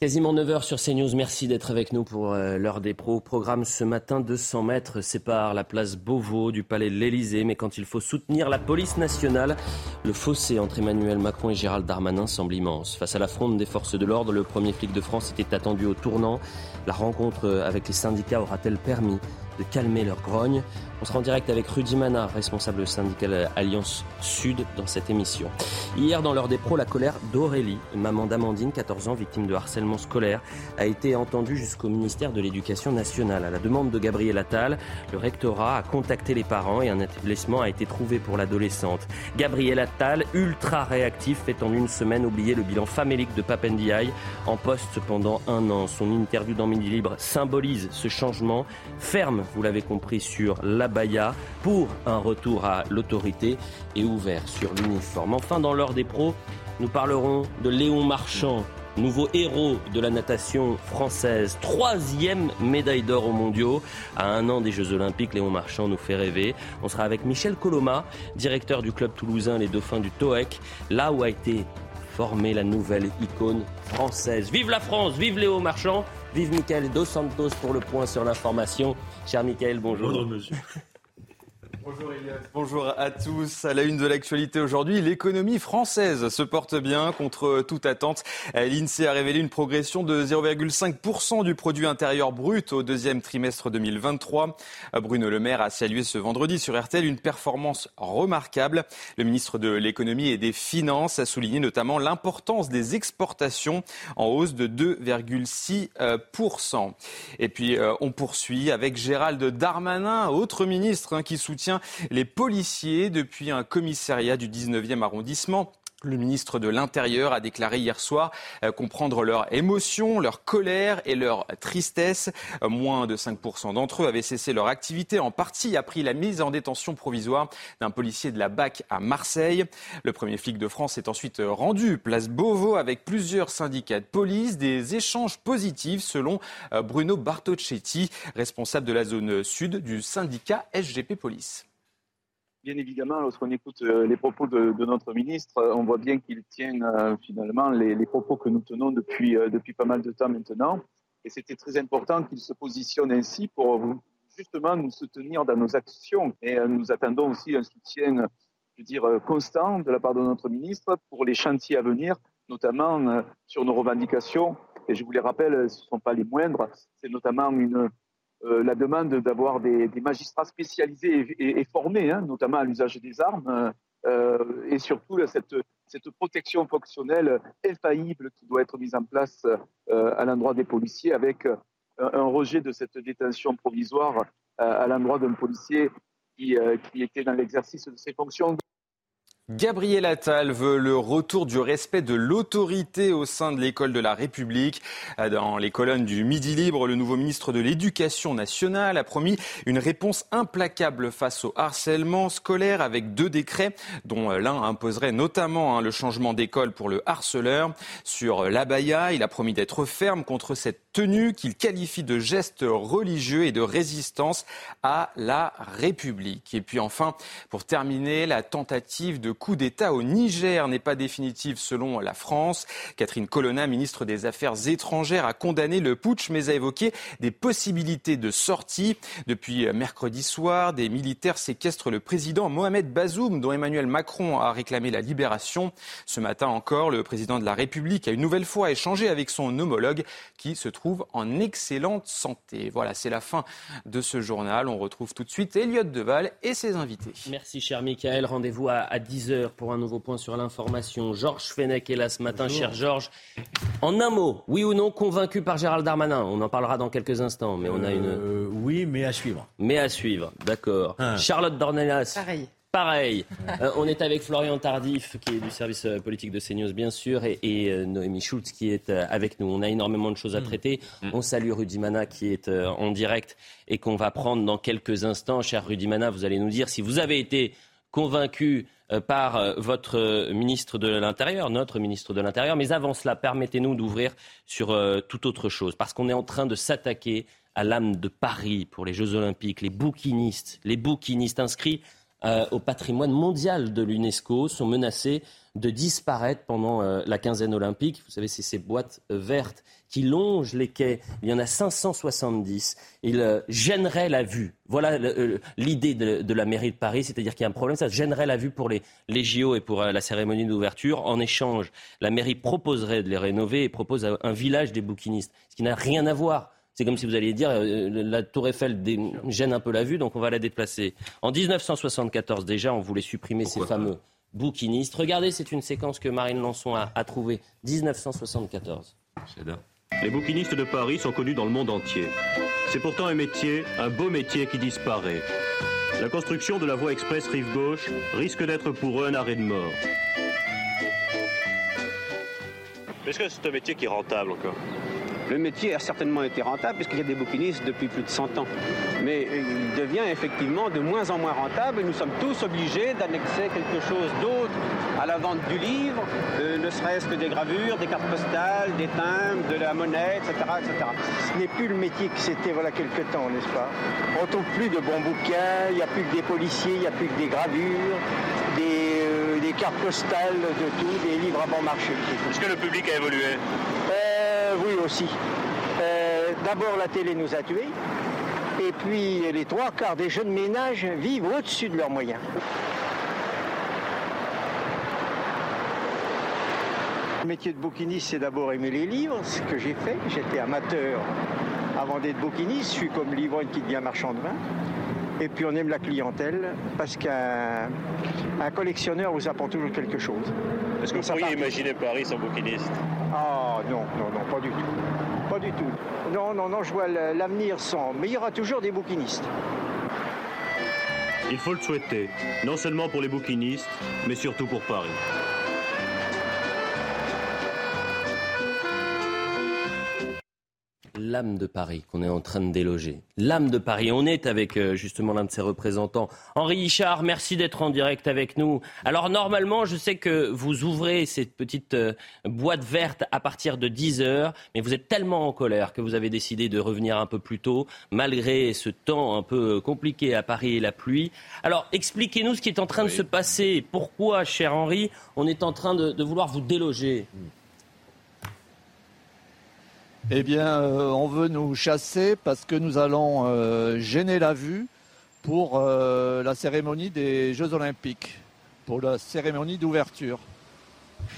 Quasiment 9h sur CNews. Merci d'être avec nous pour euh, l'heure des pros. Programme ce matin, 200 mètres séparent la place Beauvau du palais de l'Elysée. Mais quand il faut soutenir la police nationale, le fossé entre Emmanuel Macron et Gérald Darmanin semble immense. Face à la fronde des forces de l'ordre, le premier flic de France était attendu au tournant. La rencontre avec les syndicats aura-t-elle permis de calmer leur grogne? On sera en direct avec Rudy Mana, responsable syndical Alliance Sud, dans cette émission. Hier, dans l'heure des pros, la colère d'Aurélie, maman d'Amandine, 14 ans, victime de harcèlement scolaire, a été entendue jusqu'au ministère de l'Éducation nationale. À la demande de Gabriel Attal, le rectorat a contacté les parents et un établissement a été trouvé pour l'adolescente. Gabriel Attal, ultra réactif, fait en une semaine oublier le bilan famélique de Papendiaï, en poste pendant un an. Son interview dans Midi Libre symbolise ce changement ferme, vous l'avez compris, sur la Baya pour un retour à l'autorité et ouvert sur l'uniforme. Enfin, dans l'heure des pros, nous parlerons de Léon Marchand, nouveau héros de la natation française, troisième médaille d'or aux mondiaux. À un an des Jeux Olympiques, Léon Marchand nous fait rêver. On sera avec Michel Coloma, directeur du club toulousain Les Dauphins du TOEC, là où a été formée la nouvelle icône française. Vive la France, vive Léon Marchand, vive Michael Dos Santos pour le point sur l'information. Cher Michael, bonjour. Bonjour monsieur. Bonjour à tous. À la une de l'actualité aujourd'hui, l'économie française se porte bien contre toute attente. L'INSEE a révélé une progression de 0,5% du produit intérieur brut au deuxième trimestre 2023. Bruno Le Maire a salué ce vendredi sur RTL une performance remarquable. Le ministre de l'économie et des finances a souligné notamment l'importance des exportations en hausse de 2,6%. Et puis euh, on poursuit avec Gérald Darmanin, autre ministre hein, qui soutient les policiers depuis un commissariat du 19e arrondissement. Le ministre de l'Intérieur a déclaré hier soir euh, comprendre leur émotion, leur colère et leur tristesse. Euh, moins de 5% d'entre eux avaient cessé leur activité, en partie après la mise en détention provisoire d'un policier de la BAC à Marseille. Le premier flic de France est ensuite rendu place Beauvau avec plusieurs syndicats de police. Des échanges positifs selon euh, Bruno Bartocchetti, responsable de la zone sud du syndicat SGP Police. Bien évidemment, lorsqu'on écoute euh, les propos de, notre ministre, on voit bien qu'il tient euh, finalement les, propos que nous tenons depuis, euh, depuis pas mal de temps maintenant. Et c'était très important qu'il se positionne ainsi pour justement nous soutenir dans nos actions. Et nous attendons aussi un soutien, je veux dire, constant de la part de notre ministre pour les chantiers à venir, notamment sur nos revendications. Et je vous les rappelle, ce ne sont pas les moindres. C'est notamment une, euh, la demande d'avoir des, magistrats spécialisés et, formés, hein, notamment à l'usage des armes, euh, et surtout cette, protection fonctionnelle infaillible qui doit être mise en place euh, à l'endroit des policiers avec un, rejet de cette détention provisoire à l'endroit d'un policier qui était dans l'exercice de ses fonctions. Gabriel Attal veut le retour du respect de l'autorité au sein de l'école de la République. Dans les colonnes du Midi Libre, le nouveau ministre de l'Éducation nationale a promis une réponse implacable face au harcèlement scolaire avec deux décrets, dont l'un imposerait notamment hein, le changement d'école pour le harceleur. Sur l'abaya, il a promis d'être ferme contre cette tenue qu'il qualifie de geste religieux et de résistance à la République. Et puis enfin, pour terminer, la tentative de coup d'État au Niger n'est pas définitive selon la France. Catherine Colonna, ministre des Affaires étrangères, a condamné le putsch mais a évoqué des possibilités de sortie. Depuis mercredi soir, des militaires séquestrent le président Mohamed Bazoum, dont Emmanuel Macron a réclamé la libération. Ce matin encore, le président de la République a une nouvelle fois échangé avec son homologue qui se trouve en excellente santé. Voilà, c'est la fin de ce journal. On retrouve tout de suite Elliot Deval et ses invités. Merci cher Michael. Rendez-vous à, 10h pour un nouveau point sur l'information. Georges Fenech est là ce matin. Cher Georges, en un mot, oui ou non convaincu par Gérald Darmanin? On en parlera dans quelques instants, mais on a une... Euh, oui, mais à suivre. Mais à suivre, d'accord. Ah. Charlotte Dornelas. Pareil pareil. Euh, on est avec Florian Tardif, qui est du service euh, politique de CNews, bien sûr, et, euh, Noémie Schultz, qui est avec nous. On a énormément de choses à mm. traiter. Mm. On salue Rudy Mana, qui est en direct et qu'on va prendre dans quelques instants. Cher Rudy Mana, vous allez nous dire si vous avez été convaincu par votre ministre de l'Intérieur, notre ministre de l'Intérieur. Mais avant cela, permettez-nous d'ouvrir sur toute autre chose, parce qu'on est en train de s'attaquer à l'âme de Paris pour les Jeux Olympiques, les bouquinistes, les bouquinistes inscrits euh, au patrimoine mondial de l'UNESCO sont menacés de disparaître pendant euh, la quinzaine olympique. Vous savez, c'est ces boîtes euh, vertes qui longent les quais. Il y en a 570. Ils gêneraient la vue. Voilà l'idée de, la mairie de Paris, c'est-à-dire qu'il y a un problème, ça gênerait la vue pour les, les JO et pour la cérémonie d'ouverture. En échange, la mairie proposerait de les rénover et propose un village des bouquinistes, ce qui n'a rien à voir c'est comme si vous alliez dire euh, la tour Eiffel gêne un peu la vue, donc on va la déplacer. En 1974 déjà, on voulait supprimer ces fameux bouquinistes. Regardez, c'est une séquence que Marine Lançon a, a trouvée. 1974. Les bouquinistes de Paris sont connus dans le monde entier. C'est pourtant un métier, un beau métier qui disparaît. La construction de la voie express rive gauche risque d'être pour eux un arrêt de mort. Est-ce que c'est un métier qui est rentable encore? Le métier a certainement été rentable puisqu'il y a des bouquinistes depuis plus de 100 ans. Mais il devient effectivement de moins en moins rentable et nous sommes tous obligés d'annexer quelque chose d'autre à la vente du livre, euh, ne serait-ce que des gravures, des cartes postales, des timbres, de la monnaie, etc. etc. Ce n'est plus le métier que c'était voilà quelque temps, n'est-ce pas? On ne trouve plus de bons bouquins, il n'y a plus que des policiers, il n'y a plus que des gravures, des, euh, des, cartes postales de tout, des livres à bon marché. Est-ce que le public a évolué? Oui aussi. Euh, d'abord, la télé nous a tués. Et puis, les trois quarts des jeunes ménages vivent au-dessus de leurs moyens. Le métier de bouquiniste, c'est d'abord aimer les livres, ce que j'ai fait. J'étais amateur avant d'être bouquiniste. Je suis comme l'ivrogne qui devient marchand de vin. Et puis on aime la clientèle parce qu'un collectionneur vous apprend toujours quelque chose. Est-ce que vous pourriez imaginer Paris sans bouquiniste? Ah non, non, non, pas du tout. Pas du tout. Non, non, non, je vois l'avenir sans. Mais il y aura toujours des bouquinistes. Il faut le souhaiter, non seulement pour les bouquinistes, mais surtout pour Paris. L'âme de Paris qu'on est en train de déloger. L'âme de Paris. On est avec euh, justement l'un de ses représentants. Henri Hichard, merci d'être en direct avec nous. Alors normalement, je sais que vous ouvrez cette petite euh, boîte verte à partir de 10 heures, mais vous êtes tellement en colère que vous avez décidé de revenir un peu plus tôt, malgré ce temps un peu euh, compliqué à Paris et la pluie. Alors expliquez-nous ce qui est en train de se passer. Pourquoi, cher Henri, on est en train de, de vouloir vous déloger? Eh bien, euh, on veut nous chasser parce que nous allons euh, gêner la vue pour euh, la cérémonie des Jeux Olympiques, pour la cérémonie d'ouverture.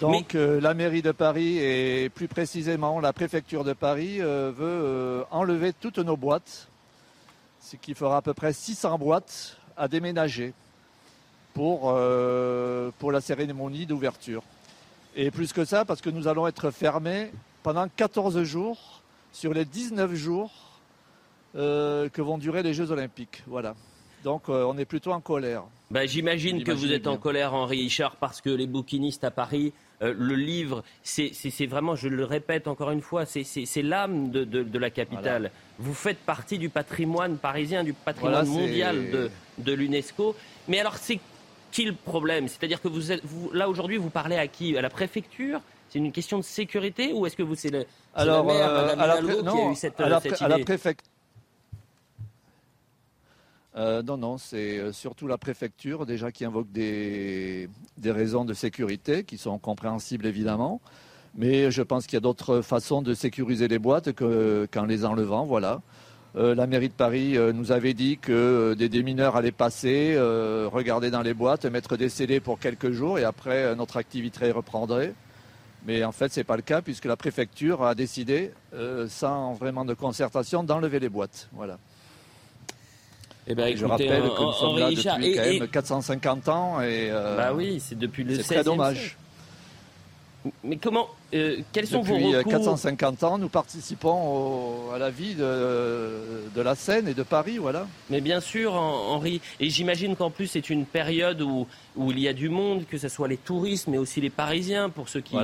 Donc la mairie de Paris et plus précisément la préfecture de Paris veut enlever toutes nos boîtes, ce qui fera à peu près 600 boîtes à déménager pour, pour la cérémonie d'ouverture. Et plus que ça, parce que nous allons être fermés pendant 14 jours sur les 19 jours euh, que vont durer les Jeux Olympiques. Voilà. Donc euh, on est plutôt en colère. Bah, J'imagine que vous êtes en colère, Henri Hichard, parce que les bouquinistes à Paris, euh, le livre, c'est vraiment, je le répète encore une fois, c'est l'âme de, la capitale. Vous faites partie du patrimoine parisien, du patrimoine mondial de, de l'UNESCO. Mais alors, c'est qui le problème? C'est-à-dire que vous, êtes, vous là aujourd'hui, vous parlez à qui? À la préfecture? C'est une question de sécurité ou est-ce que vous c'est le Alors, la euh, à la, non, qui a eu cette, à la, cette idée préfecture. Euh, non, non, c'est euh, surtout la préfecture déjà qui invoque des, des raisons de sécurité qui sont compréhensibles évidemment. Mais je pense qu'il y a d'autres façons de sécuriser les boîtes qu'en les enlevant. Voilà. Euh, la mairie de Paris euh, nous avait dit que des démineurs allaient passer, regarder dans les boîtes, mettre des scellés pour quelques jours et après notre activité reprendrait. Mais en fait, ce n'est pas le cas puisque la préfecture a décidé, euh, sans vraiment de concertation, d'enlever les boîtes. Voilà. Eh ben, je rappelle que nous sommes là depuis quand même 450 ans et euh, bah oui, c'est depuis le C'est très dommage. Mais comment euh, Quels sont vos recours Depuis 450 ans, nous participons à la vie de, de, la Seine et de Paris, voilà. Mais bien sûr, Henri. Et j'imagine qu'en plus, c'est une période où, où il y a du monde, que ce soit les touristes, mais aussi les Parisiens, pour ceux qui,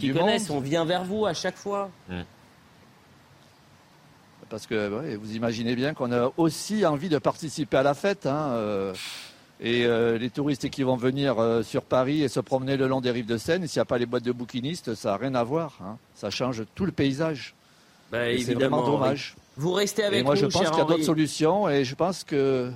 qui connaissent. On vient vers vous à chaque fois. Parce que vous imaginez bien qu'on a aussi envie de participer à la fête. Hein, euh, et euh, les touristes qui vont venir euh, sur Paris et se promener le long des rives de Seine, s'il n'y a pas les boîtes de bouquinistes, ça n'a rien à voir. Hein. Ça change tout le paysage. Bah, c'est vraiment dommage. Vous restez avec et moi, je pense qu'il y a d'autres solutions et je pense que.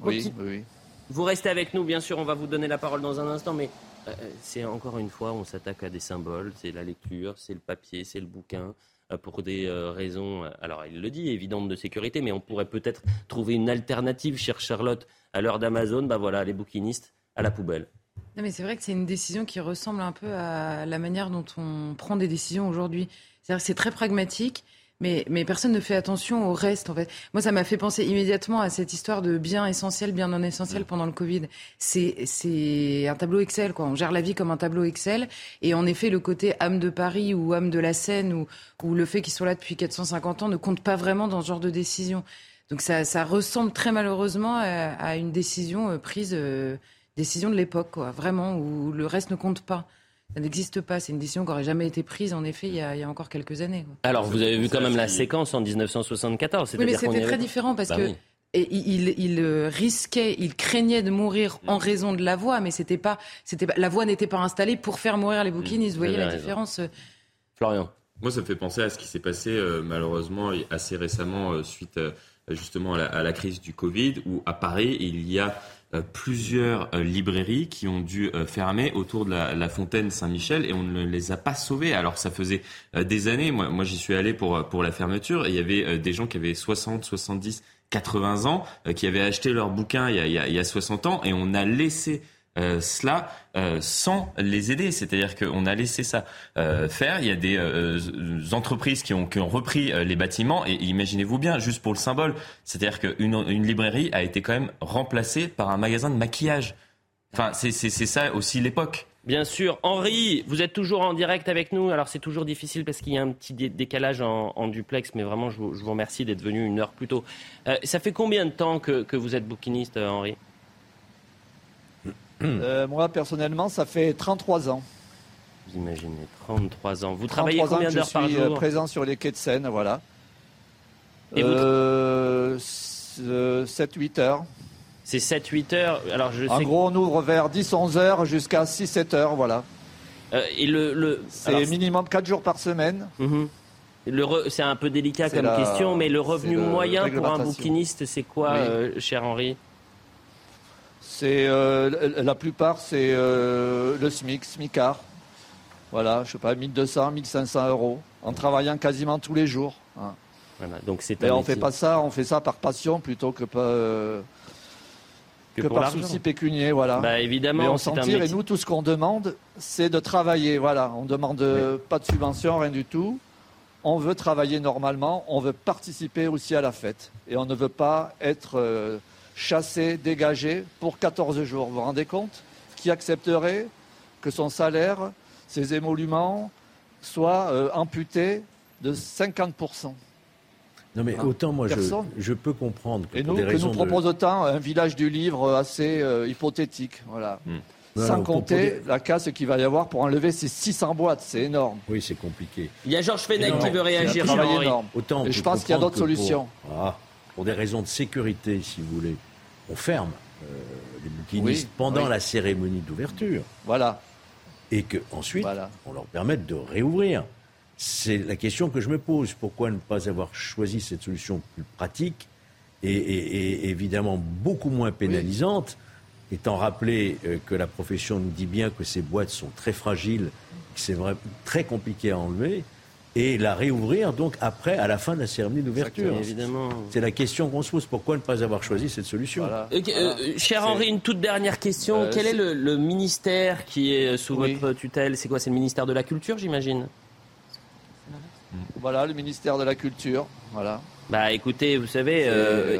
Oui, oui. Vous restez avec nous, bien sûr, on va vous donner la parole dans un instant, mais euh, c'est encore une fois, on s'attaque à des symboles, c'est la lecture, c'est le papier, c'est le bouquin pour des euh, raisons, alors il le dit, évidentes de sécurité, mais on pourrait peut-être trouver une alternative, chère Charlotte, à l'heure d'Amazon, bah voilà, les bouquinistes à la poubelle. Non mais c'est vrai que c'est une décision qui ressemble un peu à la manière dont on prend des décisions aujourd'hui. Que c'est très pragmatique mais, mais personne ne fait attention au reste, en fait. Moi, ça m'a fait penser immédiatement à cette histoire de bien essentiel, bien non essentiel mm. pendant le Covid. C'est un tableau Excel, quoi. On gère la vie comme un tableau Excel. Et en effet, le côté âme de Paris ou âme de la Seine ou, ou le fait qu'ils sont là depuis 450 ans ne compte pas vraiment dans ce genre de décision. Donc ça, ça ressemble très malheureusement à, une décision euh, prise, euh, décision de l'époque, quoi. Vraiment, où le reste ne compte pas. Ça n'existe pas. C'est une décision qui n'aurait jamais été prise, en effet, il y a, encore quelques années. Alors, vous avez vu quand même la séquence en 1974. Oui, mais c'était très différent parce bah que. Et il, euh, risquait, il craignait de mourir en raison de la voix, mais c'était pas, c'était la voix n'était pas installée pour faire mourir les bouquinistes. Vous voyez la différence euh Florian. Moi, ça me fait penser à ce qui s'est passé euh, malheureusement assez récemment suite justement à la, crise du Covid, où à Paris il y a euh, plusieurs euh, librairies qui ont dû euh, fermer autour de la, fontaine Saint-Michel et on ne les a pas sauvées. Alors ça faisait des années, moi, moi j'y suis allé pour, pour la fermeture, et il y avait des gens qui avaient 60, 70, 80 ans, qui avaient acheté leur bouquin il y, a, il y a 60 ans, et on a laissé euh, cela euh, sans les aider. C'est-à-dire qu'on a laissé ça euh, faire. Il y a des entreprises qui ont, repris les bâtiments et imaginez-vous bien, juste pour le symbole, c'est-à-dire qu'une une librairie a été quand même remplacée par un magasin de maquillage. Enfin, c'est ça aussi l'époque. Bien sûr. Henri, vous êtes toujours en direct avec nous. Alors c'est toujours difficile parce qu'il y a un petit décalage en, duplex, mais vraiment je vous, je vous remercie d'être venu une heure plus tôt. ça fait combien de temps que, que vous êtes bouquiniste, Henri? Euh, moi, personnellement, ça fait 33 ans. Vous imaginez, 33 ans. Vous travaillez combien d'heures par jour Je suis présent sur les quais de Seine, voilà. Et euh, 7-8 heures. C'est 7-8 heures. Alors je en gros, on ouvre vers 10-11 heures jusqu'à 6-7 heures, voilà. Euh, et le, le... C'est minimum 4 jours par semaine. Mhm. C'est un peu délicat comme question, mais le revenu moyen pour un bouquiniste, c'est quoi, euh, cher Henri? C'est euh, la plupart, c'est euh, le SMIC, SMICAR. Voilà, je sais pas, 1200, 1500 euros, en travaillant quasiment tous les jours. Hein. donc c'est. on fait pas ça, on fait ça par passion plutôt que. Euh, que, par souci pécunier, voilà. Bah, évidemment, Mais on s'en tire et nous, tout ce qu'on demande, c'est de travailler, voilà. On demande pas de subvention, rien du tout. On veut travailler normalement, on veut participer aussi à la fête. Et on ne veut pas être chassé, dégagé pour 14 jours. Vous vous rendez compte Qui accepterait que son salaire, ses émoluments, soient euh, amputés de 50% non mais autant moi je, peux comprendre que Et nous, que nous propose autant un village du livre assez euh, hypothétique, voilà. Hmm. Sans compter la casse qu'il va y avoir pour enlever ces 600 boîtes, c'est énorme. Oui, c'est compliqué. Il y a Georges Fenech qui veut réagir. énorme. Autant je pense qu'il y a d'autres solutions. Ah pour des raisons de sécurité, si vous voulez, on ferme euh, les bouquinistes pendant la cérémonie d'ouverture. Voilà. Et qu'ensuite, on leur permette de réouvrir. C'est la question que je me pose. Pourquoi ne pas avoir choisi cette solution plus pratique et, évidemment beaucoup moins pénalisante, étant rappelé euh, que la profession nous dit bien que ces boîtes sont très fragiles, que c'est très compliqué à enlever et la réouvrir donc après, à la fin de la cérémonie d'ouverture. Évidemment. C'est la question qu'on se pose. Pourquoi ne pas avoir choisi cette solution euh, euh, Cher Henri, une toute dernière question. Euh, Quel est, le, ministère qui est sous votre tutelle? C'est quoi? C'est le ministère de la Culture, j'imagine? Voilà, le ministère de la Culture. Voilà. Bah écoutez, vous savez,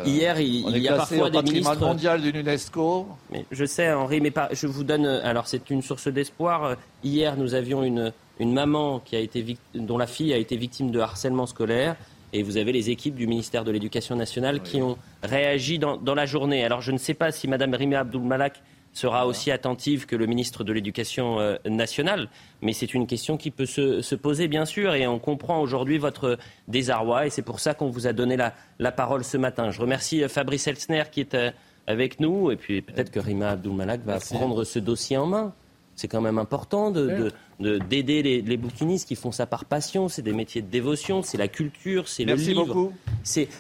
hier il, y a parfois des ministres mondial de l'UNESCO. Mais je sais, Henri, mais pas, je vous donne. Alors c'est une source d'espoir. Hier, nous avions une une maman qui a été dont la fille a été victime de harcèlement scolaire. Et vous avez les équipes du ministère de l'Éducation nationale qui ont réagi dans, la journée. Alors je ne sais pas si Mme Rima Abdul-Malak sera aussi attentive que le ministre de l'Éducation euh, nationale, mais c'est une question qui peut se, poser bien sûr et on comprend aujourd'hui votre désarroi et c'est pour ça qu'on vous a donné la, parole ce matin. Je remercie euh, Fabrice Elsner qui est euh, avec nous et puis peut-être que Rima Abdul-Malak va prendre ce dossier en main. C'est quand même important d'aider de, d'aider les, les, bouquinistes qui font ça par passion. C'est des métiers de dévotion, c'est la culture, c'est le livre. Merci beaucoup.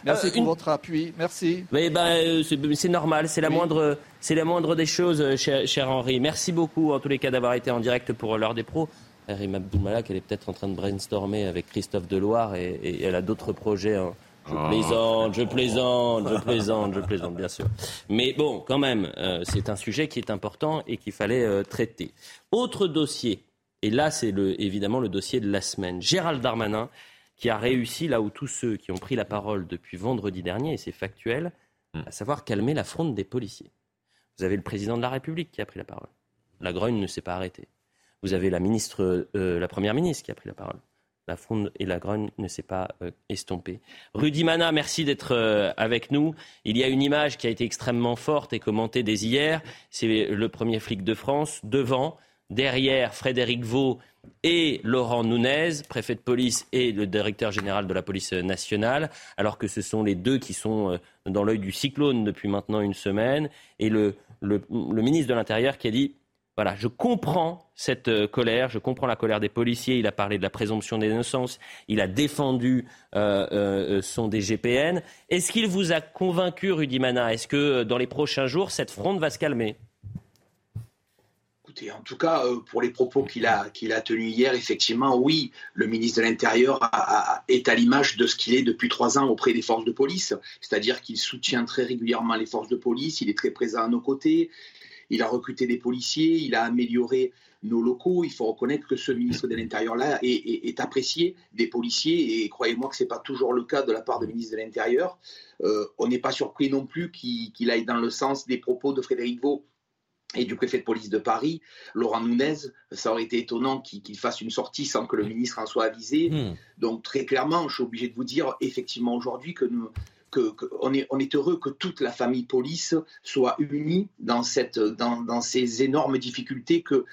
Merci pour votre appui. Merci. Mais ben, c'est normal, c'est la moindre, c'est la moindre des choses, cher, cher, Henri. Merci beaucoup en tous les cas d'avoir été en direct pour l'heure des pros. Rim Abdulmalak, elle est peut-être en train de brainstormer avec Christophe Deloire et, et elle a d'autres projets. Hein. Je plaisante, je plaisante, je plaisante, je plaisante, bien sûr. Mais bon, quand même, euh, c'est un sujet qui est important et qu'il fallait euh, traiter. Autre dossier, et là c'est évidemment le dossier de la semaine. Gérald Darmanin, qui a réussi là où tous ceux qui ont pris la parole depuis vendredi dernier, et c'est factuel, hmm. à savoir calmer la fronde des policiers. Vous avez le président de la République qui a pris la parole. La grogne ne s'est pas arrêtée. Vous avez la ministre, euh, la première ministre qui a pris la parole la fronde et la grogne ne s'est pas euh, estompée. Rudy Mana, merci d'être euh, avec nous. Il y a une image qui a été extrêmement forte et commentée dès hier. C'est le premier flic de France devant, derrière Frédéric Vaux et Laurent Nunez, préfet de police et le directeur général de la police nationale, alors que ce sont les deux qui sont euh, dans l'œil du cyclone depuis maintenant une semaine, et le ministre de l'Intérieur qui a dit voilà, je comprends cette euh, colère, je comprends la colère des policiers. Il a parlé de la présomption d'innocence, il a défendu euh, euh, son DGPN. Est-ce qu'il vous a convaincu, Rudy Mana? Est-ce que dans les prochains jours, cette fronde va se calmer? Écoutez, en tout cas, pour les propos qu'il a, qu'il a tenus hier, effectivement, oui, le ministre de l'Intérieur est à l'image de ce qu'il est depuis trois ans auprès des forces de police, c'est-à-dire qu'il soutient très régulièrement les forces de police, il est très présent à nos côtés, il a recruté des policiers, il a amélioré nos locaux. Il faut reconnaître que ce ministre de l'Intérieur-là est, apprécié des policiers et croyez-moi que ce n'est pas toujours le cas de la part du ministre de l'Intérieur. Euh, on n'est pas surpris non plus qu'il aille dans le sens des propos de Frédéric Vaux et du préfet de police de Paris, Laurent Nunez, ça aurait été étonnant qu'il fasse une sortie sans que le ministre en soit avisé. Hmm. Donc très clairement, je suis obligé de vous dire effectivement aujourd'hui que nous, on, est, heureux que toute la famille police soit unie dans, ces énormes difficultés que,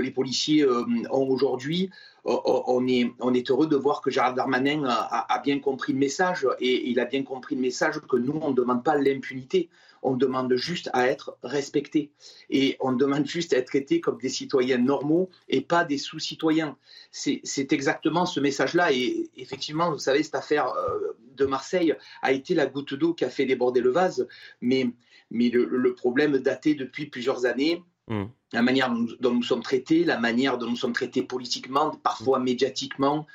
les policiers euh, ont aujourd'hui. On est, heureux de voir que Gérald Darmanin a, a, bien compris le message et il a bien compris le message que nous, on ne demande pas l'impunité on demande juste à être respecté. Et on demande juste à être traité comme des citoyens normaux et pas des sous-citoyens. C'est exactement ce message-là. Et effectivement, vous savez, cette affaire euh, de Marseille a été la goutte d'eau qui a fait déborder le vase. Mais, mais le, problème datait depuis plusieurs années. Mmh. La manière dont nous sommes traités, la manière dont nous sommes traités politiquement, parfois médiatiquement,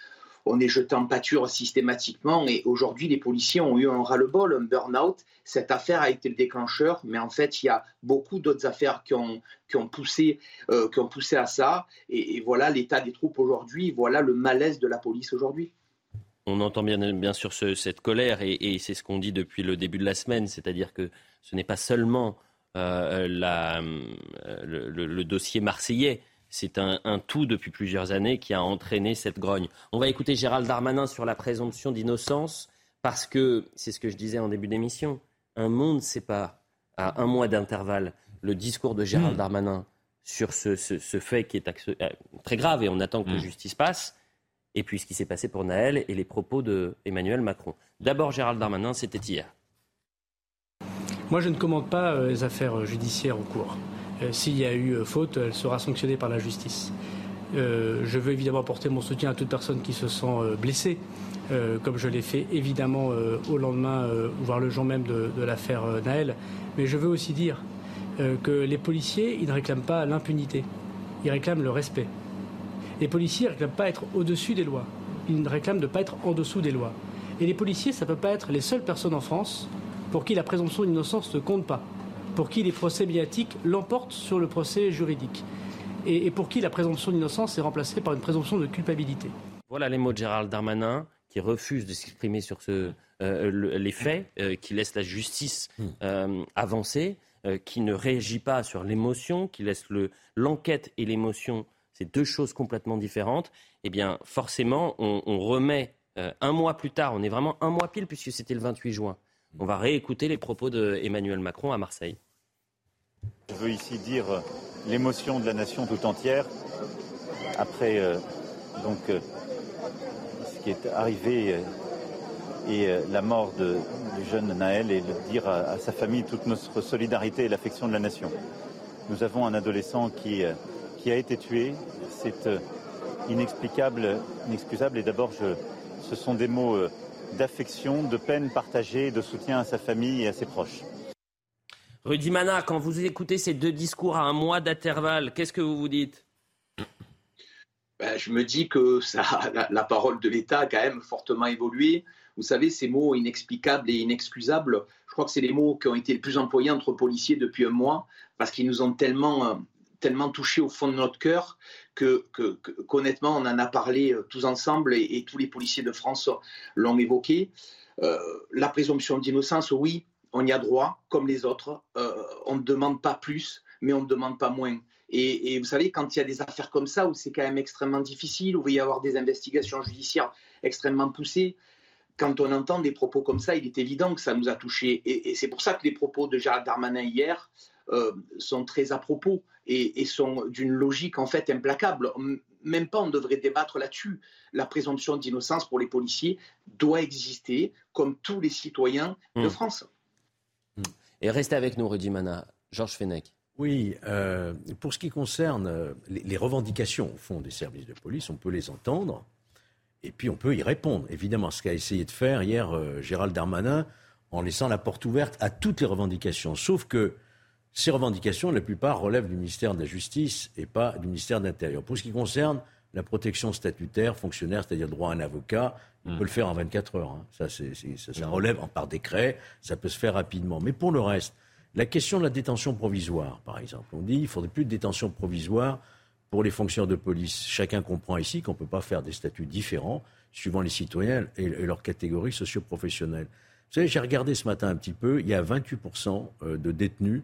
on est jeté en pâture systématiquement et aujourd'hui les policiers ont eu un ras-le-bol, un burn-out. Cette affaire a été le déclencheur, mais en fait il y a beaucoup d'autres affaires qui ont, qui ont, poussé, euh, à ça. Et, voilà l'état des troupes aujourd'hui, voilà le malaise de la police aujourd'hui. On entend bien, bien sûr cette colère et, c'est ce qu'on dit depuis le début de la semaine, c'est-à-dire que ce n'est pas seulement euh, euh, le, dossier marseillais c'est un, tout depuis plusieurs années qui a entraîné cette grogne. On va écouter Gérald Darmanin sur la présomption d'innocence parce que, c'est ce que je disais en début d'émission, un monde sépare à un mois d'intervalle le discours de Gérald hmm. Darmanin sur ce, fait qui est euh, très grave et on attend que la hmm. justice passe, et puis ce qui s'est passé pour Naël et les propos de Emmanuel Macron. D'abord Gérald Darmanin, c'était hier. Moi je ne commente pas euh, les affaires judiciaires en cours. Euh, s'il y a eu euh, faute, elle sera sanctionnée par la justice. Euh, je veux évidemment apporter mon soutien à toute personne qui se sent blessée, comme je l'ai fait évidemment au lendemain, voire le jour même de, l'affaire Naël. Mais je veux aussi dire que les policiers, ils ne réclament pas l'impunité, ils réclament le respect. Les policiers ne réclament pas être au-dessus des lois, ils réclament de ne pas être en dessous des lois. Et les policiers, ça ne peut pas être les seules personnes en France pour qui la présomption d'innocence ne compte pas pour qui les procès médiatiques l'emportent sur le procès juridique et, pour qui la présomption d'innocence est remplacée par une présomption de culpabilité. Voilà les mots de Gérald Darmanin qui refuse de s'exprimer sur ce, euh, les faits, euh, qui laisse la justice hmm. euh, avancer, qui ne réagit pas sur l'émotion, qui laisse l'enquête et l'émotion, c'est deux choses complètement différentes. Eh bien, forcément, on, on remet un mois plus tard, on est vraiment un mois pile puisque c'était le 28 juin. On va réécouter les propos d'Emmanuel Macron à Marseille. Je veux ici dire euh, l'émotion de la nation tout entière après euh, donc euh, ce qui est arrivé et la mort du jeune Naël et de dire à, sa famille toute notre solidarité et l'affection de la nation. Nous avons un adolescent qui, qui a été tué. C'est inexplicable, inexcusable. Et d'abord, ce sont des mots d'affection, de peine partagée, de soutien à sa famille et à ses proches. Rudy Mana, quand vous écoutez ces deux discours à un mois d'intervalle, qu'est-ce que vous vous dites? Ben, Je me dis que ça, la, parole de l'État a quand même fortement évolué. Vous savez, ces mots inexplicables et inexcusables, je crois que c'est les mots qui ont été les plus employés entre policiers depuis un mois, parce qu'ils nous ont tellement, euh, tellement touchés au fond de notre cœur que, qu'honnêtement, on en a parlé euh, tous ensemble et, tous les policiers de France l'ont évoqué. Euh, la présomption d'innocence, oui, on y a droit, comme les autres. on ne demande pas plus, mais on ne demande pas moins. Et, vous savez, quand il y a des affaires comme ça, où c'est quand même extrêmement difficile, où il va y avoir des investigations judiciaires extrêmement poussées, quand on entend des propos comme ça, il est évident que ça nous a touchés. Et, c'est pour ça que les propos de Gérald Darmanin hier euh, sont très à propos et, sont d'une logique en fait implacable. Même pas on devrait débattre là-dessus. La présomption d'innocence pour les policiers doit exister comme tous les citoyens de hmm. France. Hmm. Et restez avec nous, Rudy Mana. Georges Fenech. Oui, euh, pour ce qui concerne euh, les, revendications au fond des services de police, on peut les entendre. Et puis on peut y répondre. Évidemment, ce qu'a essayé de faire hier euh, Gérald Darmanin en laissant la porte ouverte à toutes les revendications. Sauf que ces revendications, la plupart relèvent du ministère de la Justice et pas du ministère de l'Intérieur. Pour ce qui concerne la protection statutaire, fonctionnaire, c'est-à-dire droit à un avocat, on hmm. peut le faire en 24 heures. Hein. Ça, ça, ça, relève par décret, ça peut se faire rapidement. Mais pour le reste, la question de la détention provisoire, par exemple, on dit qu'il ne faudrait plus de détention provisoire pour les fonctionnaires de police. Chacun comprend ici qu'on ne peut pas faire des statuts différents suivant les citoyens et, leur catégorie socio-professionnelle. Vous savez, j'ai regardé ce matin un petit peu, il y a 28% euh, de détenus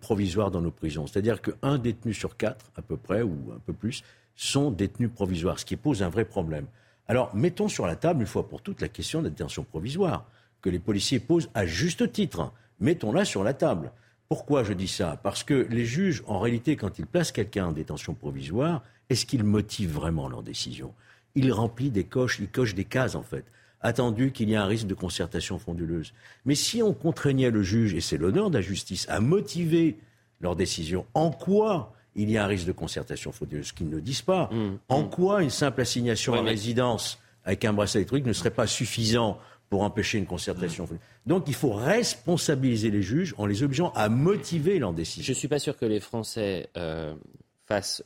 provisoires dans nos prisons. C'est-à-dire qu'un détenu sur quatre, à peu près, ou un peu plus, sont détenus provisoires, ce qui pose un vrai problème. Alors, mettons sur la table, une fois pour toutes, la question de la détention provisoire, que les policiers posent à juste titre. Mettons-la sur la table. Pourquoi je dis ça? Parce que les juges, en réalité, quand ils placent quelqu'un en détention provisoire, est-ce qu'ils motivent vraiment leur décision? Ils remplissent des coches, ils cochent des cases en fait, attendu qu'il y a un risque de concertation fonduleuse. Mais si on contraignait le juge, et c'est l'honneur de la justice, à motiver leur décision, en quoi il y a un risque de concertation frauduleuse, qu'ils ne disent pas. Mmh. en mmh. quoi une simple assignation à résidence avec un bracelet électronique ne serait pas suffisant pour empêcher une concertation. Mmh. Donc il faut responsabiliser les juges en les obligeant à motiver leur décision. Je ne suis pas sûr que les Français euh,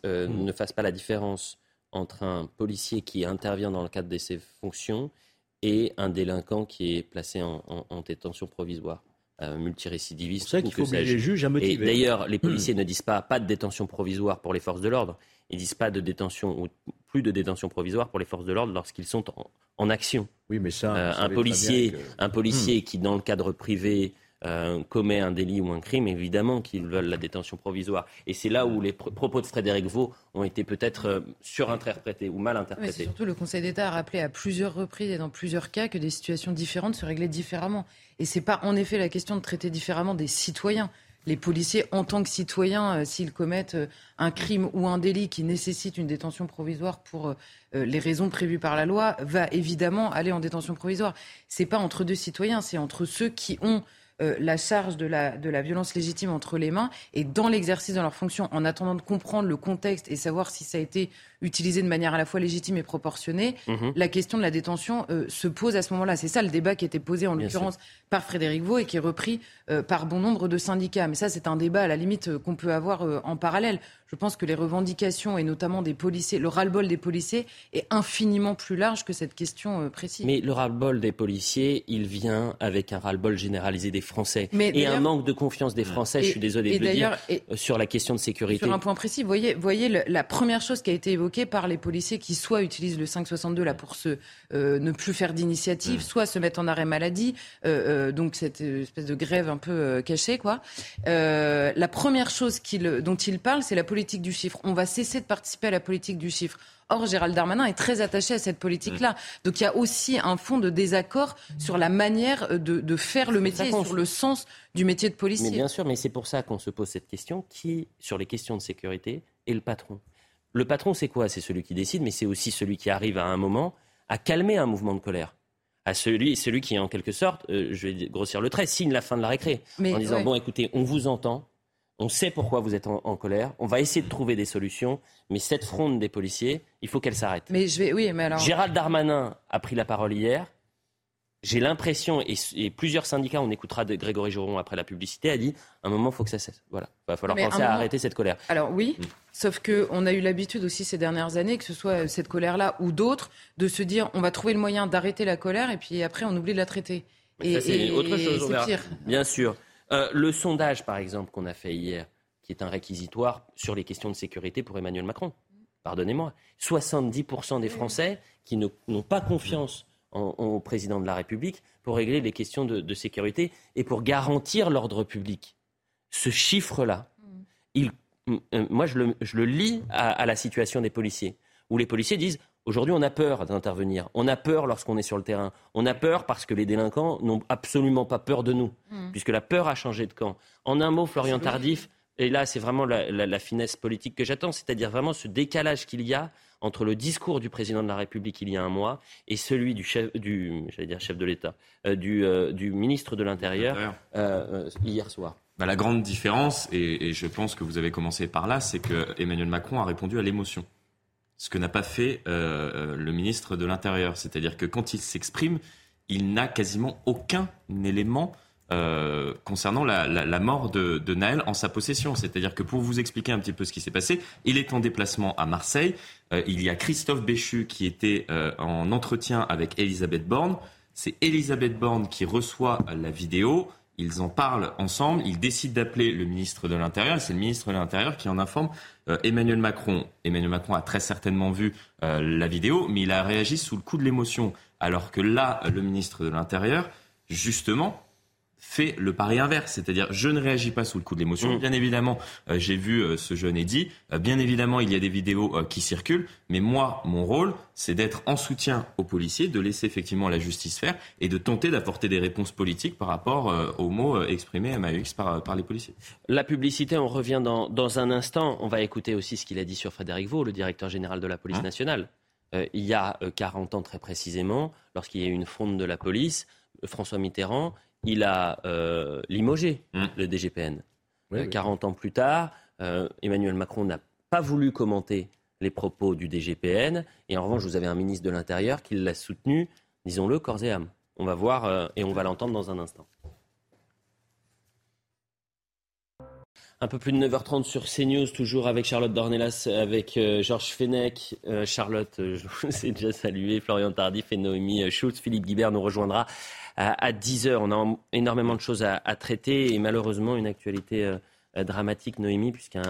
euh, mm. ne fassent pas la différence entre un policier qui intervient dans le cadre de ses fonctions et un délinquant qui est placé en, détention provisoire. Euh, multirécidiviste. C'est ça qu'il faut obliger les juges à motiver. Et d'ailleurs, les policiers ne disent pas pas de détention provisoire pour les forces de l'ordre. Ils disent pas de détention ou plus de détention provisoire pour les forces de l'ordre lorsqu'ils sont en, action. Oui, mais ça, euh, un, policier, un policier qui, dans le cadre privé, euh, commet un délit ou un crime, évidemment qu'ils veulent la détention provisoire. Et c'est là où les propos de Frédéric Vaux ont été peut-être euh, surinterprétés ou mal interprétés. surtout, le Conseil d'État a rappelé à plusieurs reprises et dans plusieurs cas que des situations différentes se réglaient différemment. Et ce n'est pas en effet la question de traiter différemment des citoyens les policiers, en tant que citoyens, euh, s'ils commettent euh, un crime ou un délit qui nécessite une détention provisoire pour euh, les raisons prévues par la loi, va évidemment aller en détention provisoire. C'est pas entre deux citoyens, c'est entre ceux qui ont euh, la charge de la, de la violence légitime entre les mains et dans l'exercice de leur fonction, en attendant de comprendre le contexte et savoir si ça a été utilisé de manière à la fois légitime et proportionnée, mhm. la question de la détention euh, se pose à ce moment-là. C'est ça le débat qui a été posé en l'occurrence par Frédéric Vaux et qui est repris euh, par bon nombre de syndicats. Mais ça, c'est un débat à la limite qu'on peut avoir en parallèle. Je pense que les revendications, et notamment des policiers, le ras-le-bol des policiers est infiniment plus large que cette question précise. Mais le ras-le-bol des policiers, il vient avec un ras-le-bol généralisé des Français. et un manque de confiance des Français, je suis désolé de le dire, sur la question de sécurité. Sur un point précis, voyez, voyez la première chose qui a été évoquée par les policiers qui soit utilisent le 562 là pour se, euh, ne plus faire d'initiative, mm. soit se mettre en arrêt maladie, euh, euh, donc cette espèce de grève un peu cachée. Quoi. la première chose dont il parle, c'est la politique du chiffre. On va cesser de participer à la politique du chiffre. Or, Gérald Darmanin est très attaché à cette politique-là. Mm. Donc il y a aussi un fond de désaccord sur la manière de, faire le métier et sur le sens du métier de policier. Mais bien sûr, mais c'est pour ça qu'on se pose cette question. Qui, sur les questions de sécurité, est le patron? Le patron, c'est quoi? C'est celui qui décide, mais c'est aussi celui qui arrive à un moment à calmer un mouvement de colère à celui, celui qui, en quelque sorte, euh, je vais grossir le trait, signe la fin de la récré. en disant, bon, écoutez, on vous entend, On sait pourquoi vous êtes en, colère. On va essayer de trouver des solutions. Mais cette fronde des policiers, il faut qu'elle s'arrête. Mais je vais, oui, mais alors. Gérald Darmanin a pris la parole hier. J'ai l'impression, et, plusieurs syndicats, on écoutera de Grégory Joron après la publicité, a dit un moment, il faut que ça cesse. Voilà, il va falloir penser à arrêter cette colère. Alors oui, mm. sauf qu'on a eu l'habitude aussi ces dernières années, que ce soit cette colère-là ou d'autres, de se dire on va trouver le moyen d'arrêter la colère et puis après on oublie de la traiter. et c'est autre chose. Pire. Bien sûr. Euh, le sondage, par exemple, qu'on a fait hier, qui est un réquisitoire sur les questions de sécurité pour Emmanuel Macron. Pardonnez-moi. 70% des Français qui n'ont pas confiance au président de la République pour régler les questions de, sécurité et pour garantir l'ordre public. Ce chiffre-là, euh, moi je le, lis à la situation des policiers, où les policiers disent Aujourd'hui, on a peur d'intervenir. On a peur lorsqu'on est sur le terrain. On a peur parce que les délinquants n'ont absolument pas peur de nous, hmm. puisque la peur a changé de camp. En un mot, Florian Tardif, et là, c'est vraiment la, finesse politique que j'attends, c'est-à-dire vraiment ce décalage qu'il y a entre le discours du président de la République il y a un mois et celui du chef, du, dire chef de l'État, euh, euh, du, ministre de l'Intérieur euh, hier soir. Bah, la grande différence, et, et, je pense que vous avez commencé par là, c'est que Emmanuel Macron a répondu à l'émotion ce que n'a pas fait le ministre de l'Intérieur. C'est-à-dire que quand il s'exprime, il n'a quasiment aucun élément euh, concernant la, mort de, de, Naël en sa possession. C'est-à-dire que pour vous expliquer un petit peu ce qui s'est passé, il est en déplacement à Marseille. il y a Christophe Béchu qui était en entretien avec Elisabeth Borne. C'est Elisabeth Borne qui reçoit la vidéo. Ils en parlent ensemble. Ils décident d'appeler le ministre de l'Intérieur. C'est le ministre de l'Intérieur qui en informe euh, Emmanuel Macron. Emmanuel Macron a très certainement vu euh, la vidéo, mais il a réagi sous le coup de l'émotion. Alors que là, le ministre de l'Intérieur, justement, fait le pari inverse, c'est-à-dire je ne réagis pas sous le coup de l'émotion. Mm. Bien évidemment, euh, j'ai vu euh, ce jeune Eddy. Euh, bien évidemment, il y a des vidéos qui circulent. Mais moi, mon rôle, c'est d'être en soutien aux policiers, de laisser effectivement la justice faire et de tenter d'apporter des réponses politiques par rapport aux mots exprimés à Max par, par les policiers. La publicité, on revient dans, dans, un instant. On va écouter aussi ce qu'il a dit sur Frédéric Vaux, le directeur général de la police hein nationale. il y a 40 ans très précisément, lorsqu'il y a eu une fronde de la police, François Mitterrand il a euh, limogé mmh. le DGPN. 40 euh, ans plus tard, euh, Emmanuel Macron n'a pas voulu commenter les propos du DGPN. Et en revanche, vous avez un ministre de l'Intérieur qui l'a soutenu, disons-le, corps et âme. On va voir et on va l'entendre dans un instant. Un peu plus de 9h30 sur CNews, toujours avec Charlotte Dornelas, avec Georges Fenech. Charlotte, je vous ai déjà salué, Florian Tardif et Noémie Schultz. Philippe Guibert nous rejoindra à, 10 heures. On a énormément de choses à, traiter et malheureusement une actualité euh, dramatique, Noémie, puisqu'il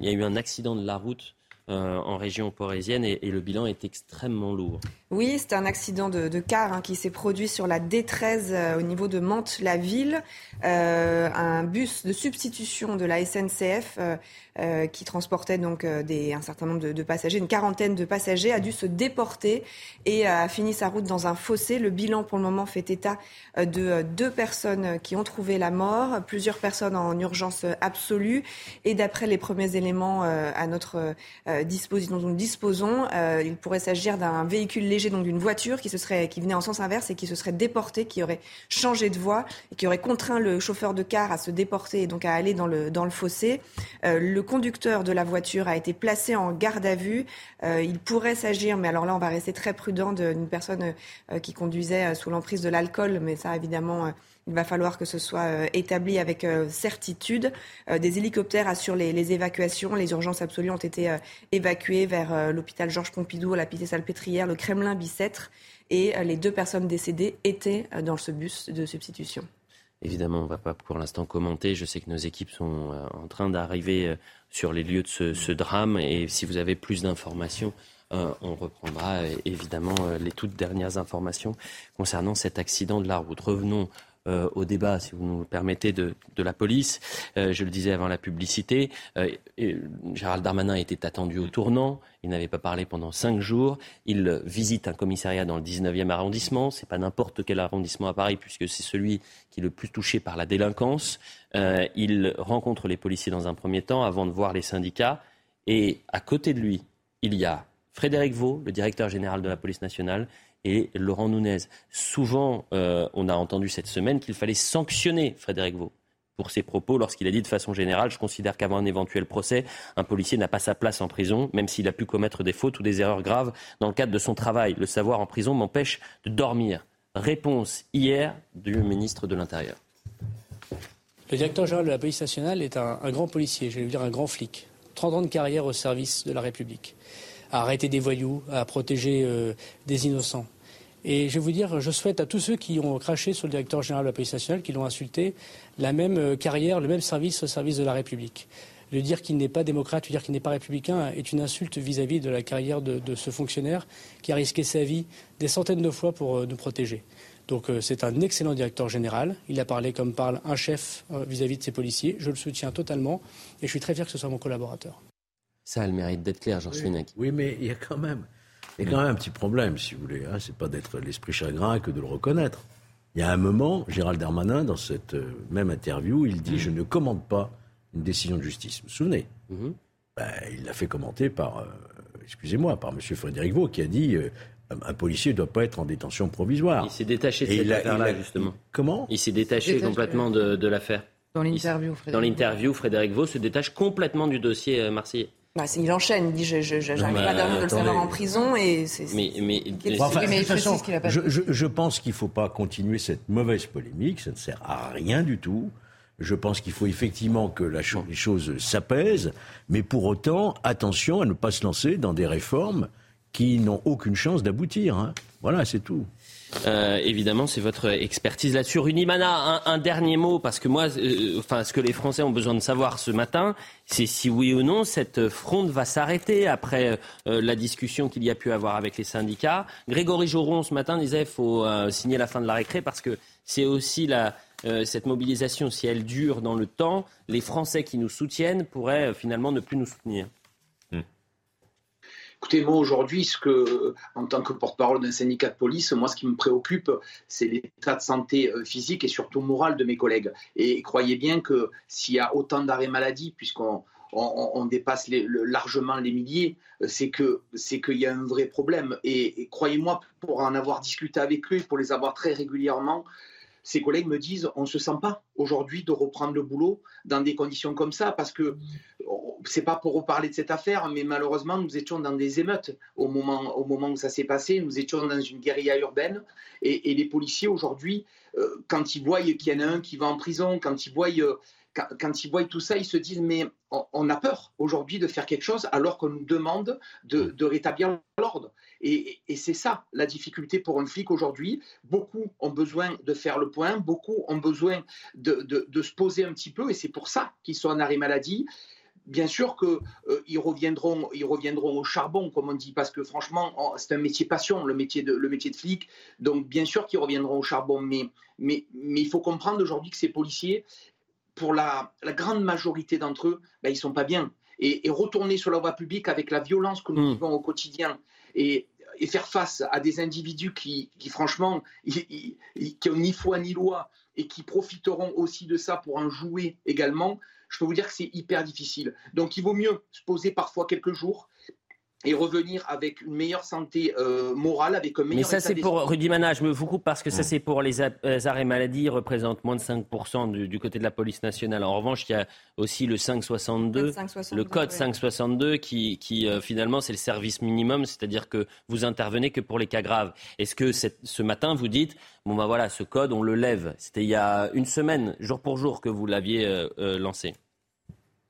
y a eu un accident de la route euh, en région parisienne et, le bilan est extrêmement lourd. Oui, c'est un accident de, car hein, qui s'est produit sur la D13 euh, au niveau de Mantes-la-Ville. Euh, un bus de substitution de la SNCF qui transportait donc un certain nombre de, passagers, une quarantaine de passagers, a dû se déporter et a fini sa route dans un fossé. Le bilan pour le moment fait état de deux personnes qui ont trouvé la mort, plusieurs personnes en urgence absolue et d'après les premiers éléments à notre euh, dont nous disposons, euh, il pourrait s'agir d'un véhicule léger, donc d'une voiture qui, se serait, qui venait en sens inverse et qui se serait déporté, qui aurait changé de voie et qui aurait contraint le chauffeur de car à se déporter et donc à aller dans le, dans le fossé. Euh, le conducteur de la voiture a été placé en garde à vue. il pourrait s'agir, mais alors là on va rester très prudent, d'une personne qui conduisait sous l'emprise de l'alcool, mais ça évidemment il va falloir que ce soit euh, établi avec euh, certitude. Euh, des hélicoptères assurent les, évacuations. Les urgences absolues ont été évacuées vers l'hôpital Georges Pompidou, la Pitié-Salpêtrière, le Kremlin Bicêtre. Et les deux personnes décédées étaient dans ce bus de substitution. Évidemment, on ne va pas pour l'instant commenter. Je sais que nos équipes sont en train d'arriver sur les lieux de ce, drame. Et si vous avez plus d'informations, on reprendra évidemment les toutes dernières informations concernant cet accident de la route. Revenons euh, au débat, si vous nous permettez, de, la police. Euh, je le disais avant la publicité, euh, Gérald Darmanin était attendu au tournant. Il n'avait pas parlé pendant cinq jours. Il visite un commissariat dans le 19e arrondissement. C'est pas n'importe quel arrondissement à Paris, puisque c'est celui qui est le plus touché par la délinquance. il rencontre les policiers dans un premier temps avant de voir les syndicats. Et à côté de lui, il y a Frédéric Vaux, le directeur général de la police nationale, et Laurent Nunez. Souvent, euh, on a entendu cette semaine qu'il fallait sanctionner Frédéric Vaux. pour ses propos lorsqu'il a dit de façon générale Je considère qu'avant un éventuel procès, un policier n'a pas sa place en prison, même s'il a pu commettre des fautes ou des erreurs graves dans le cadre de son travail. Le savoir en prison m'empêche de dormir. Réponse hier du ministre de l'Intérieur. Le directeur général de la police nationale est un, grand policier, je vais dire un grand flic. 30 ans de carrière au service de la République. À arrêter des voyous, à protéger euh, des innocents. Et je vais vous dire, je souhaite à tous ceux qui ont craché sur le directeur général de la police nationale, qui l'ont insulté, la même euh, carrière, le même service au service de la République. Le dire qu'il n'est pas démocrate, lui dire qu'il n'est pas républicain est une insulte vis-à-vis de la carrière de, ce fonctionnaire qui a risqué sa vie des centaines de fois pour euh, nous protéger. Donc euh, c'est un excellent directeur général. Il a parlé comme parle un chef vis-à-vis de ses policiers. Je le soutiens totalement et je suis très fier que ce soit mon collaborateur. Ça a le mérite d'être clair, Georges oui, Oui, mais il y a quand même, il y a quand même un petit problème, si vous voulez. Hein. C'est pas d'être l'esprit chagrin que de le reconnaître. Il y a un moment, Gérald Darmanin, dans cette euh, même interview, il dit Je ne commande pas une décision de justice. Vous vous souvenez mhm. ben, Il l'a fait commenter par, euh, excusez-moi, par M. Frédéric Vaux, qui a dit euh, un policier ne doit pas être en détention provisoire. Il s'est détaché de cette affaire-là, justement. Comment Il s'est détaché, complètement de, l'affaire. Dans l'interview, Frédéric Dans l'interview, Frédéric Vaux se détache complètement du dossier marseillais. Bah, il enchaîne, il dit je n'arrive pas à dormir de le savoir en prison et c'est. Mais, mais, je, pense qu'il ne faut pas continuer cette mauvaise polémique, ça ne sert à rien du tout. Je pense qu'il faut effectivement que la les choses s'apaisent, mais pour autant, attention à ne pas se lancer dans des réformes qui n'ont aucune chance d'aboutir. Hein. Voilà, c'est tout. Euh, évidemment, c'est votre expertise là-dessus. Runimana, un, un, dernier mot, parce que moi, euh, enfin, ce que les Français ont besoin de savoir ce matin, c'est si oui ou non cette fronde va s'arrêter après euh, la discussion qu'il y a pu avoir avec les syndicats. Grégory Joron, ce matin, disait qu'il faut signer la fin de la récré parce que c'est aussi la, cette mobilisation, si elle dure dans le temps, les Français qui nous soutiennent pourraient finalement ne plus nous soutenir. Écoutez, moi aujourd'hui, que, en tant que porte-parole d'un syndicat de police, moi ce qui me préoccupe, c'est l'état de santé euh, physique et surtout moral de mes collègues. Et croyez bien que s'il y a autant d'arrêts maladie, puisqu'on on, dépasse largement les milliers, euh, c'est qu'il y a un vrai problème. Et, croyez-moi, pour en avoir discuté avec eux, pour les avoir très régulièrement, ces collègues me disent on ne se sent pas aujourd'hui de reprendre le boulot dans des conditions comme ça parce que c'est pas pour reparler de cette affaire, mais malheureusement, nous étions dans des émeutes au moment, au moment où ça s'est passé. Nous étions dans une guérilla urbaine. Et, les policiers, aujourd'hui, euh, quand ils voient qu'il y en a un qui va en prison, quand ils voient, euh, quand, ils voient tout ça, ils se disent Mais on, a peur aujourd'hui de faire quelque chose alors qu'on nous demande de, rétablir l'ordre. Et, c'est ça la difficulté pour un flic aujourd'hui. Beaucoup ont besoin de faire le point, beaucoup ont besoin de, de se poser un petit peu, et c'est pour ça qu'ils sont en arrêt maladie bien sûr qu'ils euh, reviendront, ils reviendront au charbon, comme on dit, parce que franchement, c'est un métier passion, le métier de, le métier de flic. Donc, bien sûr qu'ils reviendront au charbon, mais, mais, mais il faut comprendre aujourd'hui que ces policiers, pour la, grande majorité d'entre eux, ben, ils sont pas bien. Et, retourner sur la voie publique avec la violence que nous hmm. vivons au quotidien et, et, faire face à des individus qui, qui franchement, qui ont ni foi ni loi et qui profiteront aussi de ça pour en jouer également, je peux vous dire que c'est hyper difficile. Donc il vaut mieux se poser parfois quelques jours et revenir avec une meilleure santé euh, morale, avec un meilleur. Mais ça, c'est pour Rudy Mana, je me vous coupe parce que ça, c'est pour les euh, arrêts maladie, représente moins de 5% du, côté de la police nationale. En revanche, il y a aussi le 562, le code 562, qui, qui euh, finalement, c'est le service minimum, c'est-à-dire que vous intervenez que pour les cas graves. Est-ce que ce matin, vous dites, bon ben voilà, ce code, on le lève C'était il y a une semaine, jour pour jour, que vous l'aviez lancé.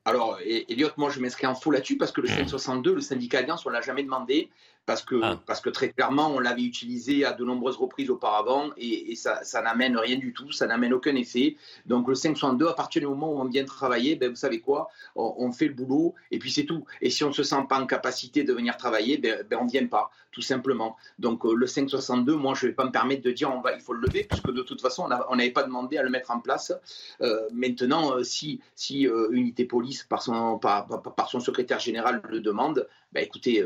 Alors, Elliot, moi je m'inscris en faux là-dessus parce que le 562, mmh. le syndicat Alliance, on ne l'a jamais demandé parce que, ah. parce que très clairement, on l'avait utilisé à de nombreuses reprises auparavant et, ça, ça n'amène rien du tout, ça n'amène aucun effet. Donc le 562, à partir du moment où on vient travailler, ben, vous savez quoi, on, fait le boulot et puis c'est tout. Et si on ne se sent pas en capacité de venir travailler, ben, ben on ne vient pas, tout simplement. Donc euh, le 562, moi je ne vais pas me permettre de dire on va, il faut le lever, puisque de toute façon, on n'avait pas demandé à le mettre en place. Euh, maintenant, euh, si, si Unité Police, par son, par, par, son secrétaire général, le demande, ben, écoutez,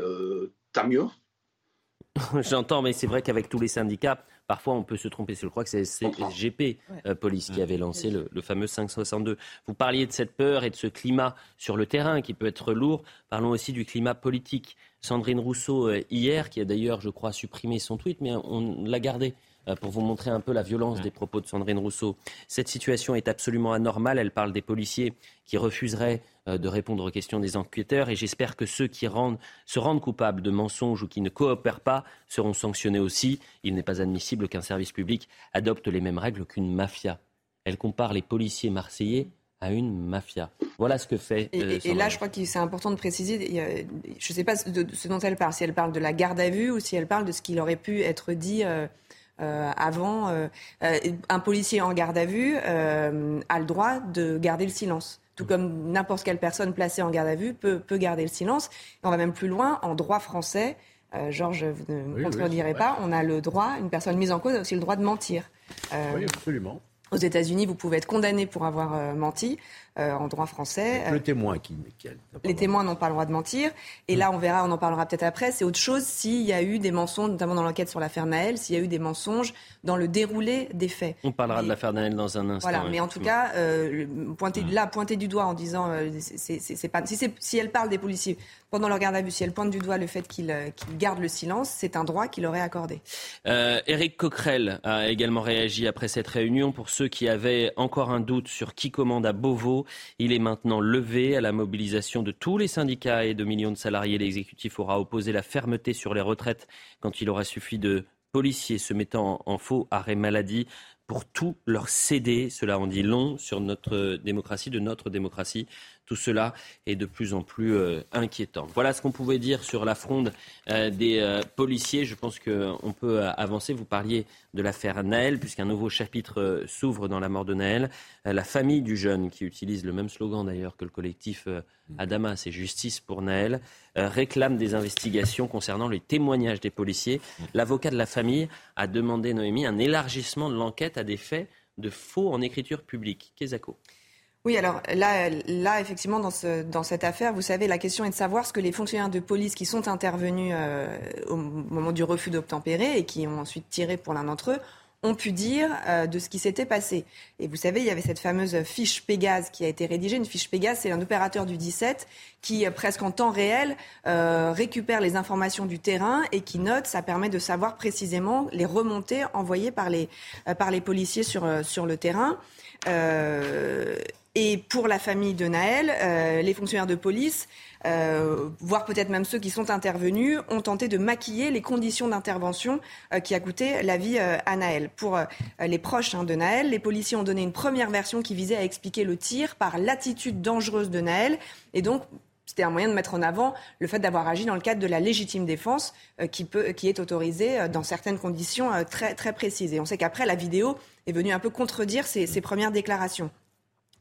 tant mieux? J'entends, mais c'est vrai qu'avec tous les syndicats, parfois on peut se tromper. Je crois que c'est CGP euh, Police qui avait lancé le, le, fameux 562. Vous parliez de cette peur et de ce climat sur le terrain qui peut être lourd. Parlons aussi du climat politique. Sandrine Rousseau, euh, hier, qui a d'ailleurs, je crois, supprimé son tweet, mais on l'a gardé euh, pour vous montrer un peu la violence des propos de Sandrine Rousseau. Cette situation est absolument anormale. Elle parle des policiers qui refuseraient de répondre aux questions des enquêteurs et j'espère que ceux qui se rendent coupables de mensonges ou qui ne coopèrent pas seront sanctionnés aussi. Il n'est pas admissible qu'un service public adopte les mêmes règles qu'une mafia. Elle compare les policiers marseillais à une mafia. Voilà ce que fait. et, euh, là, je crois que c'est important de préciser. je ne sais pas de, ce dont elle parle, si elle parle de la garde à vue ou si elle parle de ce qu'il aurait pu être dit. Euh, avant, euh, euh, un policier en garde à vue a le droit de garder le silence tout comme n'importe quelle personne placée en garde à vue peut, peut garder le silence. on va même plus loin, en droit français, Georges, vous ne me contredirez pas, on a le droit, une personne mise en cause a aussi le droit de mentir. oui, absolument. Aux États-Unis, vous pouvez être condamné pour avoir menti. Euh, en droit français. Le témoin qui, les témoins n'ont pas le droit de mentir. Et là, on verra, on en parlera peut-être après. C'est autre chose s'il y a eu des mensonges, notamment dans l'enquête sur l'affaire Naël, s'il y a eu des mensonges dans le déroulé des faits. On parlera de l'affaire Naël dans un instant. Voilà, mais en tout cas, euh, pointer, là, pointer du doigt en disant, euh, c'est pas, si, si elle parle des policiers pendant leur garde à vue, si elle pointe du doigt le fait qu'ils gardent le silence, c'est un droit qu'il aurait accordé. Éric Coquerel a également réagi après cette réunion. Pour ceux qui avaient encore un doute sur qui commande à Beauvau, il est maintenant levé à la mobilisation de tous les syndicats et de millions de salariés. L'exécutif aura opposé la fermeté sur les retraites quand il aura suffi de policiers se mettant en faux arrêt maladie pour tout leur céder. Cela en dit long sur notre démocratie, de notre démocratie. Tout cela est de plus en plus euh, inquiétant. Voilà ce qu'on pouvait dire sur la fronde euh, des euh, policiers. Je pense qu'on peut avancer. Vous parliez de l'affaire Naël, puisqu'un nouveau chapitre s'ouvre dans la mort de Naël. la famille du jeune, qui utilise le même slogan d'ailleurs que le collectif Adama, c'est justice pour Naël, réclame des investigations concernant les témoignages des policiers. L'avocat de la famille a demandé, Noémie, un élargissement de l'enquête à des faits de faux en écriture publique. Kezako. Oui, alors là, là effectivement, dans, ce, dans cette affaire, vous savez, la question est de savoir ce que les fonctionnaires de police qui sont intervenus euh, au moment du refus d'obtempérer et qui ont ensuite tiré pour l'un d'entre eux ont pu dire euh, de ce qui s'était passé. Et vous savez, il y avait cette fameuse fiche Pégase qui a été rédigée. Une fiche Pégase, c'est un opérateur du 17 qui, euh, presque en temps réel, récupère les informations du terrain et qui note. Ça permet de savoir précisément les remontées envoyées par les, par les policiers sur, sur le terrain. Et pour la famille de Naël, euh, les fonctionnaires de police, euh, voire peut-être même ceux qui sont intervenus, ont tenté de maquiller les conditions d'intervention euh, qui a coûté la vie à Naël. Pour les proches hein, de Naël, les policiers ont donné une première version qui visait à expliquer le tir par l'attitude dangereuse de Naël et donc c'était un moyen de mettre en avant le fait d'avoir agi dans le cadre de la légitime défense qui, peut, qui est autorisée dans certaines conditions très, très précises. Et on sait qu'après, la vidéo est venue un peu contredire ces, ces premières déclarations.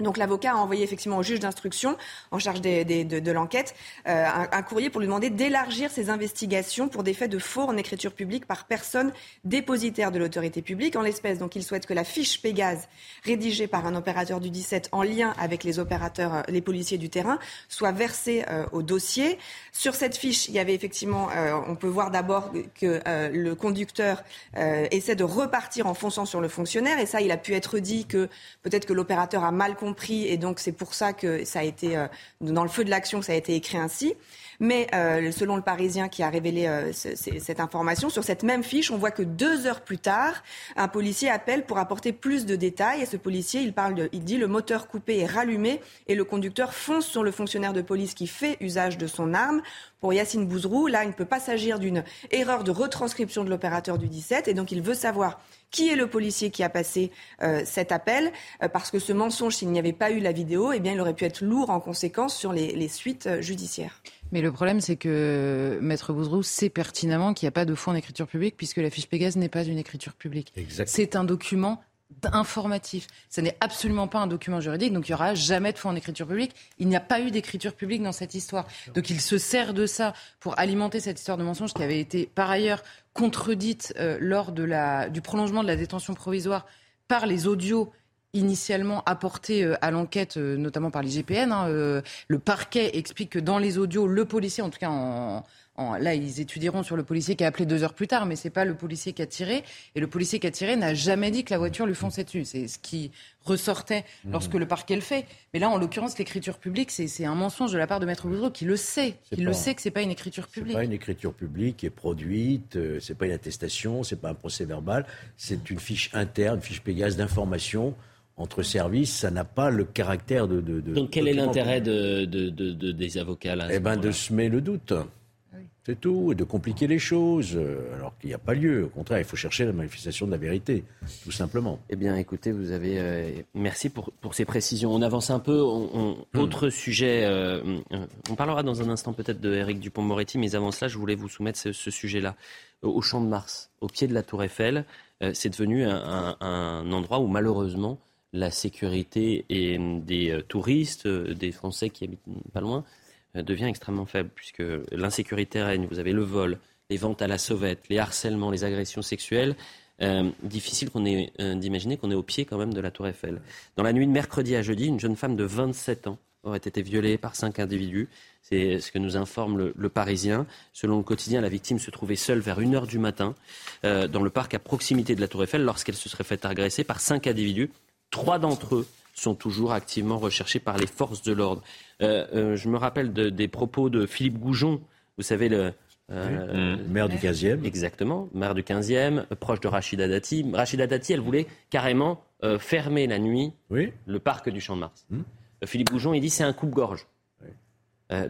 Donc l'avocat a envoyé effectivement au juge d'instruction en charge de, l'enquête euh, un, courrier pour lui demander d'élargir ses investigations pour des faits de faux en écriture publique par personne dépositaire de l'autorité publique. En l'espèce, donc il souhaite que la fiche Pégase rédigée par un opérateur du 17 en lien avec les opérateurs, euh, les policiers du terrain, soit versée euh, au dossier. Sur cette fiche, il y avait effectivement, on peut voir d'abord que le conducteur essaie de repartir en fonçant sur le fonctionnaire et ça, il a pu être dit que peut-être que l'opérateur a mal compris compris et donc c'est pour ça que ça a été euh, dans le feu de l'action que ça a été écrit ainsi. Mais euh, selon le Parisien qui a révélé euh, cette information, sur cette même fiche, on voit que deux heures plus tard, un policier appelle pour apporter plus de détails. Et ce policier, il parle il dit le moteur coupé est rallumé et le conducteur fonce sur le fonctionnaire de police qui fait usage de son arme. Pour Yacine Bouzrou, là, il ne peut pas s'agir d'une erreur de retranscription de l'opérateur du 17 et donc il veut savoir qui est le policier qui a passé euh, cet appel parce que ce mensonge, s'il n'y avait pas eu la vidéo, eh bien, il aurait pu être lourd en conséquence sur les, les suites judiciaires. Mais le problème, c'est que Maître Bouzrou sait pertinemment qu'il n'y a pas de fond en écriture publique, puisque la fiche Pégase n'est pas une écriture publique. C'est un document informatif. Ce n'est absolument pas un document juridique, donc il n'y aura jamais de fonds en écriture publique. Il n'y a pas eu d'écriture publique dans cette histoire. Donc il se sert de ça pour alimenter cette histoire de mensonge qui avait été par ailleurs contredite euh, lors de la, du prolongement de la détention provisoire par les audios initialement apporté euh, à l'enquête, euh, notamment par l'IGPN. Hein, euh, le parquet explique que dans les audios, le policier, en tout cas en, là, ils étudieront sur le policier qui a appelé deux heures plus tard, mais c'est pas le policier qui a tiré. Et le policier qui a tiré n'a jamais dit que la voiture lui fonçait dessus. C'est ce qui ressortait mmh. lorsque le parquet le fait. Mais là, en l'occurrence, l'écriture publique, c'est un mensonge de la part de Maître Boudreau qui le sait, qui le sait que c'est pas une écriture publique. C'est pas une écriture publique qui est produite, euh, c'est pas une attestation, c'est pas un procès verbal, c'est une fiche interne, une fiche Pégase d'information entre services, ça n'a pas le caractère de. Donc quel est l'intérêt de, des avocats là Eh bien, de semer le doute. C'est tout, et de compliquer les choses, euh, alors qu'il n'y a pas lieu. Au contraire, il faut chercher la manifestation de la vérité, tout simplement. Eh bien, écoutez, vous avez. Euh, merci pour, pour, ces précisions. On avance un peu. On, hmm. Autre sujet. Euh, on parlera dans un instant peut-être de Eric Dupont-Moretti, mais avant cela, je voulais vous soumettre ce, sujet-là. Au Champ de Mars, au pied de la Tour Eiffel, c'est devenu un, un, endroit où, malheureusement, la sécurité et des touristes, des Français qui habitent pas loin, euh, devient extrêmement faible, puisque l'insécurité règne. Vous avez le vol, les ventes à la sauvette, les harcèlements, les agressions sexuelles. Euh, difficile qu'on ait, euh, d'imaginer qu'on est au pied quand même de la Tour Eiffel. Dans la nuit de mercredi à jeudi, une jeune femme de 27 ans aurait été violée par cinq individus. C'est ce que nous informe le, Parisien. Selon le quotidien, la victime se trouvait seule vers 1h du matin dans le parc à proximité de la Tour Eiffel lorsqu'elle se serait faite agresser par cinq individus. Trois d'entre eux sont toujours activement recherchés par les forces de l'ordre. Euh, euh, je me rappelle des propos de Philippe Goujon, vous savez, le, euh, maire du 15e. Exactement, maire du 15e, proche de Rachida Dati. Rachida Dati, elle voulait carrément fermer la nuit le parc du Champ de Mars. Hmm. Philippe Goujon, il dit c'est un coupe-gorge.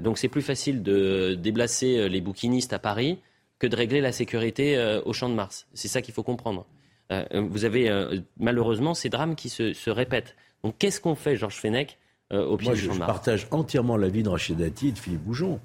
donc c'est plus facile de déplacer les bouquinistes à Paris que de régler la sécurité au Champ de Mars. C'est ça qu'il faut comprendre. Vous avez malheureusement ces drames qui se répètent. Donc qu'est-ce qu'on fait, Georges Fenech, euh, au pied Moi, du je, je partage entièrement l'avis de Rachid Dati et de Philippe Boujon.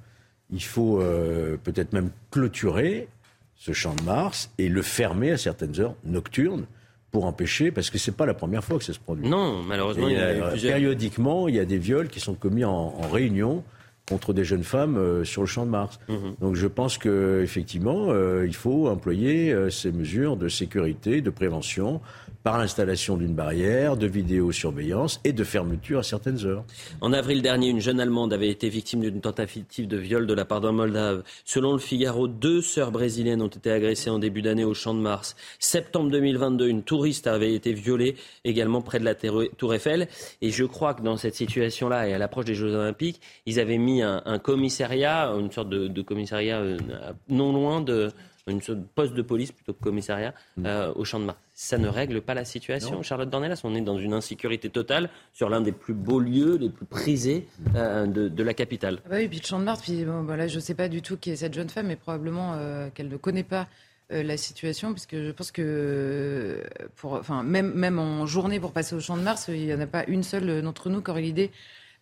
Il faut euh, peut-être même clôturer ce champ de Mars et le fermer à certaines heures nocturnes pour empêcher, parce que ce n'est pas la première fois que ça se produit. Non, malheureusement, il y a, plusieurs... Périodiquement, il y a des viols qui sont commis en, réunion contre des jeunes femmes euh, sur le champ de Mars. Mhm. Donc je pense qu'effectivement, il faut employer ces mesures de sécurité, de prévention, par l'installation d'une barrière, de vidéosurveillance et de fermeture à certaines heures. En avril dernier, une jeune Allemande avait été victime d'une tentative de viol de la part d'un Moldave. Selon le Figaro, deux sœurs brésiliennes ont été agressées en début d'année au Champ de Mars. Septembre 2022, une touriste avait été violée également près de la Tour Eiffel. Et je crois que dans cette situation-là et à l'approche des Jeux Olympiques, ils avaient mis un, commissariat, une sorte de commissariat euh, non loin de une sorte de poste de police plutôt que commissariat mm. euh, au champ de Mars. Ça ne règle pas la situation. Charlotte Dornelas, on est dans une insécurité totale sur l'un des plus beaux lieux, les plus prisés euh, de, la capitale. Ah bah oui, puis le champ de Mars, puis bon, bah je ne sais pas du tout qui est cette jeune femme, mais probablement euh, qu'elle ne connaît pas la situation, parce que je pense que pour, enfin, même, même en journée pour passer au champ de Mars, il n'y en a pas une seule d'entre nous qui aurait l'idée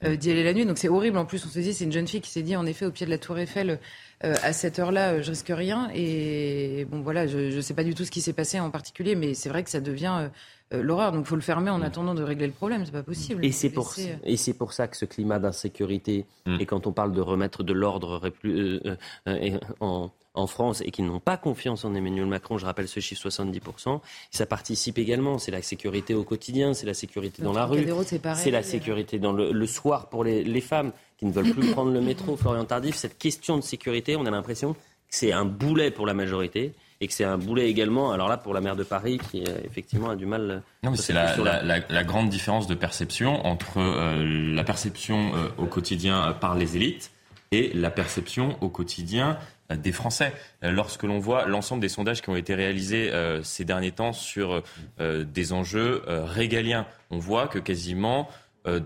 d'y aller la nuit. Donc c'est horrible. En plus, on se dit, c'est une jeune fille qui s'est dit, en effet, au pied de la Tour Eiffel, euh, à cette heure-là, euh, je risque rien. Et bon, voilà, je ne sais pas du tout ce qui s'est passé en particulier, mais c'est vrai que ça devient euh, l'horreur. Donc, il faut le fermer en mm. attendant de régler le problème. C'est pas possible. Et c'est pour, et c'est pour ça que ce climat d'insécurité, mm. et quand on parle de remettre de l'ordre en, en France et qui n'ont pas confiance en Emmanuel Macron, je rappelle ce chiffre 70%, ça participe également. C'est la sécurité au quotidien, c'est la sécurité dans la rue, c'est la sécurité dans le, soir pour les, les, femmes qui ne veulent plus prendre le métro. Florian Tardif, cette question de sécurité, on a l'impression que c'est un boulet pour la majorité et que c'est un boulet également, alors là, pour la maire de Paris, qui euh, effectivement a du mal. Non, mais c'est la, la, la, grande différence de perception entre euh, la perception euh, au quotidien par les élites et la perception au quotidien des Français. Euh, lorsque l'on voit l'ensemble des sondages qui ont été réalisés euh, ces derniers temps sur euh, des enjeux régaliens, on voit que quasiment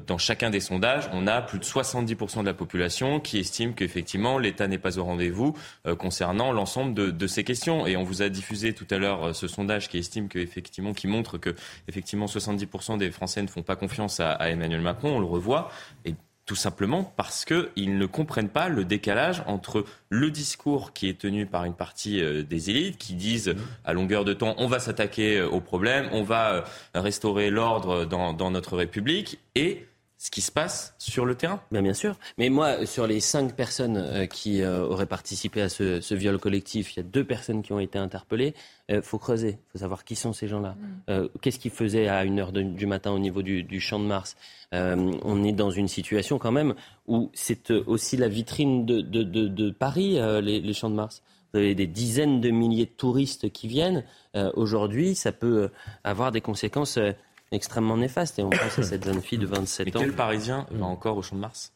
dans chacun des sondages, on a plus de 70% de la population qui estime qu'effectivement l'État n'est pas au rendez-vous concernant l'ensemble de, ces questions. Et on vous a diffusé tout à l'heure ce sondage qui estime que effectivement, qui montre que effectivement 70% des Français ne font pas confiance à, à Emmanuel Macron. On le revoit. Et tout simplement parce qu'ils ne comprennent pas le décalage entre le discours qui est tenu par une partie euh, des élites qui disent à longueur de temps on va s'attaquer euh, au problème, on va euh, restaurer l'ordre dans, notre République et ce qui se passe sur le terrain. Bien, bien sûr. Mais moi, sur les cinq personnes euh, qui euh, auraient participé à ce, viol collectif, il y a deux personnes qui ont été interpellées. Il faut creuser, il faut savoir qui sont ces gens-là. Mm. Qu'est-ce qu'ils faisaient à 1h du matin au niveau du, champ de Mars? On est dans une situation quand même où c'est aussi la vitrine de, Paris, les, les champs de Mars. Vous avez des dizaines de milliers de touristes qui viennent. Aujourd'hui, ça peut avoir des conséquences extrêmement néfaste. Et on pense à cette jeune fille de 27 Mais ans. Quel Parisien va encore au Champ de Mars?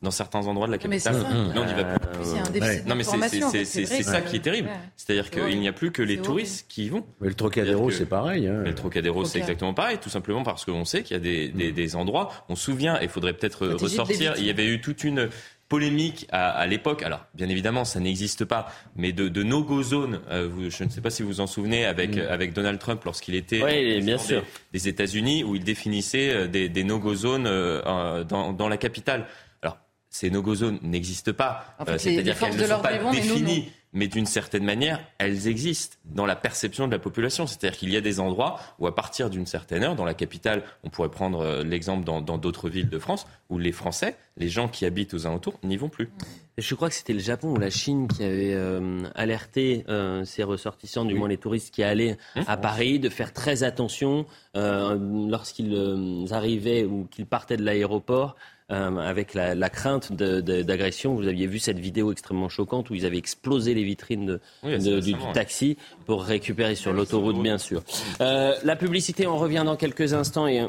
Dans certains endroits de la capitale. Non, on va plus. non, mais c'est ça qui est terrible. C'est-à-dire qu'il n'y a plus que les touristes qui y vont. Mais le Trocadéro, c'est pareil. Hein. Le Trocadéro, c'est exactement pareil, tout simplement parce qu'on sait qu'il y a des, des, des, endroits. On se souvient, et il faudrait peut-être ressortir. Il y avait eu toute une polémique à, l'époque. Alors, bien évidemment, ça n'existe pas, mais de, de no-go zone. Euh, je ne sais pas si vous vous en souvenez avec, mm. avec Donald Trump lorsqu'il était bien sûr. Des, États-Unis, où il définissait euh, des, des no-go zones euh, dans, dans la capitale. Alors, ces no-go zones n'existent pas. C'est-à-dire qu'elles ne sont pas définies mais d'une certaine manière, elles existent dans la perception de la population. C'est-à-dire qu'il y a des endroits où, à partir d'une certaine heure, dans la capitale, on pourrait prendre euh, l'exemple dans d'autres villes de France, où les Français, les gens qui habitent aux alentours, n'y vont plus. Je crois que c'était le Japon ou la Chine qui avait euh, alerté euh, ces ressortissants, du moins les touristes qui allaient hum. à Paris, de faire très attention lorsqu'ils arrivaient ou qu'ils partaient de l'aéroport euh, avec la, crainte d'agression. Vous aviez vu cette vidéo extrêmement choquante où ils avaient explosé les vitrines du, taxi pour récupérer sur l'autoroute, bien sûr. Euh, la publicité, on revient dans quelques instants et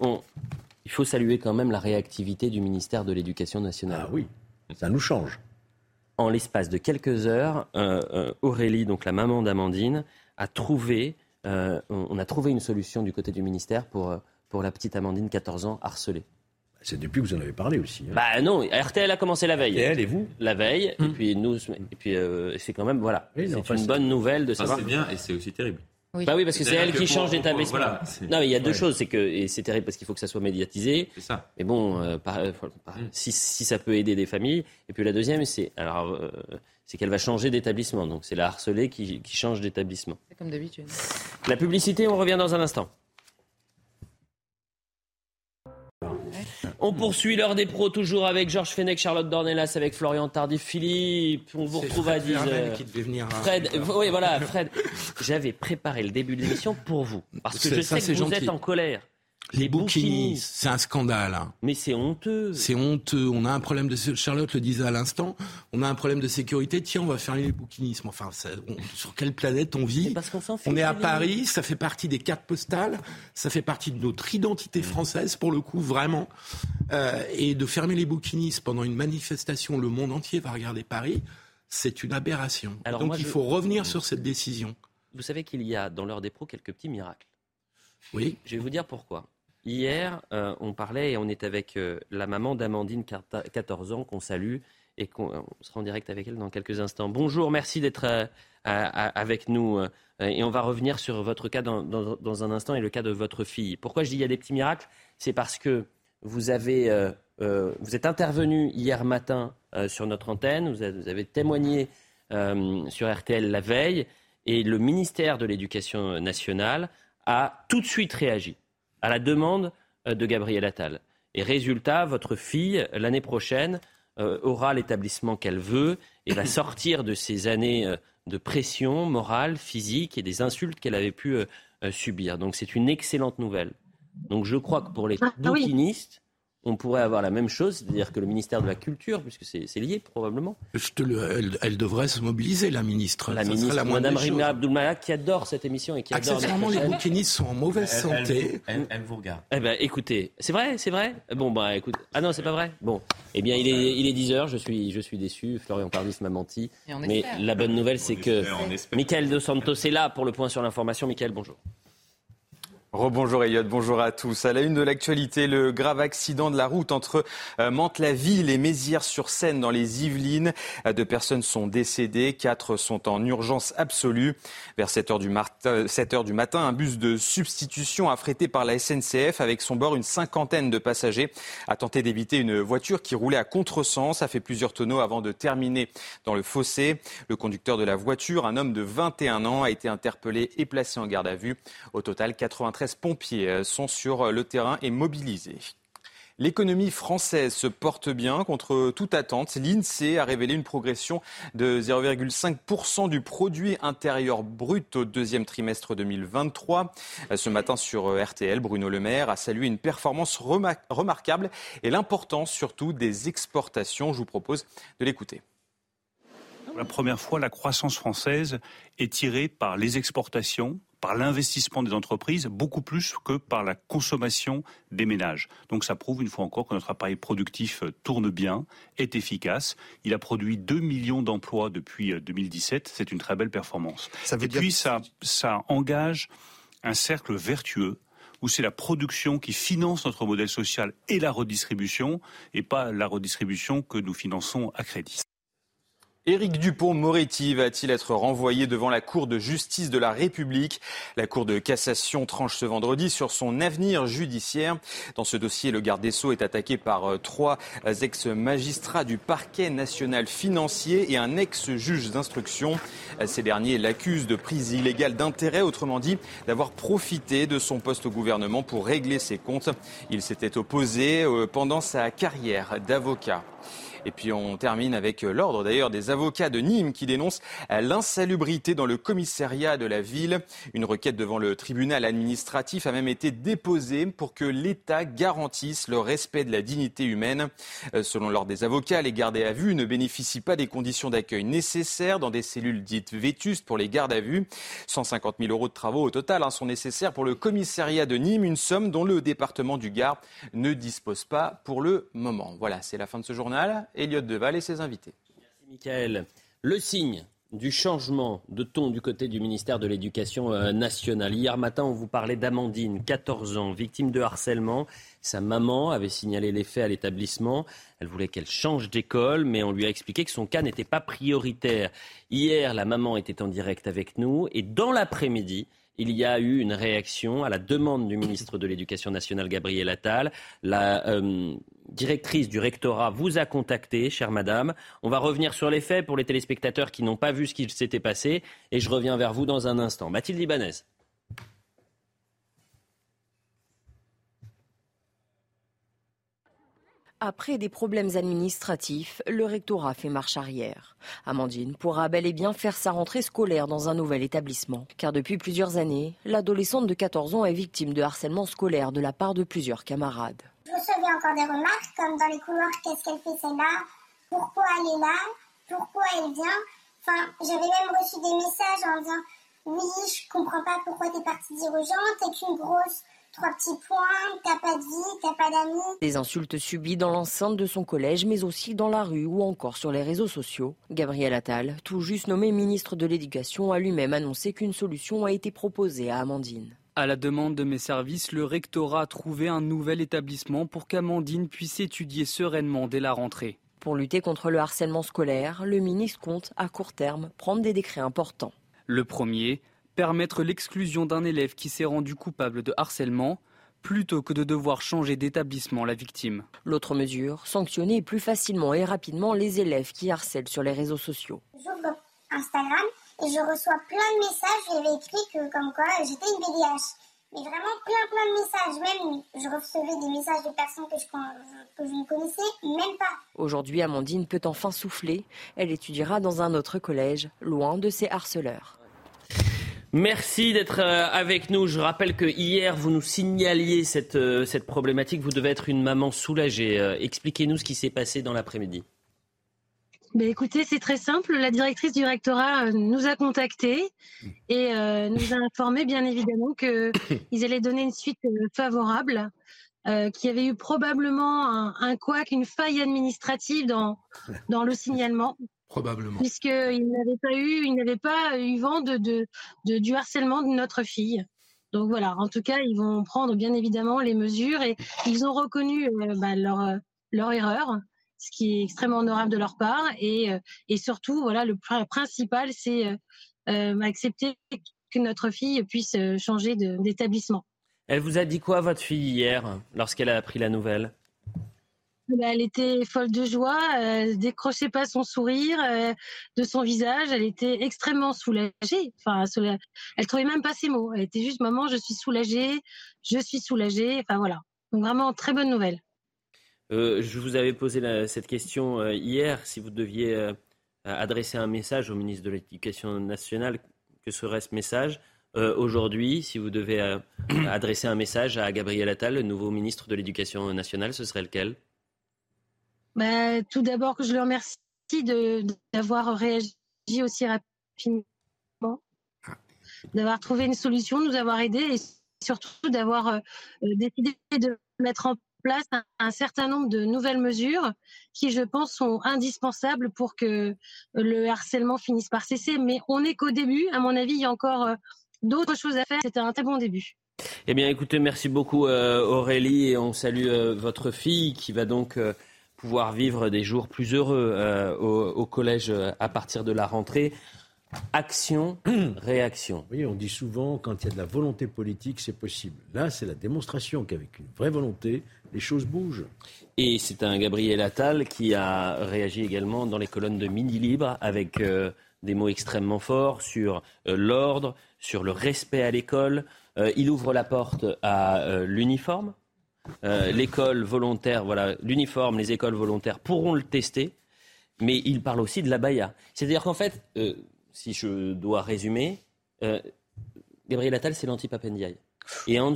il faut saluer quand même la réactivité du ministère de l'Éducation nationale. Ah oui, ça nous change. En l'espace de quelques heures, euh, Aurélie, donc la maman d'Amandine, a trouvé, on a trouvé une solution du côté du ministère pour, pour la petite Amandine, 14 ans, harcelée. C'est depuis que vous en avez parlé aussi. Hein. Bah non, RTL a commencé la veille. RTL et vous La veille, et hmm. puis nous, et puis euh, c'est quand même voilà, c'est une bonne nouvelle de savoir. c'est bien et c'est aussi terrible. Oui. Bah oui, parce que c'est elle qui change d'établissement. non, mais il y a deux choses, c'est que et c'est terrible parce qu'il faut que ça soit médiatisé. C'est ça. Mais bon, euh, euh, hmm. si, si, ça peut aider des familles. Et puis la deuxième, c'est alors c'est qu'elle va changer d'établissement. Donc c'est la harcelée qui, qui change d'établissement. C'est comme d'habitude. La publicité, on revient dans un instant. On poursuit l'heure des pros toujours avec Georges Fenech, Charlotte Dornelas, avec Florian Tardif, Philippe. On vous retrouve à 10 h Fred, oui voilà, Fred. J'avais préparé le début de l'émission pour vous parce que je sais que vous êtes en colère. Les bouquinistes, c'est un scandale. Hein. Mais c'est honteux. C'est honteux. On a un problème de Charlotte le disait à l'instant. On a un problème de sécurité. Tiens, on va faire les bouquinismes. Enfin, sur quelle planète on vit? Parce qu'on On est à Paris. Ça fait partie des cartes postales. Ça fait partie de notre identité mmh. française pour le coup, vraiment. Euh, et de fermer les bouquinistes pendant une manifestation, le monde entier va regarder Paris. C'est une aberration. Donc il faut revenir sur cette décision. Vous savez qu'il y a dans l'heure des pros quelques petits miracles. Oui. Je vais vous dire pourquoi. Hier, euh, on parlait et on est avec euh, la maman d'Amandine, 14 ans, qu'on salue et qu'on sera en direct avec elle dans quelques instants. Bonjour, merci d'être euh, avec nous. et on va revenir sur votre cas dans, un instant et le cas de votre fille. Pourquoi je dis il y a des petits miracles? C'est parce que vous, avez, vous êtes intervenu hier matin sur notre antenne, vous avez témoigné sur RTL la veille et le ministère de l'Éducation nationale a tout de suite réagi à la demande euh, de Gabriel Attal. Et résultat, votre fille, l'année prochaine, euh, aura l'établissement qu'elle veut et va sortir de ces années euh, de pression morale, physique et des insultes qu'elle avait pu subir. Donc c'est une excellente nouvelle. Donc je crois que pour les ah, bouquinistes, on pourrait avoir la même chose, c'est-à-dire que le ministère de la Culture, puisque c'est lié probablement. elle, devrait se mobiliser, la ministre. La ministre, la Madame Rima Abdulmalak, qui adore cette émission et qui adore. Accessoirement, les bouquinistes sont en mauvaise santé. Elle, vous regarde. Eh ben, écoutez, c'est vrai, c'est vrai. Bon, bah, écoute. Ah non, c'est pas vrai. Bon, eh bien, il est, il est 10 heures. Je suis, je suis déçu. Florian Tardif m'a menti. Mais la bonne nouvelle, c'est que Michael De Santos est là pour le point sur l'information. Michael, bonjour. Rebonjour Elliot, bonjour à tous. À la une de l'actualité, le grave accident de la route entre euh, Mantes-la-Ville et Mézières-sur-Seine dans les Yvelines. Euh, deux personnes sont décédées, quatre sont en urgence absolue. Vers 7 heures du, du matin, un bus de substitution affrété par la SNCF avec son bord une cinquantaine de passagers a tenté d'éviter une voiture qui roulait à contresens, a fait plusieurs tonneaux avant de terminer dans le fossé. Le conducteur de la voiture, un homme de 21 ans, a été interpellé et placé en garde à vue. Au total, 93 pompiers euh, sont sur le terrain et mobilisés. L'économie française se porte bien contre toute attente. L'INSEE a révélé une progression de 0,5% du produit intérieur brut au deuxième trimestre 2023. Ce matin sur RTL, Bruno Le Maire a salué une performance remarquable et l'importance surtout des exportations. Je vous propose de l'écouter. La première fois, la croissance française est tirée par les exportations, par l'investissement des entreprises beaucoup plus que par la consommation des ménages. Donc ça prouve une fois encore que notre appareil productif euh, tourne bien, est efficace. Il a produit 2 millions d'emplois depuis 2017. Euh, C'est une très belle performance. Et puis ça, ça engage un cercle vertueux où c'est la production qui finance notre modèle social et la redistribution, et pas la redistribution que nous finançons à crédit. Éric Dupont-Moretti va-t-il être renvoyé devant la Cour de justice de la République? La Cour de cassation tranche ce vendredi sur son avenir judiciaire. Dans ce dossier, le garde des Sceaux est attaqué par euh, trois ex-magistrats du parquet national financier et un ex-juge d'instruction. Ces derniers l'accusent de prise illégale d'intérêt, autrement dit d'avoir profité de son poste au gouvernement pour régler ses comptes. Il s'était opposé euh, pendant sa carrière d'avocat. Et puis on termine avec euh, l'ordre d'ailleurs des avocats de Nîmes qui dénoncent euh, l'insalubrité dans le commissariat de la ville. Une requête devant le tribunal administratif a même été déposée pour que l'État garantisse le respect de la dignité humaine. Euh, selon l'ordre des avocats, les gardés à vue ne bénéficient pas des conditions d'accueil nécessaires dans des cellules dites vétustes pour les gardes à vue. 150 000 euros de travaux au total hein, sont nécessaires pour le commissariat de Nîmes, une somme dont le département du Gard ne dispose pas pour le moment. Voilà, c'est la fin de ce journal. Elliot Deval et ses invités. Merci Michael. Le signe du changement de ton du côté du ministère de l'Éducation euh, nationale. Hier matin, on vous parlait d'Amandine, 14 ans, victime de harcèlement. Sa maman avait signalé les faits à l'établissement. Elle voulait qu'elle change d'école, mais on lui a expliqué que son cas n'était pas prioritaire. Hier, la maman était en direct avec nous et dans l'après-midi, il y a eu une réaction à la demande du ministre de l'Éducation nationale, Gabriel Attal. La euh, directrice du rectorat vous a contacté, chère madame. On va revenir sur les faits pour les téléspectateurs qui n'ont pas vu ce qui s'était passé. Et je reviens vers vous dans un instant. Mathilde Ibanez. Après des problèmes administratifs, le rectorat fait marche arrière. Amandine pourra bel et bien faire sa rentrée scolaire dans un nouvel établissement. Car depuis plusieurs années, l'adolescente de 14 ans est victime de harcèlement scolaire de la part de plusieurs camarades. Je recevais encore des remarques comme dans les couloirs, qu'est-ce qu'elle fait celle-là? Pourquoi elle est là? Pourquoi elle vient? Enfin, j'avais même reçu des messages en disant oui, je comprends pas pourquoi t'es partie dire aux gens, t'es qu'une grosse trois petits points, t'as pas de vie, t'as pas d'amis. Des insultes subies dans l'enceinte de son collège, mais aussi dans la rue ou encore sur les réseaux sociaux. Gabriel Attal, tout juste nommé ministre de l'Éducation, a lui-même annoncé qu'une solution a été proposée à Amandine. À la demande de mes services, le rectorat a trouvé un nouvel établissement pour qu'Amandine puisse étudier sereinement dès la rentrée. Pour lutter contre le harcèlement scolaire, le ministre compte, à court terme, prendre des décrets importants. Le premier, permettre l'exclusion d'un élève qui s'est rendu coupable de harcèlement plutôt que de devoir changer d'établissement la victime. L'autre mesure, sanctionner plus facilement et rapidement les élèves qui harcèlent sur les réseaux sociaux. J'ouvre Instagram et je reçois plein de messages. J'avais écrit que comme quoi j'étais une BDH. Mais vraiment plein plein de messages. Même je recevais des messages de personnes que je, que je ne connaissais même pas. Aujourd'hui, Amandine peut enfin souffler. Elle étudiera dans un autre collège, loin de ses harceleurs. Merci d'être euh, avec nous. Je rappelle que hier, vous nous signaliez cette, euh, cette problématique. Vous devez être une maman soulagée. Euh, expliquez-nous ce qui s'est passé dans l'après-midi. Ben écoutez, c'est très simple. La directrice du rectorat nous a contactés et nous a informé, bien évidemment, qu'ils allaient donner une suite favorable, qu'il y avait eu probablement un, un couac, une faille administrative dans, dans le signalement. Probablement. Puisqu'il n'avait pas eu, il n'avait pas eu vent de, de, du harcèlement de notre fille. Donc voilà, en tout cas, ils vont prendre bien évidemment les mesures et ils ont reconnu euh, bah, leur, euh, leur erreur, ce qui est extrêmement honorable de leur part. Et, euh, et surtout, voilà, le principal, c'est accepter que notre fille puisse changer d'établissement. Elle vous a dit quoi, votre fille, hier, lorsqu'elle a appris la nouvelle? Bah, elle était folle de joie, elle décrochait pas son sourire euh, de son visage, elle était extrêmement soulagée. Enfin, elle trouvait même pas ses mots. Elle était juste maman, je suis soulagée, je suis soulagée. Enfin voilà. Donc vraiment très bonne nouvelle. Je vous avais posé cette question hier, si vous deviez adresser un message au ministre de l'Éducation nationale, que serait ce message Aujourd'hui, si vous devez adresser un message à Gabriel Attal, le nouveau ministre de l'Éducation nationale, ce serait lequel? Bah, Tout d'abord, que je le remercie d'avoir réagi aussi rapidement, d'avoir trouvé une solution, nous avoir aidés et surtout d'avoir euh, décidé de mettre en place un, certain nombre de nouvelles mesures qui, je pense, sont indispensables pour que le harcèlement finisse par cesser. Mais on n'est qu'au début. À mon avis, il y a encore euh, d'autres choses à faire. C'était un très bon début. Eh bien, écoutez, merci beaucoup euh, Aurélie et on salue votre fille qui va donc pouvoir vivre des jours plus heureux euh, au, collège euh, à partir de la rentrée. Action, réaction. Oui, on dit souvent quand il y a de la volonté politique, c'est possible. Là, c'est la démonstration qu'avec une vraie volonté, les choses bougent. Et c'est un Gabriel Attal qui a réagi également dans les colonnes de Midi Libre avec euh, des mots extrêmement forts sur l'ordre, sur le respect à l'école. il ouvre la porte à l'uniforme, euh, l'école volontaire, voilà, l'uniforme, les écoles volontaires pourront le tester, mais il parle aussi de la baya. C'est-à-dire qu'en fait, euh, si je dois résumer, euh, Gabriel Attal, c'est l'anti-Papendiaï. Et en,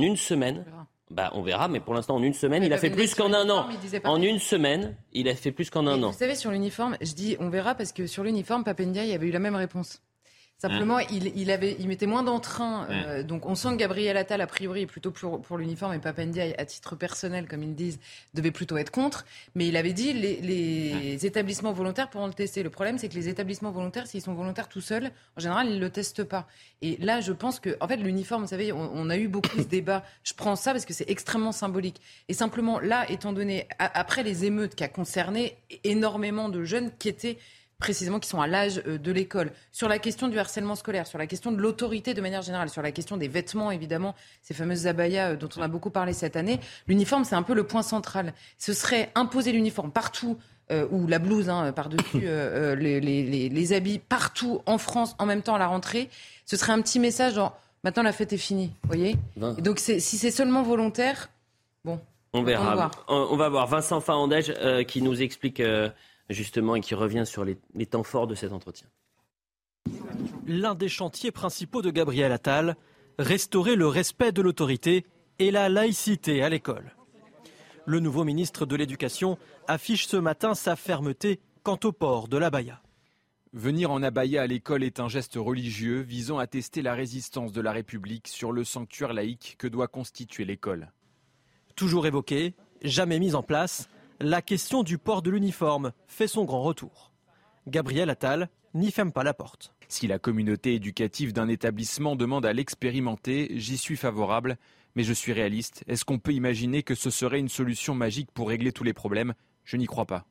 une semaine, bah, on verra, mais pour l'instant, en une semaine, il a fait plus qu'en un an. En une semaine, il a fait plus qu'en un an. Vous savez, sur l'uniforme, je dis on verra parce que sur l'uniforme, Papendiaï avait eu la même réponse. Simplement, hein. il, avait, il mettait moins d'entrain. Euh, donc, on sent que Gabriel Attal, a priori, est plutôt pour, pour l'uniforme et Papendia, à titre personnel, comme ils disent, devait plutôt être contre. Mais il avait dit les, les établissements volontaires pourront le tester. Le problème, c'est que les établissements volontaires, s'ils sont volontaires tout seuls, en général, ils ne le testent pas. Et là, je pense que, en fait, l'uniforme, vous savez, on, on, a eu beaucoup de débats. Je prends ça parce que c'est extrêmement symbolique. Et simplement, là, étant donné, après les émeutes qui a concerné énormément de jeunes qui étaient précisément qui sont à l'âge euh, de l'école. Sur la question du harcèlement scolaire, sur la question de l'autorité de manière générale, sur la question des vêtements, évidemment, ces fameuses abayas euh, dont on a beaucoup parlé cette année, l'uniforme, c'est un peu le point central. Ce serait imposer l'uniforme partout. Euh, ou la blouse hein, par-dessus les, les, les, habits partout en France en même temps à la rentrée, ce serait un petit message genre maintenant la fête est finie, voyez Et Donc si c'est seulement volontaire, bon. On verra. On, va voir Vincent Fahandège qui nous explique justement, et qui revient sur les, temps forts de cet entretien. L'un des chantiers principaux de Gabriel Attal, restaurer le respect de l'autorité et la laïcité à l'école. Le nouveau ministre de l'Éducation affiche ce matin sa fermeté quant au port de l'abaya. Venir en abaya à l'école est un geste religieux visant à tester la résistance de la République sur le sanctuaire laïque que doit constituer l'école. Toujours évoqué, jamais mise en place, la question du port de l'uniforme fait son grand retour. Gabriel Attal n'y ferme pas la porte. Si la communauté éducative d'un établissement demande à l'expérimenter, j'y suis favorable, mais je suis réaliste. Est-ce qu'on peut imaginer que ce serait une solution magique pour régler tous les problèmes? Je n'y crois pas.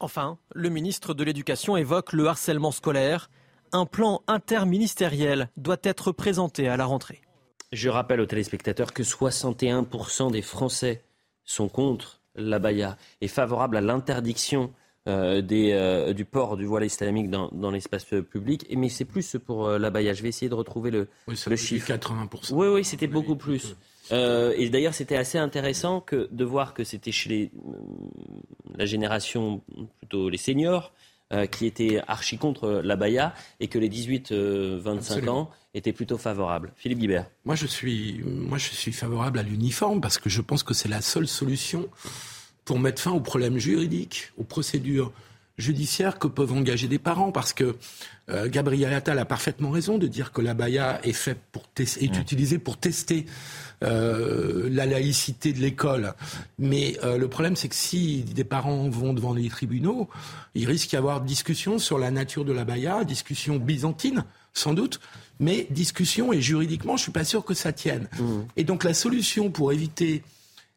Enfin, le ministre de l'Éducation évoque le harcèlement scolaire. Un plan interministériel doit être présenté à la rentrée. Je rappelle aux téléspectateurs que 61% des Français sont contre l'abaya est favorable à l'interdiction euh, euh, du port du voile islamique dans, l'espace public. Mais c'est plus pour euh, l'abaya. Je vais essayer de retrouver le, le chiffre. 80%. Oui, oui, c'était beaucoup plus. et d'ailleurs, c'était assez intéressant que, de voir que c'était chez la génération, plutôt les seniors, qui étaient archi contre l'abaya et que les 18-25 ans étaient plutôt favorables. Philippe Guibert. Moi je, suis, moi, je suis favorable à l'uniforme parce que je pense que c'est la seule solution pour mettre fin aux problèmes juridiques, aux procédures judiciaires que peuvent engager des parents, parce que euh, Gabriel Attal a parfaitement raison de dire que la baya est fait pour est mmh. utilisée pour tester euh, la laïcité de l'école. Mais euh, le problème, c'est que si des parents vont devant les tribunaux, il risque d'y avoir discussion sur la nature de la baya, discussion byzantine, sans doute, mais discussion et juridiquement, je suis pas sûr que ça tienne. Mmh. Et donc la solution pour éviter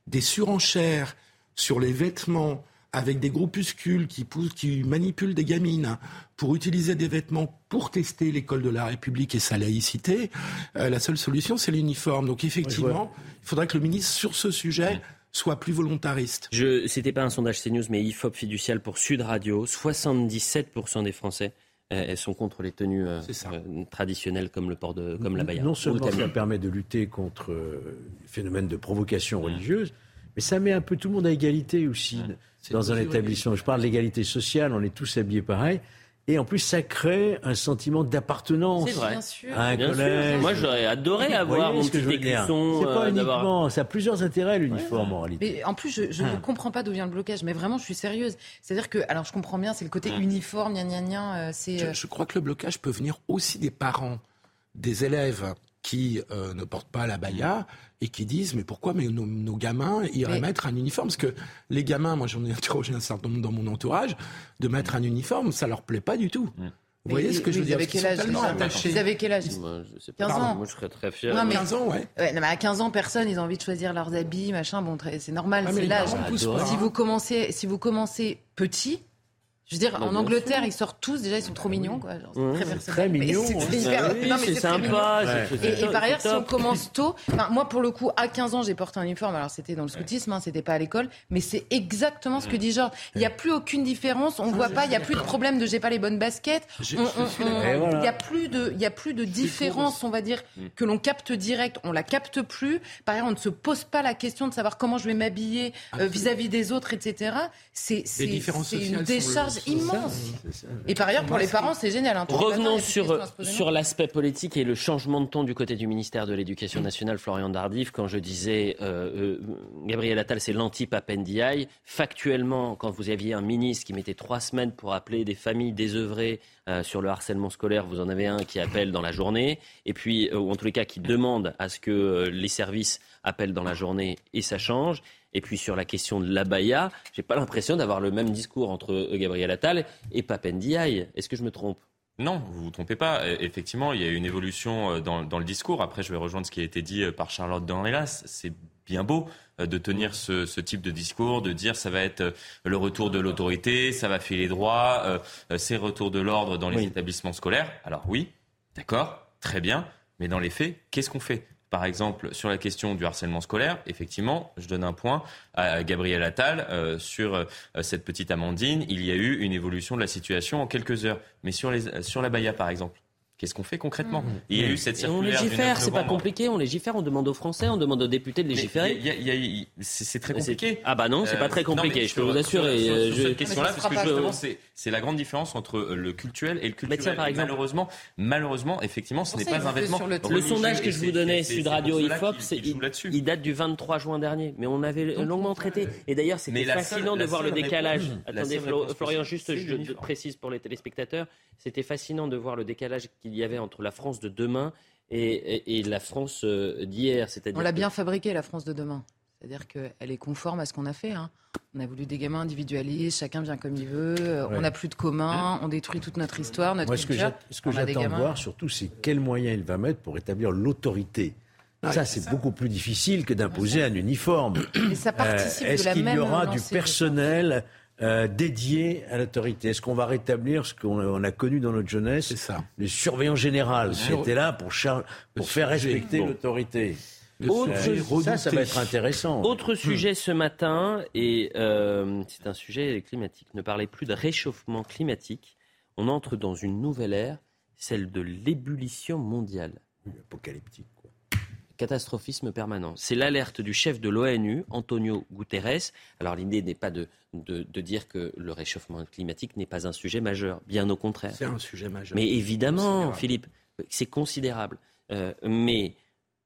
des surenchères sur les vêtements avec des groupuscules qui, poussent, qui manipulent des gamines pour utiliser des vêtements pour tester l'école de la République et sa laïcité, euh, la seule solution, c'est l'uniforme. Donc effectivement, il faudrait que le ministre, sur ce sujet, soit plus volontariste. Ce n'était pas un sondage CNews, mais IFOP fiducial pour Sud Radio. 77% des Français euh, elles sont contre les tenues euh, traditionnelles comme le port de comme la baya. Non seulement ça permet de lutter contre le phénomène de provocation religieuse, Mais ça met un peu tout le monde à égalité aussi dans un établissement. Je parle de l'égalité sociale, on est tous habillés pareil. Et en plus, ça crée un sentiment d'appartenance à un collège. Moi, j'aurais adoré avoir mon petit écusson. C'est pas euh, uniquement, ça a plusieurs intérêts l'uniforme en réalité. Mais en plus, je, je Ah. ne comprends pas d'où vient le blocage. Mais vraiment, je suis sérieuse. C'est-à-dire que, alors, je comprends bien, c'est le côté uniforme, gna gna gna. euh, C'est. Je, euh, je crois que le blocage peut venir aussi des parents, des élèves qui euh, ne portent pas la baya et qui disent mais pourquoi mais nos, nos gamins iraient Mais- mettre un uniforme? Parce que les gamins moi j'en ai interrogé un certain nombre dans mon entourage de mettre un uniforme ça leur plaît pas du tout vous voyez ce que je veux dire? quel âge tellement déjà attachés Ils avaient quel âge? Moi, je sais pas. 15 ans. Moi, je serais très fier. Non, mais- 15 ans, ouais. Ouais, non, mais à 15 ans, personne, ils ont envie de choisir leurs habits, machin. Bon, très- c'est normal, Ah, mais c'est l'âge. Si vous commencez, si vous commencez petit. Je veux dire, Bah, en Angleterre, sûr. ils sortent tous, déjà, ils sont trop mignons, quoi. Genre, Mmh. très C'est personnel, très mais mignon, c'est hein. hyper- Ah oui, non, mais c'est très sympa, c'est Et, par ailleurs, si on commence tôt, enfin, moi, pour le coup, à 15 ans, j'ai porté un uniforme. Alors, c'était dans le scoutisme, hein, c'était pas à l'école, mais c'est exactement ce que dit Georges. Il n'y a plus aucune différence, on voit pas, il n'y a plus de problème de j'ai pas les bonnes baskets. Il voilà. n'y a plus de, il y a plus de différence, on va dire, que l'on capte direct, on la capte plus. Par ailleurs, on ne se pose pas la question de savoir comment je vais m'habiller euh, vis-à-vis des autres, etc. C'est une décharge immense. Ça. Et par ailleurs, pour les parents, c'est génial. hein. Revenons sur, sur l'aspect politique et le changement de ton du côté du ministère de l'Éducation nationale, Florian Dardif. Quand je disais euh, euh, Gabriel Attal, c'est l'anti-Papendiaï. Factuellement, quand vous aviez un ministre qui mettait trois semaines pour appeler des familles désœuvrées euh, sur le harcèlement scolaire, vous en avez un qui appelle dans la journée, et puis, euh, ou en tous les cas, qui demande à ce que euh, les services appellent dans la journée et ça change. Et puis sur la question de l'abaya, j'ai pas l'impression d'avoir le même discours entre euh, Gabriel Attal et Papendiaï. Est-ce que je me trompe? Non, vous vous trompez pas. Euh, Effectivement, il y a eu une évolution euh, dans, dans le discours. Après, je vais rejoindre ce qui a été dit euh, par Charlotte Dornelas. C'est bien beau de tenir ce, ce type de discours, de dire ça va être le retour de l'autorité, ça va filer droit, euh, euh, c'est retour de l'ordre dans les Oui. établissements scolaires. Alors oui, d'accord, très bien. Mais dans les faits, qu'est-ce qu'on fait? Par exemple, sur la question du harcèlement scolaire, effectivement, je donne un point à Gabriel Attal euh, sur euh, cette petite Amandine. Il y a eu une évolution de la situation en quelques heures. Mais sur, les, sur la Baïa, par exemple, qu'est-ce qu'on fait concrètement Il y a eu cette Et on circulaire. 9 légifère, c'est pas compliqué, on légifère, on demande aux Français, on demande aux députés de légiférer. c'est très compliqué. Ah bah non, c'est pas très non, compliqué, je peux vous assurer. Sur, euh, sur je- cette question-là, parce que justement, c'est la grande différence entre euh, le culturel et le culturel. tiens, par exemple. Malheureusement, malheureusement, effectivement, ce n'est pas un vêtement. sur le- sondage que je vous donnais, Sud Radio IFOP, il date du 23 juin dernier. Mais on avait longuement traité. Et d'ailleurs, c'était fascinant de voir le décalage. Attendez, Florian, juste, je précise pour les téléspectateurs, c'était fascinant de voir le décalage qu'il y avait entre la France de demain et, et- et la France euh, d'hier. C'est-à-dire On l'a que- bien fabriqué, la France de demain. C'est-à-dire qu'elle est conforme à ce qu'on a fait. hein. On a voulu des gamins individualistes, chacun vient comme il veut, euh, Ouais. on n'a plus de commun, on détruit toute notre histoire, notre Moi, que culture. ce que j'attends de voir surtout, c'est quels moyens il va mettre pour établir l'autorité. Ça, c'est beaucoup plus difficile que d'imposer un uniforme. Mais ça participe Euh, Est-ce qu'il y aura du personnel euh, dédié à l'autorité Est-ce qu'on va rétablir ce qu'on on a connu dans notre jeunesse C'est ça. Les surveillants généraux qui sur- étaient là pour, char- pour Le faire respecter Bon. l'autorité. Autre- sujet Ça, ça va être intéressant. Autre sujet ce matin, et euh, c'est un sujet climatique. Ne parlez plus de réchauffement climatique. On entre dans une nouvelle ère, celle de l'ébullition mondiale. Apocalyptique. Catastrophisme permanent. C'est l'alerte du chef de l'ONU, Antonio Guterres. Alors l'idée n'est pas de, de, de dire que le réchauffement climatique n'est pas un sujet majeur, bien au contraire. C'est un sujet majeur. Mais évidemment. Philippe, c'est considérable. Euh, mais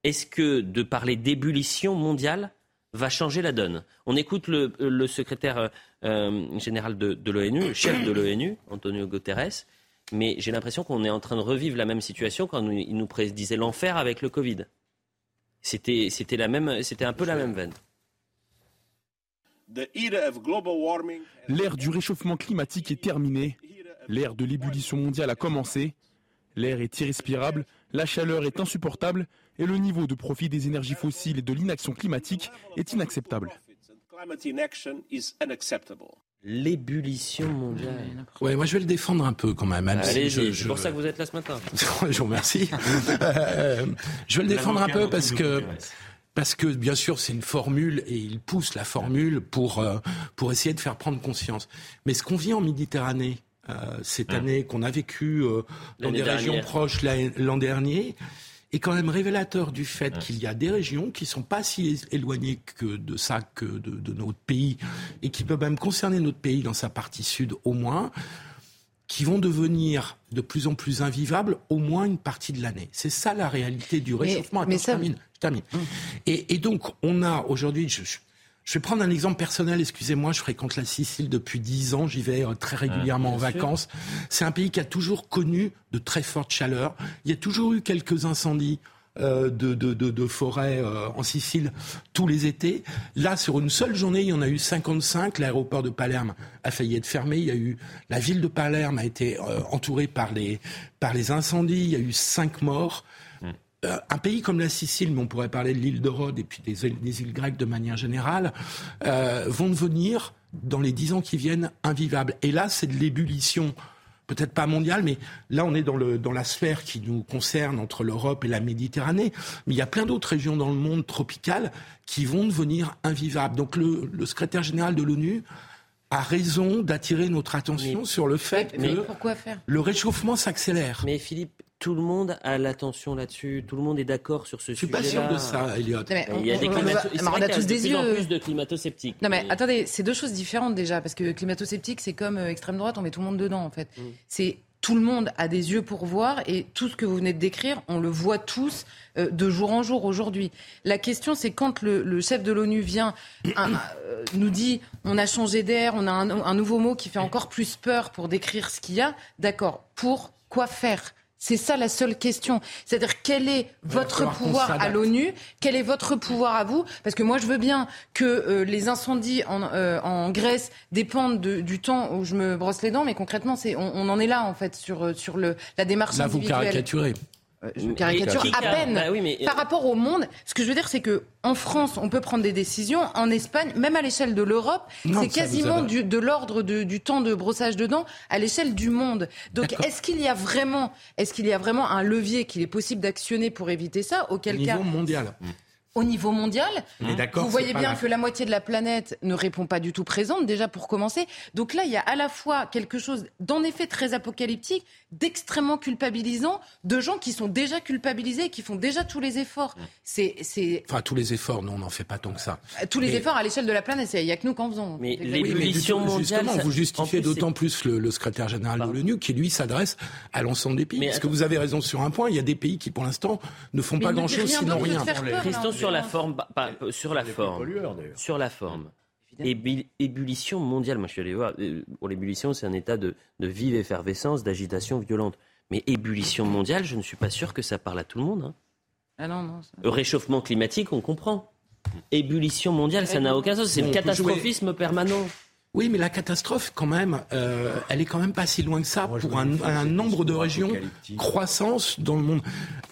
est-ce que de parler d'ébullition mondiale va changer la donne? On écoute le, le secrétaire euh, euh, général de, de l'ONU, le chef de l'ONU, Antonio Guterres, mais j'ai l'impression qu'on est en train de revivre la même situation quand nous- il nous prédisait l'enfer avec le Covid. C'était, c'était, la même, c'était un peu la même veine. L'ère du réchauffement climatique est terminée. L'ère de l'ébullition mondiale a commencé. L'air est irrespirable, la chaleur est insupportable et le niveau de profit des énergies fossiles et de l'inaction climatique est inacceptable. L'ébullition mondiale. Ouais, moi je vais le défendre un peu quand même. même si Allez-y, je- c'est je- pour ça que vous êtes là ce matin. je vous remercie. Euh, je vais le défendre un peu parce que parce que bien sûr c'est une formule et il pousse la formule pour euh, pour essayer de faire prendre conscience. Mais ce qu'on vit en Méditerranée euh, cette année qu'on a vécu euh, dans des régions proches l'an l'an dernier, est quand même révélateur du fait qu'il y a des régions qui sont pas si éloignées que de ça que de, de notre pays et qui peuvent même concerner notre pays dans sa partie sud au moins qui vont devenir de plus en plus invivables au moins une partie de l'année. C'est ça la réalité du réchauffement. Mais, ça... je termine. Je termine. Hum. Et, et, donc, on a aujourd'hui, je, je, vais prendre un exemple personnel, excusez-moi, je fréquente la Sicile depuis dix ans, j'y vais euh, très régulièrement en vacances. C'est un pays qui a toujours connu de très fortes chaleurs. Il y a toujours eu quelques incendies euh, de, de, de, forêt euh, en Sicile tous les étés. Là, sur une seule journée, il y en a eu 55. L'aéroport de Palerme a failli être fermé. Il y a eu la ville de Palerme a été euh, entourée par les par les incendies. Il y a eu cinq morts. Mm. un pays comme la Sicile, mais on pourrait parler de l'île de Rhodes et puis des, des, îles grecques de manière générale, vont devenir dans les dix ans qui viennent invivables. Et là, c'est de l'ébullition peut-être pas mondiale, mais là on est dans, le, dans la sphère qui nous concerne entre l'Europe et la Méditerranée. Mais il y a plein d'autres régions dans le monde tropical qui vont devenir invivables. Donc le, le secrétaire général de l'ONU a raison d'attirer notre attention sur le fait que le réchauffement s'accélère. Mais Philippe, tout le monde a l'attention là-dessus. Tout le monde est d'accord sur ce sujet. Je suis pas sûr de ça, Elliot. il y a des climato... on, a tous des yeux. plus de climato-sceptiques. Non mais attendez, c'est deux choses différentes déjà parce que climato-sceptique c'est comme euh, extrême droite, on met tout le monde dedans en fait. Mm. C'est tout le monde a des yeux pour voir et tout ce que vous venez de décrire, on le voit tous euh, de jour en jour aujourd'hui. La question, c'est quand le, chef de l'ONU vient, euh, nous dit on a changé d'air, on a un, un nouveau mot qui fait encore plus peur pour décrire ce qu'il y a, d'accord, pour quoi faire? C'est ça la seule question. C'est-à-dire quel est votre pouvoir à l'ONU? Quel est votre pouvoir à vous? Parce que moi, je veux bien que euh, les incendies en, euh, en Grèce dépendent de, du temps où je me brosse les dents, mais concrètement, c'est on, on, en est là en fait sur euh, sur le la démarche Là, individuelle. vous caricaturez. Euh, je caricature à peine. Bah oui, mais... Par rapport au monde, ce que je veux dire, c'est que en France, on peut prendre des décisions. En Espagne, même à l'échelle de l'Europe, c'est quasiment du, de l'ordre du temps de brossage de dents à l'échelle du monde. Donc, est-ce qu'il y a vraiment, est-ce qu'il y a vraiment un levier qu'il est possible d'actionner pour éviter ça Auquel Au cas, niveau mondial au niveau mondial. Vous voyez bien que la moitié de la planète ne répond pas du tout présente, déjà pour commencer. Donc là, il y a à la fois quelque chose d'en effet très apocalyptique, d'extrêmement culpabilisant, de gens qui sont déjà culpabilisés et qui font déjà tous les efforts. C'est, c'est... Enfin, tous les efforts, non, on n'en fait pas tant que ça. Euh, tous les efforts à l'échelle de la planète, il n'y a que nous qu'en faisons. Mais l'ébullition mondiale... Justement, vous justifiez d'autant plus le, secrétaire général de l'ONU qui, lui, s'adresse à l'ensemble des pays. Mais Parce que vous avez raison sur un point, il y a des pays qui, pour l'instant, ne font pas grand-chose, sinon rien sur la forme, sur la forme, sur la forme. ébullition mondiale. Moi, je suis allé voir. Euh, pour l'ébullition, c'est un état de, vive effervescence, d'agitation violente. Mais ébullition mondiale, je ne suis pas sûr que ça parle à tout le monde. Hein. Ah non, non. Réchauffement climatique, on comprend. Ébullition mondiale, ça n'a aucun sens. C'est le catastrophisme permanent. Oui, mais la catastrophe, quand même, euh, elle est quand même pas si loin que ça pour un, nombre de régions croissance dans le monde.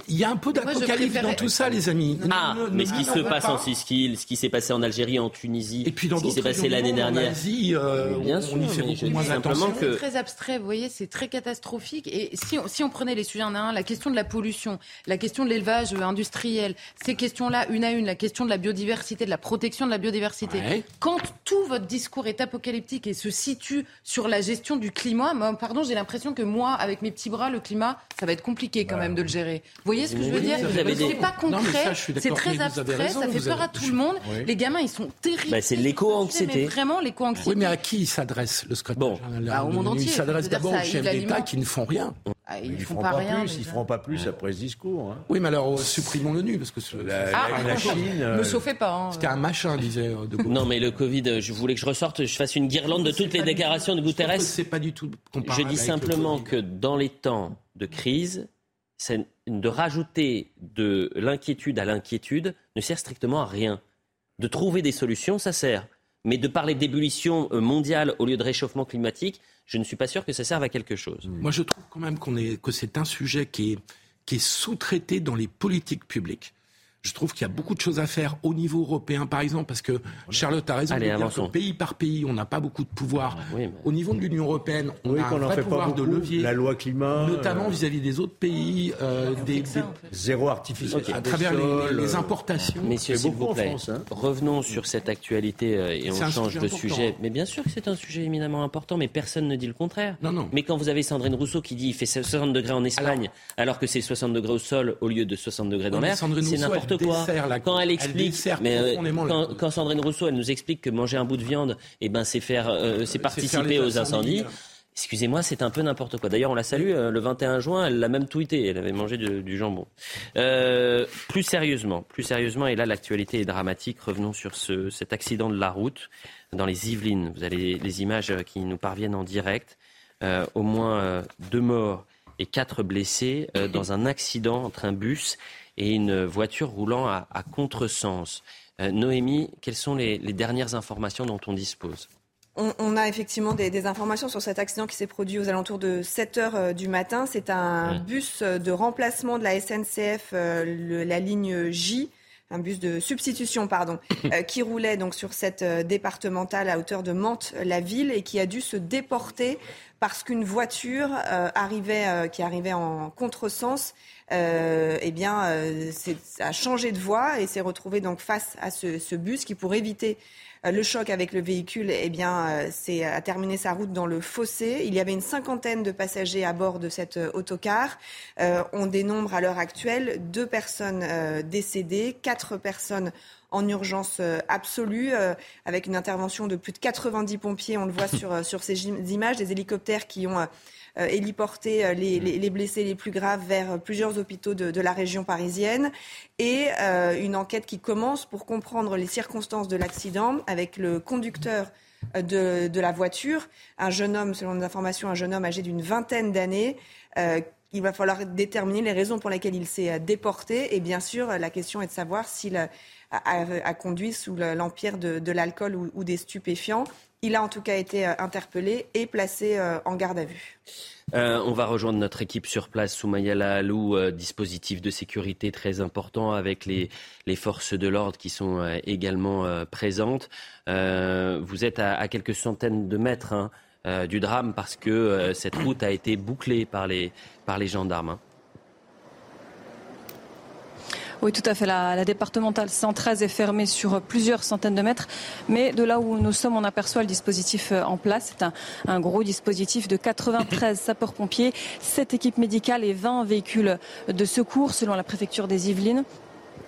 Il y a un peu d'apocalypse dans tout ça, les amis. Ah, mais ce qui se passe en Sicile, ce qui s'est passé en Algérie, en Tunisie, et puis dans ce qui s'est passé l'année dernière. Asie, euh, bien sûr, on y fait beaucoup moins attention. C'est très abstrait, vous voyez, c'est très catastrophique. Et si on, si on prenait les sujets un à un, la question de la pollution, la question de l'élevage industriel, ces questions-là, une à une, la question de la biodiversité, de la protection de la biodiversité, quand tout votre discours est apocalyptique, et se situe sur la gestion du climat, pardon, j'ai l'impression que moi, avec mes petits bras, le climat, ça va être compliqué quand même de le gérer. Vous voyez ce que je veux dire C'est pas concret, c'est très abstrait, ça fait peur à tout le monde. Les gamins, ils sont terribles. Bah, c'est l'éco-anxiété. Vraiment, l'éco-anxiété. Oui, mais à qui il s'adresse le secrétaire bon. Bah, au monde entier. Il s'adresse d'abord aux chefs d'État qui ne font rien. Ah, ils, font pas, rien, plus, ils feront pas plus après ce discours. Hein. Oui, mais alors supprimons l'ONU parce que la, ah, Chine. Ne euh, chauffez pas. Hein. C'était un machin, disait. Euh, de non, mais le Covid, je voulais que je ressorte, je fasse une guirlande de toutes les déclarations de Guterres. C'est pas du tout Je dis simplement que dans les temps de crise, de rajouter de l'inquiétude à l'inquiétude ne sert strictement à rien. De trouver des solutions, ça sert. Mais de parler d'ébullition euh, mondiale au lieu de réchauffement climatique, je ne suis pas sûr que ça serve à quelque chose. Moi, je trouve quand même qu'on est, que c'est un sujet qui est, qui est sous-traité dans les politiques publiques. Je trouve qu'il y a beaucoup de choses à faire au niveau européen, par exemple, parce que Charlotte a raison de dire que pays par pays, on n'a pas beaucoup de pouvoir. Au niveau de l'Union européenne, on a un vrai pouvoir de levier. La loi climat. Notamment euh, vis-à-vis des autres pays. Euh, des, Zéro artificiel. À travers les, importations. Messieurs, s'il vous plaît, hein. revenons sur cette actualité euh, et on change de sujet. Mais bien sûr que c'est un sujet éminemment important, mais personne ne dit le contraire. Non, non. Mais quand vous avez Sandrine Rousseau qui dit il fait 60 degrés en Espagne, alors, que c'est 60 degrés au sol au lieu de 60 degrés dans l'air, c'est n'importe quoi. quand elle explique, mais euh, quand, Sandrine Rousseau, elle nous explique que manger un bout de viande, eh ben, c'est faire, euh, c'est participer aux incendies. Excusez-moi, c'est un peu n'importe quoi. D'ailleurs, on la salue. Euh, le 21 juin, elle l'a même tweeté. Elle avait mangé du, jambon. plus sérieusement, plus sérieusement, et là, l'actualité est dramatique. Revenons sur ce, cet accident de la route dans les Yvelines. Vous avez les, images qui nous parviennent en direct. au moins deux morts et quatre blessés dans un accident entre un bus et une voiture roulant à, contresens. Euh, Noémie, quelles sont les, dernières informations dont on dispose? On, a effectivement des, informations sur cet accident qui s'est produit aux alentours de 7 heures euh, du matin. C'est un bus de remplacement de la SNCF, euh, la ligne J, un bus de substitution, pardon, qui roulait donc sur cette départementale à hauteur de Mantes, la ville, et qui a dû se déporter parce qu'une voiture arrivait, qui arrivait en contresens euh, eh bien, euh, a changé de voie et s'est retrouvé donc face à ce, bus qui, pour éviter euh, le choc avec le véhicule, eh bien, c'est a terminé sa route dans le fossé. Il y avait une cinquantaine de passagers à bord de cet autocar. on dénombre à l'heure actuelle deux personnes décédées, quatre personnes en urgence absolue, avec une intervention de plus de 90 pompiers. On le voit sur, sur ces images, des hélicoptères qui ont euh, héliporter euh, les, les, les, blessés les plus graves vers plusieurs hôpitaux de, de la région parisienne et euh, une enquête qui commence pour comprendre les circonstances de l'accident avec le conducteur de, de, la voiture, un jeune homme, selon nos informations, un jeune homme âgé d'une vingtaine d'années. Euh, il va falloir déterminer les raisons pour lesquelles il s'est déporté. Et bien sûr, la question est de savoir s'il a, a, conduit sous l'empire de, de l'alcool ou, ou, des stupéfiants. Il a en tout cas été euh, interpellé et placé euh, en garde à vue. Euh, on va rejoindre notre équipe sur place, Soumaya Alou, dispositif de sécurité très important avec les, les forces de l'ordre qui sont également présentes. vous êtes à, quelques centaines de mètres hein, du drame parce que cette route a été bouclée par les, par les gendarmes. Hein. Oui, tout à fait. La, la, départementale 113 est fermée sur plusieurs centaines de mètres. Mais de là où nous sommes, on aperçoit le dispositif euh, en place. C'est un, un, gros dispositif de 93 sapeurs-pompiers, 7 équipes médicales et 20 véhicules de secours, selon la préfecture des Yvelines.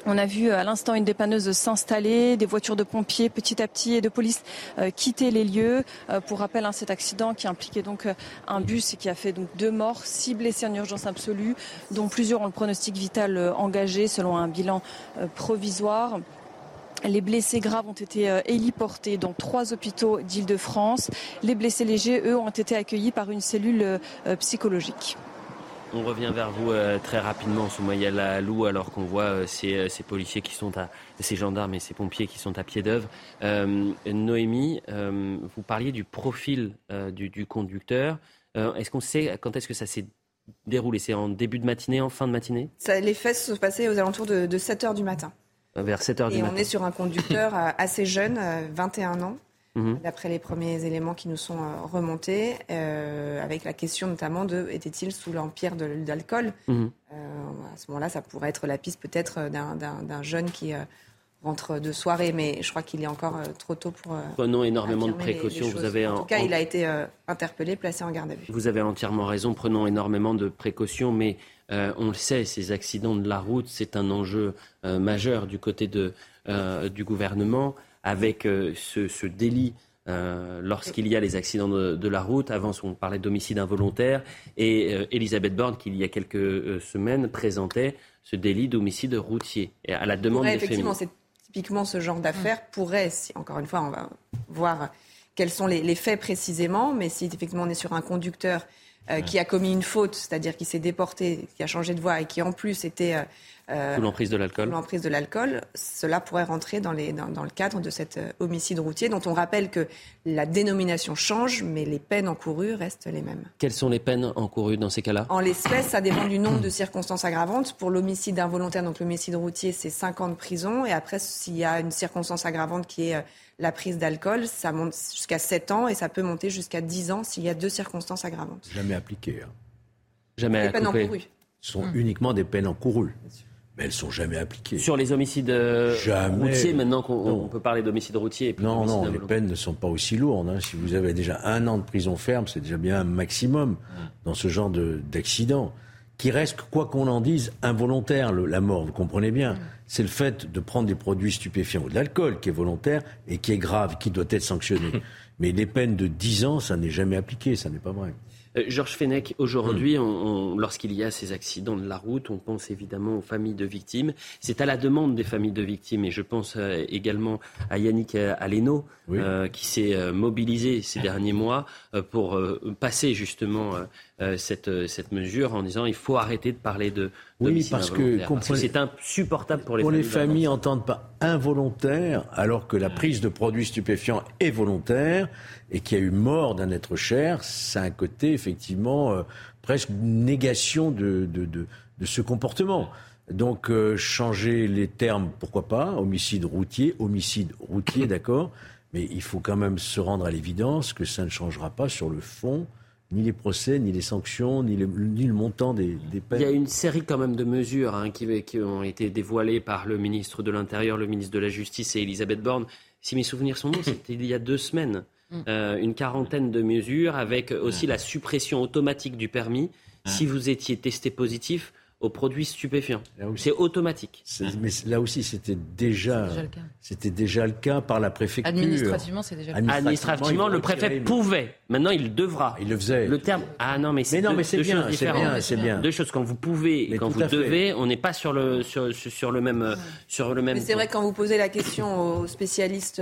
On a vu euh, à l'instant une dépanneuse s'installer, des voitures de pompiers petit à petit et de police euh, quitter les lieux. Euh, pour rappel, hein, cet accident qui impliquait donc un bus et qui a fait donc deux morts, six blessés en urgence absolue, dont plusieurs ont le pronostic vital engagé selon un bilan provisoire. Les blessés graves ont été héliportés dans trois hôpitaux d'Île-de-France. Les blessés légers, eux, ont été accueillis par une cellule psychologique. On revient vers vous euh, très rapidement, Soumaïa Lou, alors qu'on voit euh, ces, ces, policiers qui sont à, ces gendarmes et ces pompiers qui sont à pied d'œuvre. Euh, Noémie, vous parliez du profil du, du, conducteur. est-ce qu'on sait quand est-ce que ça s'est déroulé? C'est en début de matinée, en fin de matinée? Ça, Les faits se sont passés aux alentours de, de 7 heures du matin. Vers 7 heures du matin. Et on est sur un conducteur assez jeune, 21 ans. Mhm. d'après les premiers éléments qui nous sont euh, remontés, euh, avec la question notamment de était-il sous l'empire de, l'alcool mhm. euh, À ce moment-là, ça pourrait être la piste peut-être d'un jeune qui rentre de soirée, mais je crois qu'il est encore trop tôt pour. Prenons énormément de précautions. vous avez en tout cas, il a été interpellé, placé en garde à vue. Vous avez entièrement raison. Prenons énormément de précautions, mais on le sait, ces accidents de la route, c'est un enjeu majeur du côté de, du gouvernement avec euh, ce, délit euh, lorsqu'il y a les accidents de, la route. Avant, on parlait d'homicide involontaire. Et euh, Elisabeth Borne, qui il y a quelques semaines, présentait ce délit d'homicide routier. Et à la demande des effectivement, c'est typiquement ce genre d'affaire pourrait, si, encore une fois, on va voir quels sont les, faits précisément, mais si effectivement on est sur un conducteur qui a commis une faute, c'est-à-dire qui s'est déporté, qui a changé de voie et qui en plus était Euh, sous l'emprise de l'alcool. Sous l'emprise de l'alcool, cela pourrait rentrer dans, les, dans, le cadre de cet euh, homicide routier, dont on rappelle que la dénomination change, mais les peines encourues restent les mêmes. Quelles sont les peines encourues dans ces cas-là? En l'espèce, ça dépend du nombre de circonstances aggravantes. Pour l'homicide involontaire, donc l'homicide routier, c'est 5 ans de prison. Et après, s'il y a une circonstance aggravante qui est la prise d'alcool, ça monte jusqu'à 7 ans et ça peut monter jusqu'à 10 ans s'il y a deux circonstances aggravantes. Jamais appliqué. Hein. Jamais Les peines encourues. Ce sont uniquement des peines encourues. Mais elles sont jamais appliquées. Sur les homicides euh, routiers, maintenant qu'on peut parler d'homicide routier. non, non, les peines ne sont pas aussi lourdes. Hein. Si vous avez déjà un an de prison ferme, c'est déjà bien un maximum dans ce genre d'accident. Qui reste, quoi qu'on en dise, involontaire, la mort, vous comprenez bien c'est le fait de prendre des produits stupéfiants ou de l'alcool qui est volontaire et qui est grave, qui doit être sanctionné. Mais les peines de 10 ans, ça n'est jamais appliqué, ça n'est pas vrai. Euh, Georges Fenech, aujourd'hui, hmm. lorsqu'il y a ces accidents de la route, on pense évidemment aux familles de victimes. C'est à la demande des familles de victimes, et je pense euh, également à Yannick Aleno, euh, qui s'est mobilisé ces derniers mois pour passer justement cette, cette mesure en disant il faut arrêter de parler de oui, parce que, c'est insupportable pour les pour familles. les familles n'entendent pas involontaire, alors que la prise de produits stupéfiants est volontaire et qu'il y a eu mort d'un être cher, a un côté effectivement euh, presque négation de, de, de, de, ce comportement. Donc euh, changer les termes, pourquoi pas Homicide routier, homicide routier, d'accord. Mais il faut quand même se rendre à l'évidence que ça ne changera pas sur le fond ni les procès, ni les sanctions, ni, ni le montant des, peines. Il y a une série quand même de mesures hein, qui, qui, ont été dévoilées par le ministre de l'Intérieur, le ministre de la Justice et Elisabeth Borne. Si mes souvenirs sont bons, c'était il y a deux semaines. Mm. Euh, une quarantaine de mesures avec aussi la suppression automatique du permis si vous étiez testé positif aux produits stupéfiants. C'est automatique. Mais là aussi, c'était déjà, c'était déjà, le cas par la préfecture. Administrativement, c'est déjà le cas. Administrativement, le préfet pouvait. Maintenant, il devra. Il le faisait. Le terme. Ah non, mais c'est deux, bien, choses différentes. C'est bien, Deux choses. Quand vous pouvez et quand vous devez, on n'est pas sur le sur, sur, le même sur le même. Mais c'est vrai quand vous posez la question aux spécialistes.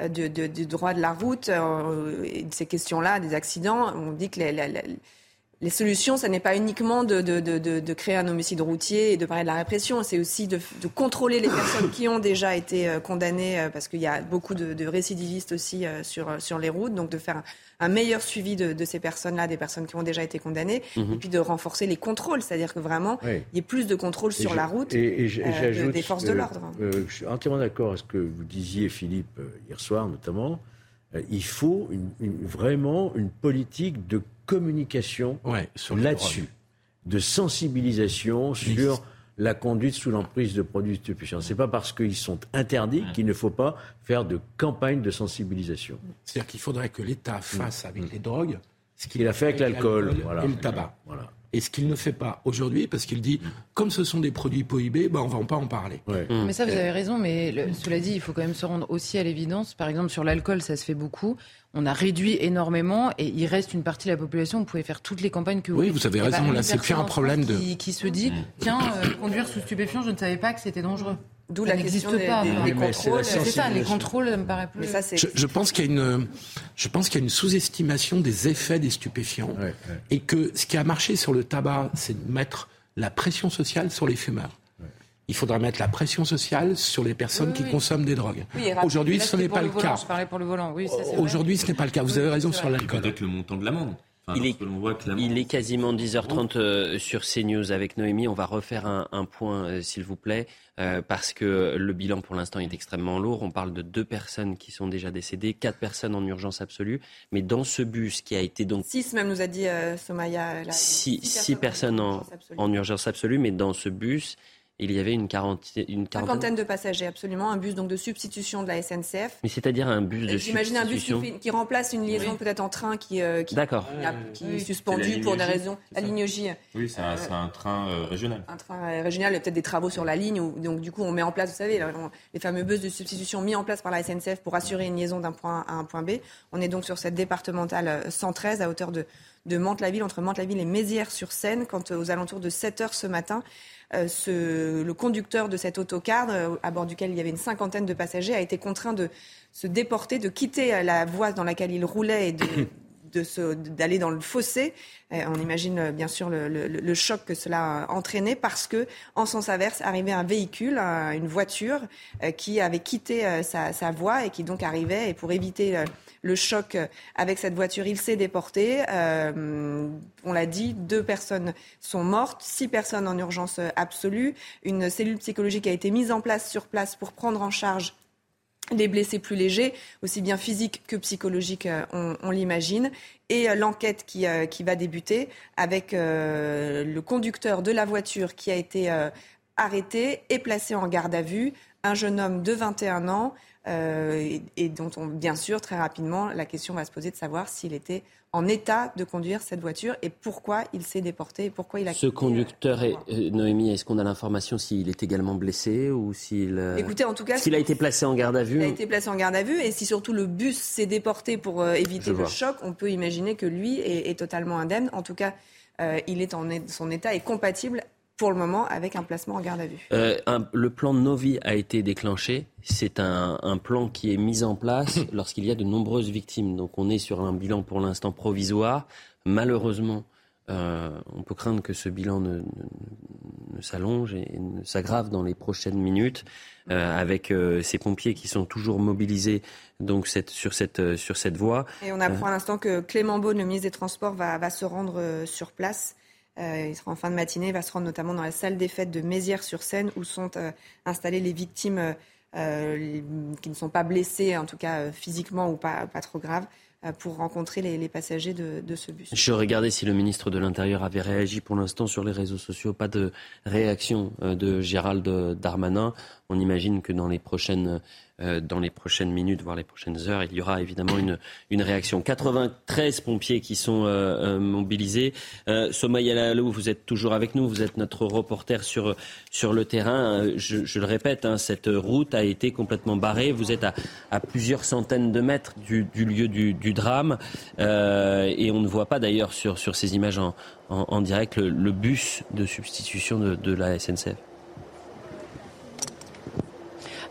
Euh, du droit de la route, euh, ces questions-là, des accidents, on dit que la, les solutions, ce n'est pas uniquement de, de, de, de, créer un homicide routier et de parler de la répression, c'est aussi de, contrôler les personnes qui ont déjà été euh, condamnées, euh, parce qu'il y a beaucoup de, récidivistes aussi euh, sur, sur les routes, donc de faire un, meilleur suivi de, ces personnes-là, des personnes qui ont déjà été condamnées, mhm. et puis de renforcer les contrôles, c'est-à-dire que vraiment, il y ait plus de contrôles sur la route et, des forces de l'ordre. je suis entièrement d'accord avec ce que vous disiez, Philippe, hier soir notamment. il faut vraiment une politique de communication là-dessus, de sensibilisation sur la conduite sous l'emprise de produits stupéfiants. Ce n'est pas parce qu'ils sont interdits qu'il ne faut pas faire de campagne de sensibilisation. C'est-à-dire qu'il faudrait que l'État fasse avec mm. les drogues ce qu'il a fait avec l'alcool et le tabac. Voilà et ce qu'il ne fait pas aujourd'hui, parce qu'il dit, comme ce sont des produits prohibés, ben on ne va pas en parler. Mmh. Mais ça, vous avez raison, mais cela dit, il faut quand même se rendre aussi à l'évidence. Par exemple, sur l'alcool, ça se fait beaucoup. On a réduit énormément et il reste une partie de la population. Vous pouvez faire toutes les campagnes que vous voulez. Oui, vous avez raison. Là, c'est plus un problème de. Qui, se dit, tiens, euh, conduire sous stupéfiant, je ne savais pas que c'était dangereux. D'où la question des, pas, des, contrôles. C'est ça, les contrôles, ça me paraît plus. Ça, je, je, pense qu'il y a une, je pense qu'il y a une sous-estimation des effets des stupéfiants et que ce qui a marché sur le tabac, c'est de mettre la pression sociale sur les fumeurs. Il faudra mettre la pression sociale sur les personnes qui consomment des drogues. Aujourd'hui, ce n'est pas le, cas. Aujourd'hui, ce n'est pas le cas. Vous avez raison sur l'alcool. Peut-être le montant de l'amende il, est, il, est, quasiment 10h30 euh, sur CNews avec Noémie. On va refaire un, point, euh, s'il vous plaît, euh, parce que le bilan pour l'instant est extrêmement lourd. On parle de deux personnes qui sont déjà décédées, quatre personnes en urgence absolue. Mais dans ce bus qui a été donc... Six même nous a dit Somaya. six, personnes, en, urgence absolue, mais dans ce bus, il y avait une, quarantaine, une quarantaine de passagers, absolument. Un bus donc de substitution de la SNCF. Mais c'est-à-dire un bus de J'imagine un bus qui, remplace une liaison peut-être en train qui, euh, qui, est suspendue pour des raisons. La ligne J. Oui, c'est un, train euh, régional. Un train euh, régional, il y a peut-être des travaux sur la ligne. donc du coup, on met en place, vous savez, les fameux bus de substitution mis en place par la SNCF pour assurer une liaison d'un point A à un point B. On est donc sur cette départementale 113 à hauteur de, de Mantes-la-Ville, entre Mantes-la-Ville et Mézières-sur-Seine, quand aux alentours de 7 heures ce matin, euh, ce, le conducteur de cet autocar, euh, à bord duquel il y avait une cinquantaine de passagers, a été contraint de se déporter, de quitter la voie dans laquelle il roulait et de d'aller dans le fossé. on imagine bien sûr le, choc que cela a entraîné parce que en sens inverse arrivait un véhicule, une voiture qui avait quitté sa, sa voie et qui donc arrivait et pour éviter le choc avec cette voiture. Il s'est déporté. Euh, on l'a dit, deux personnes sont mortes, six personnes en urgence absolue. Une cellule psychologique a été mise en place sur place pour prendre en charge les blessés plus légers, aussi bien physiques que psychologiques, euh, on, l'imagine. Et euh, l'enquête qui, qui, va débuter avec le conducteur de la voiture qui a été arrêté et placé en garde à vue, un jeune homme de 21 ans. Euh, et, dont on, bien sûr, très rapidement, la question va se poser de savoir s'il était en état de conduire cette voiture et pourquoi il s'est déporté et pourquoi il a Ce conducteur, est, euh, Noémie, est-ce qu'on a l'information s'il est également blessé ou s'il euh, Écoutez, en tout cas, s'il a été placé en garde à vue Il a été placé en garde à vue et si surtout le bus s'est déporté pour éviter le choc, on peut imaginer que lui est, totalement indemne. En tout cas, il est en, son état est compatible pour le moment avec un placement en garde à vue. Euh, le plan Novi a été déclenché. C'est un, plan qui est mis en place lorsqu'il y a de nombreuses victimes. Donc on est sur un bilan pour l'instant provisoire. Malheureusement, euh, on peut craindre que ce bilan ne, s'allonge et ne s'aggrave dans les prochaines minutes, euh, avec ces pompiers qui sont toujours mobilisés donc sur, cette, sur cette voie. Et on apprend à l'instant que Clément Beaune, le ministre des Transports, va, va se rendre sur place il sera en fin de matinée. Il va se rendre notamment dans la salle des fêtes de Mézières-sur-Seine où sont euh, installées les victimes euh, qui ne sont pas blessées, en tout cas physiquement ou pas, pas trop graves pour rencontrer les, passagers de, de, ce bus. Je regardais si le ministre de l'Intérieur avait réagi pour l'instant sur les réseaux sociaux. Pas de réaction de Gérald Darmanin. On imagine que dans les prochaines euh, dans les prochaines minutes, voire les prochaines heures, il y aura évidemment une, une réaction. 93 pompiers qui sont euh, euh, mobilisés. Euh, Somaya Lalou, vous êtes toujours avec nous, vous êtes notre reporter sur, sur le terrain. Je, je le répète, hein, cette route a été complètement barrée. Vous êtes à, à plusieurs centaines de mètres du, du lieu du, du drame et on ne voit pas d'ailleurs sur, sur ces images en, en, en direct le, le, bus de substitution de, de la SNCF.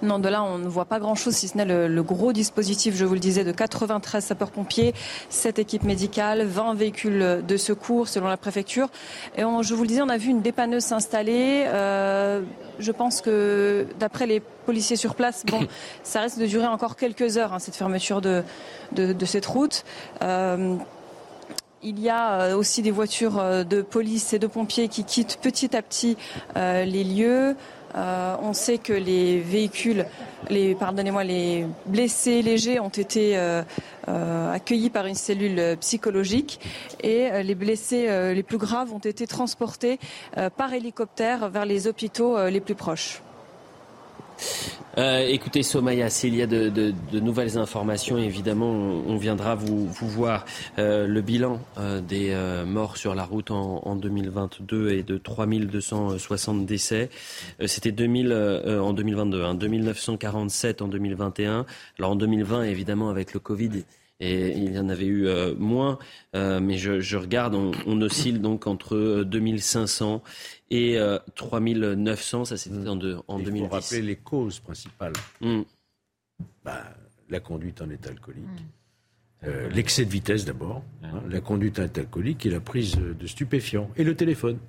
Non, de là, on ne voit pas grand-chose, si ce n'est le, gros dispositif, je vous le disais, de 93 sapeurs-pompiers, 7 équipes médicales, 20 véhicules de secours, selon la préfecture. Et je vous le disais, on a vu une dépanneuse s'installer. Euh, je pense que, d'après les policiers sur place, bon, ça risque de durer encore quelques heures, hein, cette fermeture de, de, cette route. Euh, il y a euh, aussi des voitures de police et de pompiers qui quittent petit à petit les lieux. Euh, on sait que les véhicules, les, pardonnez-moi, les blessés légers ont été euh, euh, accueillis par une cellule psychologique et les blessés les plus graves ont été transportés par hélicoptère vers les hôpitaux les plus proches. Euh, écoutez, Somaya, s'il y a de, nouvelles informations, évidemment, on, viendra vous, voir. Euh, le bilan euh, des morts sur la route en, 2022 est de 3260 décès. C'était 2000 en 2022, hein, 2947 en 2021. Alors en 2020, évidemment, avec le Covid, et il y en avait eu moins, mais je, regarde, on, oscille donc entre 2500 et 3900, euh, ça c'était en, en 2010. Il faut rappeler les causes principales. Hmm. Bah, la conduite en état alcoolique. Hmm. Euh, l'excès de vitesse d'abord, hein, la conduite en état alcoolique et la prise de stupéfiants. Et le téléphone.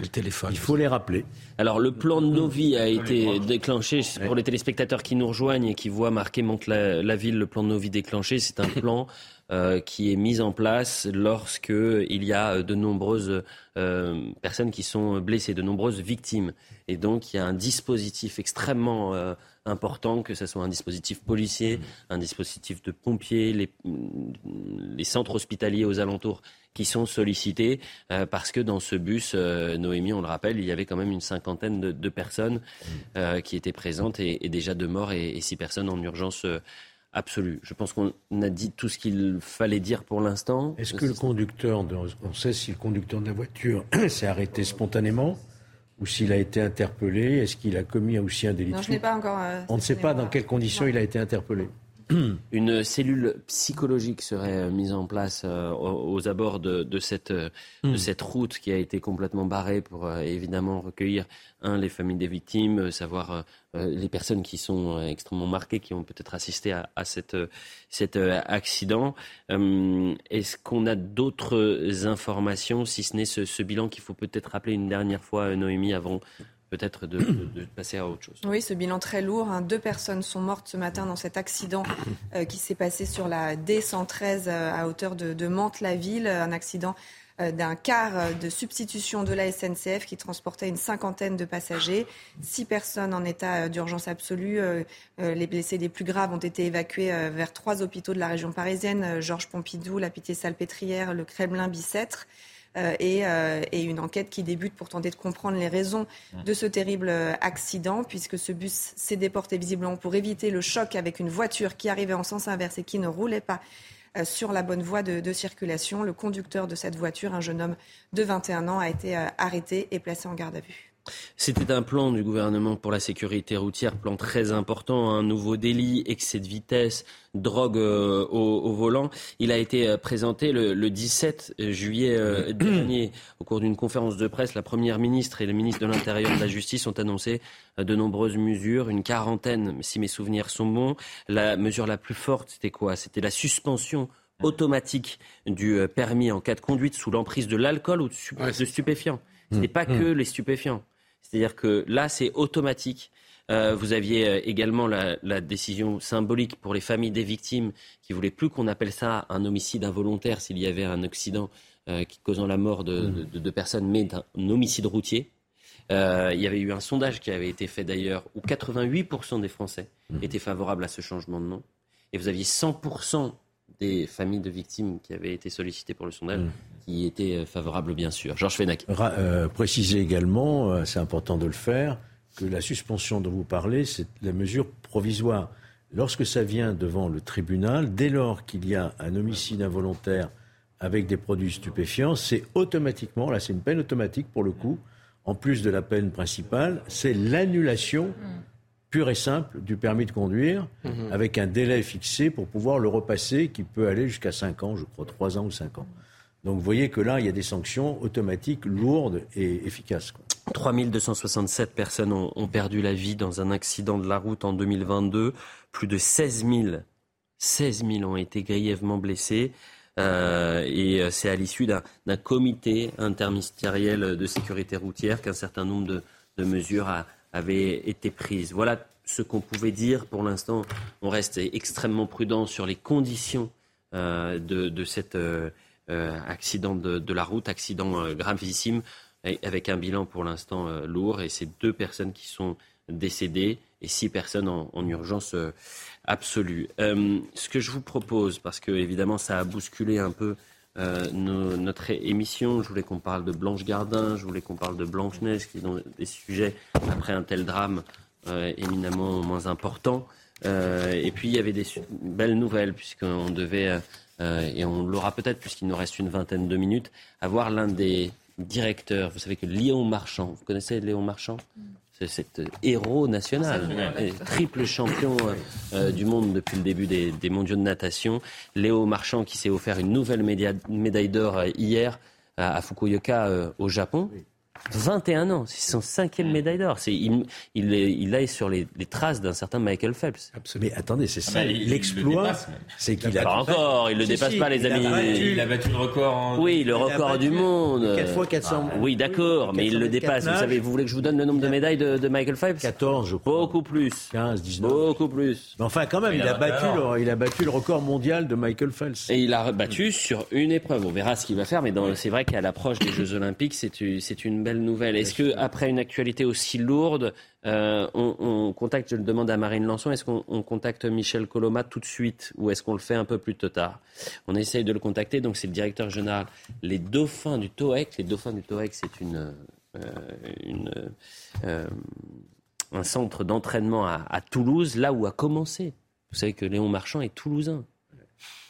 Le téléphone. Il faut les rappeler. Alors le plan de Novi a été déclenché pour les téléspectateurs qui nous rejoignent et qui voient marqué Monte la, la ville, le plan de Novi déclenché. C'est un plan euh, qui est mise en place lorsque il y a de nombreuses euh, personnes qui sont blessées, de nombreuses victimes. Et donc il y a un dispositif extrêmement euh, important, que ce soit un dispositif policier, un dispositif de pompiers, les, les centres hospitaliers aux alentours qui sont sollicités parce que dans ce bus, Noémie, on le rappelle, il y avait quand même une cinquantaine de, personnes qui étaient présentes et, déjà deux morts et, et six personnes en urgence absolue. Je pense qu'on a dit tout ce qu'il fallait dire pour l'instant. Est-ce que le conducteur, on sait si le conducteur de la voiture s'est arrêté spontanément ou s'il a été interpellé? Est-ce qu'il a commis aussi un délit Non, je n'ai pas encore. Euh, on ne sait pas dans quelles conditions il a été interpellé. une cellule psychologique serait mise en place aux, abords de, cette, de hmm. cette route qui a été complètement barrée pour évidemment recueillir, un, les familles des victimes, savoir les personnes qui sont extrêmement marquées, qui ont peut-être assisté à, cette, cet accident. Est-ce qu'on a d'autres informations, si ce n'est ce, ce bilan qu'il faut peut-être rappeler une dernière fois, Noémie, avant peut-être de, passer à autre chose. Oui, ce bilan très lourd. Hein. Deux personnes sont mortes ce matin dans cet accident euh, qui s'est passé sur la D113 euh, à hauteur de, Mantes-la-Ville. Un accident euh, d'un car de substitution de la SNCF qui transportait une cinquantaine de passagers. Six personnes en état d'urgence absolue. Les blessés les plus graves ont été évacués vers trois hôpitaux de la région parisienne, Georges Pompidou, la Pitié-Salpêtrière, le Kremlin-Bicêtre. Euh, euh, et, une enquête qui débute pour tenter de comprendre les raisons de ce terrible euh, accident, puisque ce bus s'est déporté visiblement pour éviter le choc avec une voiture qui arrivait en sens inverse et qui ne roulait pas sur la bonne voie de, circulation. Le conducteur de cette voiture, un jeune homme de 21 ans, a été arrêté et placé en garde à vue. C'était un plan du gouvernement pour la sécurité routière, plan très important, un nouveau délit, excès de vitesse, drogue euh, au, volant. Il a été euh, présenté le, 17 juillet euh, dernier. Au cours d'une conférence de presse, la Première ministre et le ministre de l'Intérieur et de la Justice ont annoncé de nombreuses mesures, une quarantaine, si mes souvenirs sont bons. La mesure la plus forte, c'était quoi? C'était la suspension automatique du permis en cas de conduite sous l'emprise de l'alcool ou de, stupéfiants. Ce n'est pas mmh. que les stupéfiants. C'est-à-dire que là, c'est automatique. Euh, vous aviez euh, également la, décision symbolique pour les familles des victimes qui voulaient plus qu'on appelle ça un homicide involontaire s'il y avait un accident euh, qui causant la mort de, deux personnes, mais d'un homicide routier. il y avait eu un sondage qui avait été fait d'ailleurs où 88% des Français mmh. étaient favorables à ce changement de nom. Et vous aviez 100% des familles de victimes qui avaient été sollicitées pour le sondage mmh. Qui étaient euh, favorables, bien sûr. Georges Fenech. Euh, préciser également, euh, c'est important de le faire, que la suspension dont vous parlez, c'est la mesure provisoire. Lorsque ça vient devant le tribunal, dès lors qu'il y a un homicide involontaire avec des produits stupéfiants, c'est automatiquement, là c'est une peine automatique pour le coup, en plus de la peine principale, c'est l'annulation. Mmh pur et simple du permis de conduire, mhm. avec un délai fixé pour pouvoir le repasser, qui peut aller jusqu'à 5 ans, je crois, 3 ans ou 5 ans. Donc vous voyez que là, il y a des sanctions automatiques, lourdes et efficaces. Quoi. 3267 personnes ont, perdu la vie dans un accident de la route en 2022. Plus de 16 000, 16 000 ont été grièvement blessés. Euh, et euh, c'est à l'issue d'un comité interministériel de sécurité routière qu'un certain nombre de, mesures a, avait été prise. Voilà ce qu'on pouvait dire. Pour l'instant, on reste extrêmement prudent sur les conditions euh, de, cet euh, accident de, la route, accident gravissime, avec un bilan pour l'instant lourd. Et c'est deux personnes qui sont décédées et six personnes en, en urgence absolue. ce que je vous propose, parce que évidemment ça a bousculé un peu euh, notre émission. Je voulais qu'on parle de Blanche Gardin, je voulais qu'on parle de Blanche Neige, qui sont des sujets après un tel drame euh, éminemment moins important. Euh, et puis il y avait des belles nouvelles puisqu'on devait et on l'aura peut-être puisqu'il nous reste une vingtaine de minutes, avoir l'un des directeurs. Vous savez que Léon Marchand, vous connaissez Léon Marchand? C'est cet héros national, triple champion euh, euh, du monde depuis le début des, mondiaux de natation. Léo Marchand qui s'est offert une nouvelle médaille d'or euh, hier à Fukuoka au Japon. 21 ans, c'est son cinquième médaille d'or. il, il, est, il est sur les, traces d'un certain Michael Phelps. Absolument. Mais attendez, c'est ah ça l'exploit, c'est qu'il a pas encore, il le dépasse pas, les amis. il a battu le record. Oui, le record du monde. 4 fois 400. Ah, oui, d'accord, mais il le dépasse. Vous savez, vous voulez que je vous donne le nombre de médailles de, Michael Phelps 14, je crois. Beaucoup plus. 15, 19. Beaucoup plus. Mais enfin, quand même, il, a, battu le, il a battu le record mondial de Michael Phelps. Et il a battu sur une épreuve. On verra ce qu'il va faire, mais c'est vrai qu'à l'approche des Jeux Olympiques, c'est une belle nouvelle. Est-ce que après une actualité aussi lourde, euh, on, contacte, je le demande à Marine Lançon, est-ce qu'on contacte Michel Coloma tout de suite ou est-ce qu'on le fait un peu plus tard? On essaye de le contacter, donc c'est le directeur général. Les dauphins du TOEC, les dauphins du TOEC, c'est une, euh, euh, un centre d'entraînement à, à, Toulouse, là où a commencé. Vous savez que Léon Marchand est toulousain.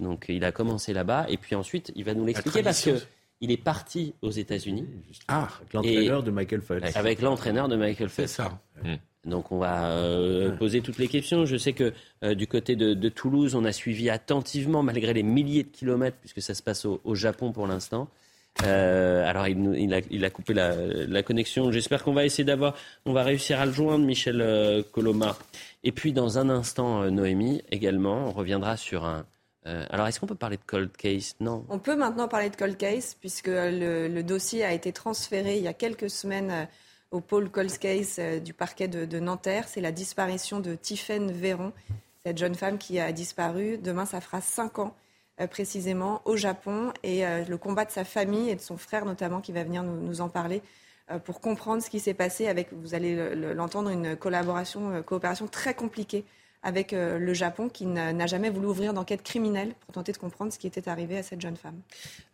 Donc il a commencé là-bas et puis ensuite il va nous l'expliquer parce que il est parti aux États-Unis. Ah, avec l'entraîneur de Michael Phelps. Avec l'entraîneur de Michael Phelps. C'est ça. Mm. Donc on va euh, poser toutes les questions. Je sais que euh, du côté de, Toulouse, on a suivi attentivement, malgré les milliers de kilomètres, puisque ça se passe au, Japon pour l'instant. Euh, alors il, a, coupé la, connexion. J'espère qu'on va essayer d'avoir, on va réussir à le joindre, Michel Coloma. Et puis dans un instant, Noémie également, on reviendra sur un. Alors est-ce qu'on peut parler de cold case? Non. On peut maintenant parler de cold case puisque le dossier a été transféré il y a quelques semaines au pôle Cold Case euh, du parquet de, Nanterre. C'est la disparition de Tiffaine Véron, cette jeune femme qui a disparu. Demain, ça fera cinq ans euh, précisément au Japon et euh, le combat de sa famille et de son frère notamment qui va venir nous, en parler pour comprendre ce qui s'est passé avec, vous allez l'entendre, une collaboration, coopération très compliquée avec euh, le Japon qui n'a jamais voulu ouvrir d'enquête criminelle pour tenter de comprendre ce qui était arrivé à cette jeune femme.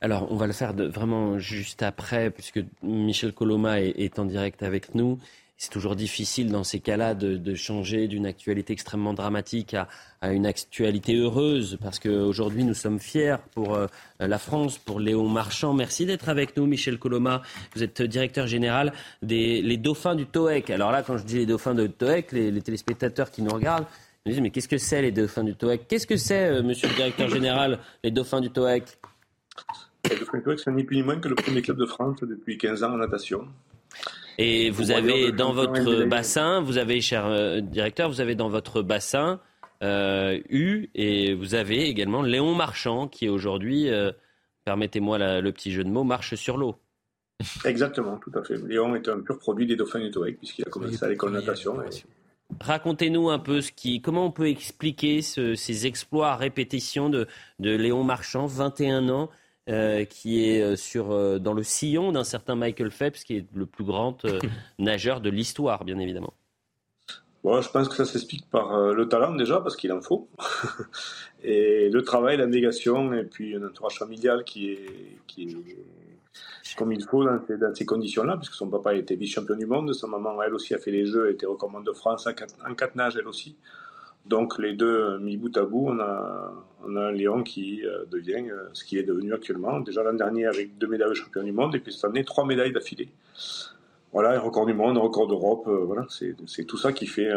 Alors, on va le faire vraiment juste après, puisque Michel Coloma est, en direct avec nous. C'est toujours difficile dans ces cas-là de, changer d'une actualité extrêmement dramatique à, une actualité heureuse, parce qu'aujourd'hui nous sommes fiers pour euh, la France, pour Léon Marchand. Merci d'être avec nous, Michel Coloma. Vous êtes directeur général des dauphins du TOEC. Alors là, quand je dis les dauphins du TOEC, les téléspectateurs qui nous regardent, me mais qu'est-ce que c'est les dauphins du TOEC Qu'est-ce que c'est, euh, monsieur le directeur général, les dauphins du TOEC Les dauphins du TOEC, c'est ni plus ni moins que le premier club de France depuis 15 ans en natation. Et vous avez dans votre bassin, vous avez, cher euh, directeur, vous avez dans votre bassin euh, eu et vous avez également Léon Marchand qui aujourd'hui, permettez-moi le petit jeu de mots, marche sur l'eau. Exactement, tout à fait. Léon est un pur produit des dauphins du TOEC puisqu'il a commencé à l'école de natation. Racontez-nous un peu ce qui, comment on peut expliquer ces exploits à répétition de, Léon Marchand, 21 ans, euh, qui est euh, sur, euh, dans le sillon d'un certain Michael Phelps, qui est le plus grand nageur de l'histoire, bien évidemment. je pense que ça s'explique par le talent déjà, parce qu'il en faut, et le travail, la négation, et puis un entourage familial qui est, qui est comme il faut dans ces, conditions-là, puisque son papa était vice-champion du monde, sa maman, elle aussi, a fait les Jeux, était recommande de France en quatre nages, elle aussi. Donc les deux mis bout à bout, on a, on a un Léon qui euh, devient euh, ce qu'il est devenu actuellement. Déjà l'an dernier avec deux médailles de champion du monde, et puis cette année, trois médailles d'affilée. Voilà, un record du monde, un record d'Europe, euh, voilà, c'est tout ça qui fait,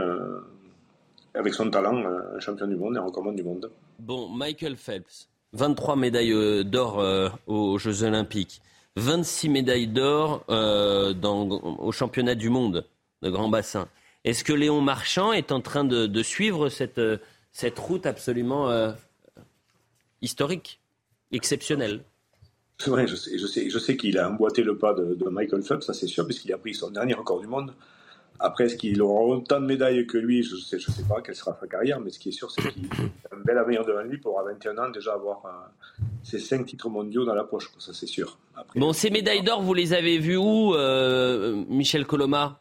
avec son talent, un champion du monde et un record du monde. Bon, Michael Phelps, 23 médailles d'or aux Jeux Olympiques. 26 médailles d'or euh, au championnat du monde de grand bassin. Est-ce que Léon Marchand est en train de, suivre cette, euh, cette route absolument euh, historique, exceptionnelle? C'est vrai, je sais, je sais, je sais qu'il a emboîté le pas de, Michael Phelps, ça c'est sûr, puisqu'il a pris son dernier record du monde. Après, est-ce qu'il aura autant de médailles que lui? Je ne sais, sais pas quelle sera sa carrière, mais ce qui est sûr, c'est qu'il a un bel avenir devant lui pour, à 21 ans, déjà avoir euh, ses 5 titres mondiaux dans la poche. Ça, c'est sûr. bon, ces médailles d'or, vous les avez vues où, euh, Michel Coloma?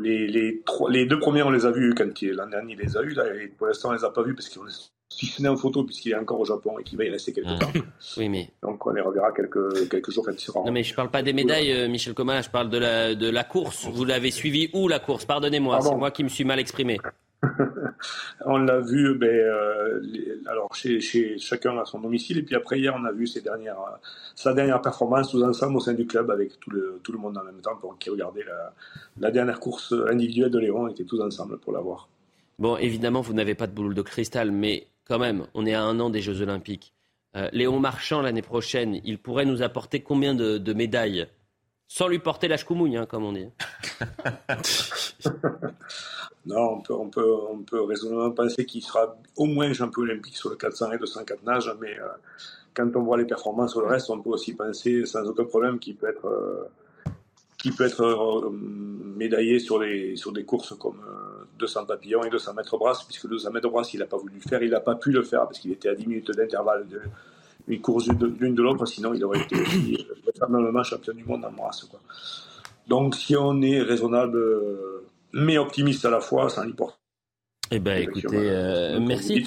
Les, les, les, deux premières, on les a vues quand l'an dernier, il les a eues. pour l'instant, on les a pas vues parce qu'on si ce n'est en photo, puisqu'il est encore au Japon et qu'il va y rester quelques temps. Oui, mais... Donc on les reverra quelques, quelques jours quand il sera. Non, mais je ne parle pas des médailles, euh, Michel Comin, je parle de la, de la course. Vous l'avez suivi où la course? Pardonnez-moi, c'est moi qui me suis mal exprimé. on l'a vu, ben, euh, alors chez, chacun à son domicile, et puis après hier, on a vu sa dernière performance tous ensemble au sein du club avec tout le, tout le monde en même temps pour qui regardait la, la dernière course individuelle de Léon, on était tous ensemble pour la voir. Bon, évidemment, vous n'avez pas de boule de cristal, mais quand même, on est à un an des Jeux Olympiques. Euh, Léon Marchand, l'année prochaine, il pourrait nous apporter combien de, médailles? Sans lui porter la chcoumouille, hein, comme on dit. non, on peut, on, peut, on peut raisonnablement penser qu'il sera au moins champion olympique sur le 400 et le 104 nage, mais euh, quand on voit les performances sur le reste, on peut aussi penser sans aucun problème qu'il peut être, euh, peut être médaillé sur, les, sur des courses comme 200 papillons et 200 mètres brasse, puisque 200 mètres brasse, il n'a pas voulu le faire, il n'a pas pu le faire parce qu'il était à 10 minutes d'intervalle d'une course l'une de l'autre, sinon il aurait été le champion du monde en brasse. Quoi. Donc si on est raisonnable, euh, mais optimiste à la fois, ça n'y porte eh ben, écoutez, euh, merci.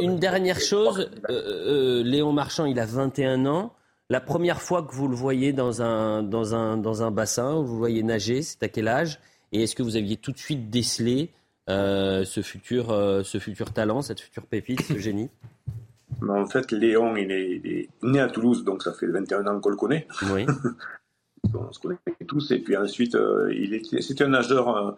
Une dernière chose, euh, Léon Marchand, il a 21 ans. La première fois que vous le voyez dans un, dans un, dans un bassin, vous le voyez nager, c'est à quel âge? Et est-ce que vous aviez tout de suite décelé ce, futur, ce futur talent, cette future pépite, ce génie? Mais en fait, Léon, il est, né à Toulouse, donc ça fait 21 ans qu'on le connaît. Oui. on se connaît tous. Et puis ensuite, euh, il est, c'était un nageur, euh,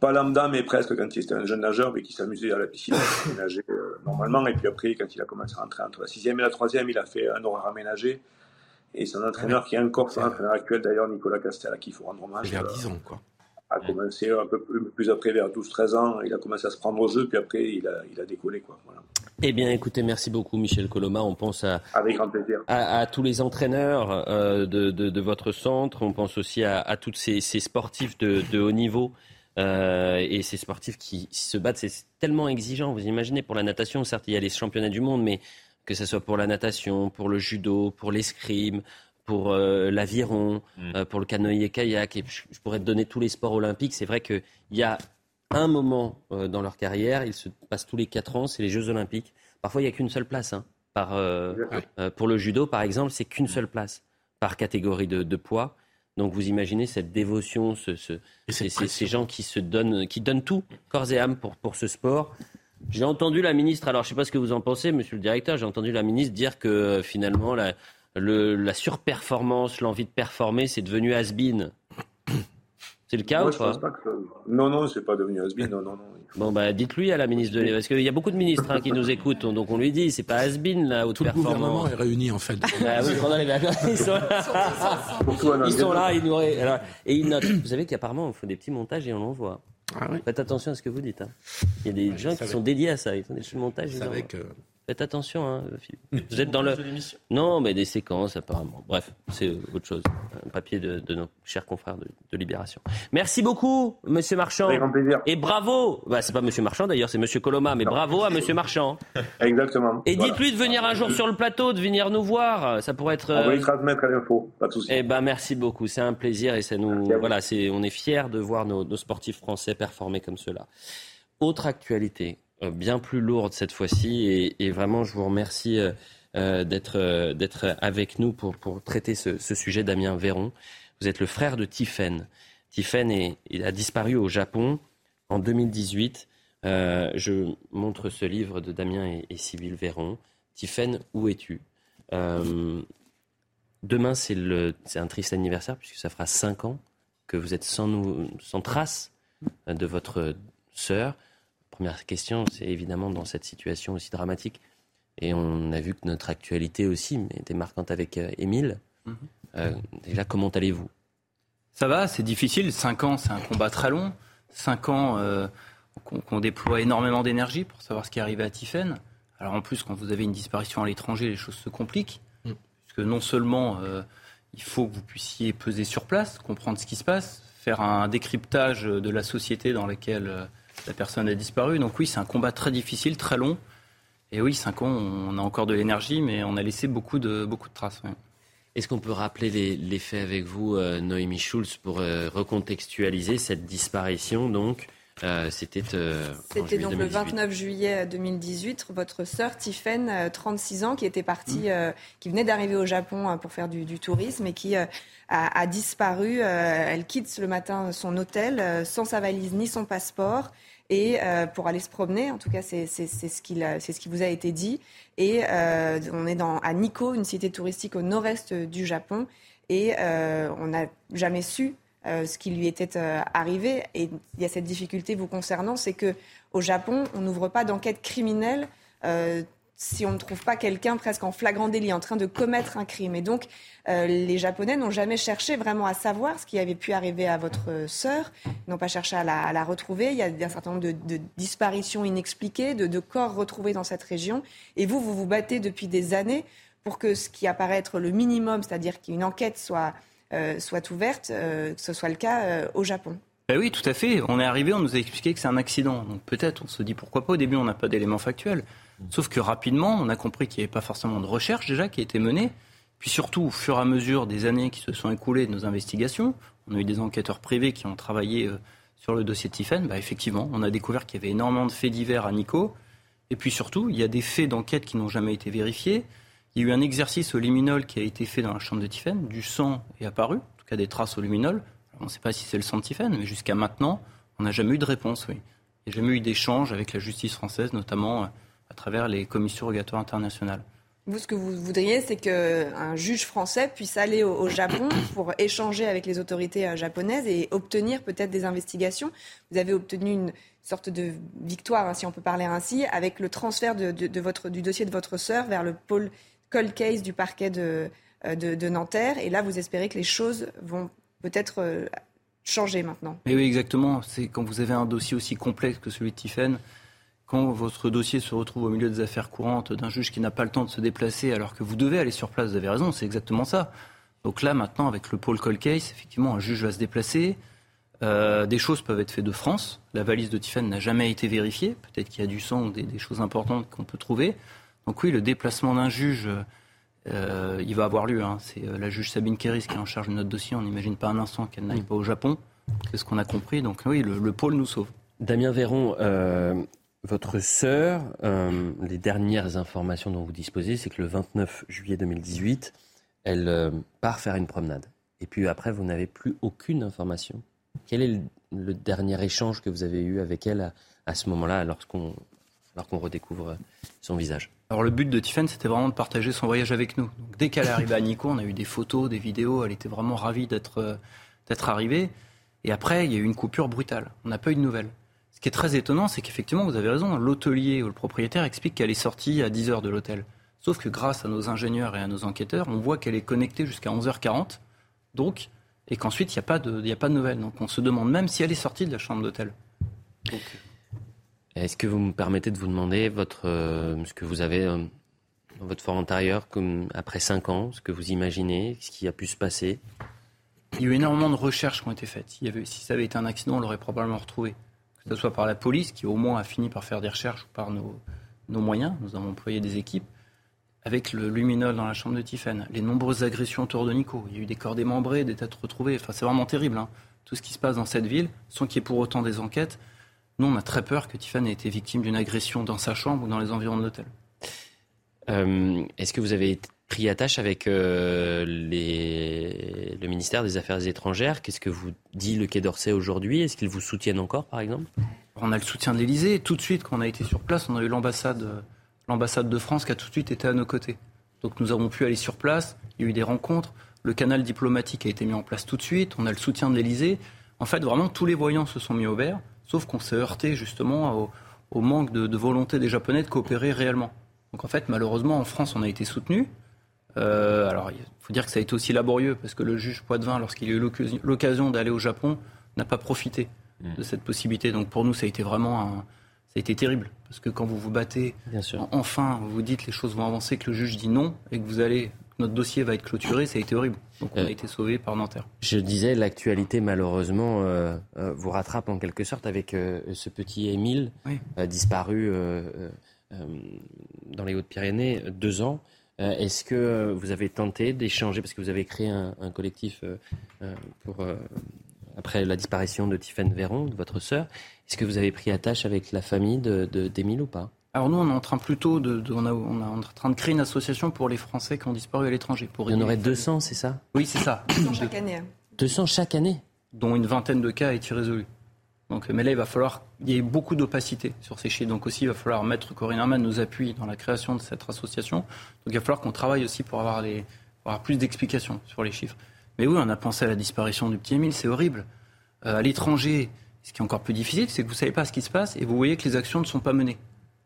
pas lambda, mais presque quand il était un jeune nageur, mais qui s'amusait à la piscine, il nageait euh, normalement. Et puis après, quand il a commencé à rentrer entre la sixième et la troisième, il a fait un horaire aménagé. Et son entraîneur, qui est encore son entraîneur actuel d'ailleurs, Nicolas Castel, à qui il faut rendre hommage. Vers 10 ans, quoi a commencé un peu plus après, vers 12-13 ans. Il a commencé à se prendre au jeu, puis après, il a, il a décollé. Quoi. Voilà. Eh bien, écoutez, merci beaucoup, Michel Coloma. On pense à, Avec grand plaisir. à, tous les entraîneurs euh, de, de, de, votre centre. On pense aussi à, à tous ces, ces, sportifs de, de haut niveau. Euh, et ces sportifs qui se battent, c'est tellement exigeant. Vous imaginez, pour la natation, certes, il y a les championnats du monde, mais que ce soit pour la natation, pour le judo, pour l'escrime, pour euh, l'aviron, mm. euh, pour le canoë-kayak, et je, pourrais te donner tous les sports olympiques. C'est vrai qu'il y a un moment euh, dans leur carrière, ils se passent tous les quatre ans, c'est les Jeux olympiques. Parfois, il n'y a qu'une seule place. Hein, par, pour le judo, par exemple, c'est qu'une seule place par catégorie de, poids. Donc vous imaginez cette dévotion, ce, ce, ces, gens qui se donnent, qui donnent tout, corps et âme, pour, pour ce sport. J'ai entendu la ministre, alors je ne sais pas ce que vous en pensez, monsieur le directeur, j'ai entendu la ministre dire que finalement la, la surperformance, l'envie de performer, c'est devenu has-been. C'est le cas ou pas, Non, non, c'est pas devenu has-been. Non, non, non. Bon, bah, dites-lui à la ministre de Parce qu'il y a beaucoup de ministres hein, qui nous écoutent, donc on lui dit, c'est pas has-been, la haute Tout performance. le gouvernement est réuni, en fait. Ah oui, pendant les vacances, ils sont là. Ils sont là, ils nous... et ils notent. Vous savez qu'apparemment, on fait des petits montages et on l'envoie. Ah oui. Faites attention à ce que vous dites. Hein. Il y a des gens qui sont dédiés à ça. Ils font des petits montages. Faites attention, hein, Vous êtes dans le. Non, mais des séquences, apparemment. Bref, c'est autre chose. Un papier de, nos chers confrères de, Libération. Merci beaucoup, monsieur Marchand. Avec grand plaisir. Et bravo bah, C'est pas monsieur Marchand d'ailleurs, c'est monsieur Coloma, mais bravo à monsieur Marchand. Exactement. Et dites-lui de venir un jour sur le plateau, de venir nous voir. Ça pourrait être. On va y transmettre l'info, pas de souci. Eh ben, merci beaucoup. C'est un plaisir et ça nous. Voilà, c'est, on est fiers de voir nos, nos sportifs français performer comme cela. Autre actualité euh, bien plus lourde cette fois-ci. Et, vraiment, je vous remercie euh, euh, d'être avec nous pour, pour traiter ce, sujet, Damien Véron. Vous êtes le frère de Tiffen. Tiffen a disparu au Japon en 2018. je montre ce livre de Damien et, et Sybille Véron. Tiffen, où es-tu? Demain, c'est un triste anniversaire puisque ça fera cinq ans que vous êtes sans, sans trace de votre sœur. Première question, c'est évidemment dans cette situation aussi dramatique. Et on a vu que notre actualité aussi était marquante avec euh, Émile. Mhm. Euh, déjà, comment allez-vous? Ça va, c'est difficile. Cinq ans, c'est un combat très long. Cinq ans euh, qu'on déploie énormément d'énergie pour savoir ce qui est arrivé à Tiffen. Alors en plus, quand vous avez une disparition à l'étranger, les choses se compliquent. Mm. Puisque non seulement il faut que vous puissiez peser sur place, comprendre ce qui se passe, faire un décryptage de la société dans laquelle la personne a disparu. Donc oui, c'est un combat très difficile, très long. Et oui, cinq ans, on a encore de l'énergie, mais on a laissé beaucoup de, beaucoup de traces. Est-ce qu'on peut rappeler les, faits avec vous, euh, Noémie Schulz, pour euh, recontextualiser cette disparition donc euh, C'était C'était donc le 29 juillet 2018. Votre sœur Tiffen, 36 ans, qui était partie, mmh. qui venait d'arriver au Japon pour faire du, tourisme et qui a, a, disparu. elle quitte le matin son hôtel sans sa valise ni son passeport et euh, pour aller se promener. En tout cas, c'est ce, qui vous a été dit. Et euh, on est dans, à Nikko, une cité touristique au nord-est du Japon, et euh, on n'a jamais su ce qui lui était arrivé. Et il y a cette difficulté vous concernant, c'est que au Japon, on n'ouvre pas d'enquête criminelle si on ne trouve pas quelqu'un presque en flagrant délit, en train de commettre un crime. Et donc, euh, les Japonais n'ont jamais cherché vraiment à savoir ce qui avait pu arriver à votre sœur, n'ont pas cherché à la, retrouver. Il y a un certain nombre de, disparitions inexpliquées, de, corps retrouvés dans cette région. Et vous, vous vous battez depuis des années pour que ce qui apparaît être le minimum, c'est-à-dire qu'une enquête soit, euh, soit ouverte, euh, que ce soit le cas au Japon. Ben oui, tout à fait. On est arrivé, on nous a expliqué que c'est un accident. Donc peut-être, on se dit pourquoi pas. Au début, on n'a pas d'éléments factuels. Sauf que rapidement, on a compris qu'il n'y avait pas forcément de recherche déjà qui été menée. Puis surtout, au fur et à mesure des années qui se sont écoulées de nos investigations, on a eu des enquêteurs privés qui ont travaillé euh, sur le dossier de Tiffen. Bah, effectivement, on a découvert qu'il y avait énormément de faits divers à Nico. Et puis surtout, il y a des faits d'enquête qui n'ont jamais été vérifiés. Il y a eu un exercice au luminol qui a été fait dans la chambre de Tiffen. Du sang est apparu, en tout cas des traces au luminol. on ne sait pas si c'est le sang de Tiffen, mais jusqu'à maintenant, on n'a jamais eu de réponse. Oui. Il n'y a jamais eu d'échange avec la justice française, notamment euh, à travers les commissions rogatoires internationales. Vous, ce que vous voudriez, c'est qu'un juge français puisse aller au, Japon pour échanger avec les autorités euh, japonaises et obtenir peut-être des investigations. Vous avez obtenu une sorte de victoire, hein, si on peut parler ainsi, avec le transfert de, votre, du dossier de votre sœur vers le pôle cold case du parquet de, euh, de, Nanterre. Et là, vous espérez que les choses vont peut-être euh, changer maintenant. Mais oui, exactement. C'est quand vous avez un dossier aussi complexe que celui de Tiffen, quand votre dossier se retrouve au milieu des affaires courantes d'un juge qui n'a pas le temps de se déplacer alors que vous devez aller sur place, vous avez raison, c'est exactement ça. Donc là, maintenant, avec le pôle Cold Case, effectivement, un juge va se déplacer. Euh, des choses peuvent être faites de France. La valise de Tiffen n'a jamais été vérifiée. Peut-être qu'il y a du sang ou des, choses importantes qu'on peut trouver. Donc oui, le déplacement d'un juge, euh, il va avoir lieu. Hein. C'est euh, la juge Sabine Kéris qui est en charge de notre dossier. On n'imagine pas un instant qu'elle n'aille pas au Japon. C'est ce qu'on a compris. Donc oui, le, le pôle nous sauve. Damien Véron, votre sœur, euh, les dernières informations dont vous disposez, c'est que le 29 juillet 2018, elle euh, part faire une promenade. Et puis après, vous n'avez plus aucune information. Quel est le, dernier échange que vous avez eu avec elle à, ce moment-là, lorsqu'on redécouvre son visage? Alors le but de Tiffany, c'était vraiment de partager son voyage avec nous. dès qu'elle est arrivée à Nico, on a eu des photos, des vidéos, elle était vraiment ravie d'être d'être arrivée. Et après, il y a eu une coupure brutale. On n'a pas eu de nouvelles. Ce qui est très étonnant, c'est qu'effectivement, vous avez raison, l'hôtelier ou le propriétaire explique qu'elle est sortie à 10 heures de l'hôtel. Sauf que grâce à nos ingénieurs et à nos enquêteurs, on voit qu'elle est connectée jusqu'à 11h40, donc, et qu'ensuite, il n'y a, pas de, a pas de nouvelles. Donc on se demande même si elle est sortie de la chambre d'hôtel. Est-ce que vous me permettez de vous demander votre, euh, ce que vous avez euh, dans votre fort intérieur, comme après 5 ans, ce que vous imaginez, ce qui a pu se passer? Il y a eu énormément de recherches qui ont été faites. Il y avait, si ça avait été un accident, on l'aurait probablement retrouvé que ce soit par la police, qui au moins a fini par faire des recherches, ou par nos, moyens. Nous avons employé des équipes avec le luminol dans la chambre de Tiffen, les nombreuses agressions autour de Nico. Il y a eu des corps démembrés, des têtes retrouvées. Enfin, c'est vraiment terrible, hein. tout ce qui se passe dans cette ville, sans qu'il y ait pour autant des enquêtes. Nous, on a très peur que Tiffen ait été victime d'une agression dans sa chambre ou dans les environs de l'hôtel. Euh, est-ce que vous avez pris attache avec euh, le ministère des Affaires étrangères. Qu'est-ce que vous dit le Quai d'Orsay aujourd'hui? Est-ce qu'ils vous soutiennent encore, par exemple? On a le soutien de l'Elysée. Tout de suite, quand on a été sur place, on a eu l'ambassade, de France qui a tout de suite été à nos côtés. Donc nous avons pu aller sur place. Il y a eu des rencontres. Le canal diplomatique a été mis en place tout de suite. On a le soutien de l'Elysée. En fait, vraiment, tous les voyants se sont mis au vert, sauf qu'on s'est heurté justement au, manque de, de volonté des Japonais de coopérer réellement. Donc en fait, malheureusement, en France, on a été soutenu. Euh, alors, il faut dire que ça a été aussi laborieux parce que le juge Poitvin, lorsqu'il a eu l'occasion d'aller au Japon, n'a pas profité mm. de cette possibilité. Donc pour nous, ça a été vraiment ça a été terrible parce que quand vous vous battez, enfin, vous vous dites les choses vont avancer, que le juge dit non et que vous allez notre dossier va être clôturé, ça a été horrible. Donc on a euh, été sauvé par Nanterre. Je disais, l'actualité malheureusement euh, vous rattrape en quelque sorte avec ce petit Émile disparu dans les Hautes-Pyrénées, deux ans. Euh, est-ce que vous avez tenté d'échanger, parce que vous avez créé un, collectif euh, euh, pour, après la disparition de Tiffaine Véron, de votre sœur, est-ce que vous avez pris attache avec la famille d'Émile de, ou pas? Alors nous, on est en train plutôt de, on, a, on, est en train de créer une association pour les Français qui ont disparu à l'étranger. Il y en aurait 200, c'est ça? Oui, c'est ça. 200 chaque année. 200 chaque année? Dont une vingtaine de cas été résolus. Donc, mais là, il va falloir. Il y a beaucoup d'opacité sur ces chiffres. Donc, aussi, il va falloir mettre Corinne Herman nous appuie dans la création de cette association. Donc, il va falloir qu'on travaille aussi pour avoir, les, avoir plus d'explications sur les chiffres. Mais oui, on a pensé à la disparition du petit Émile, c'est horrible. Euh, à l'étranger, ce qui est encore plus difficile, c'est que vous ne savez pas ce qui se passe et vous voyez que les actions ne sont pas menées.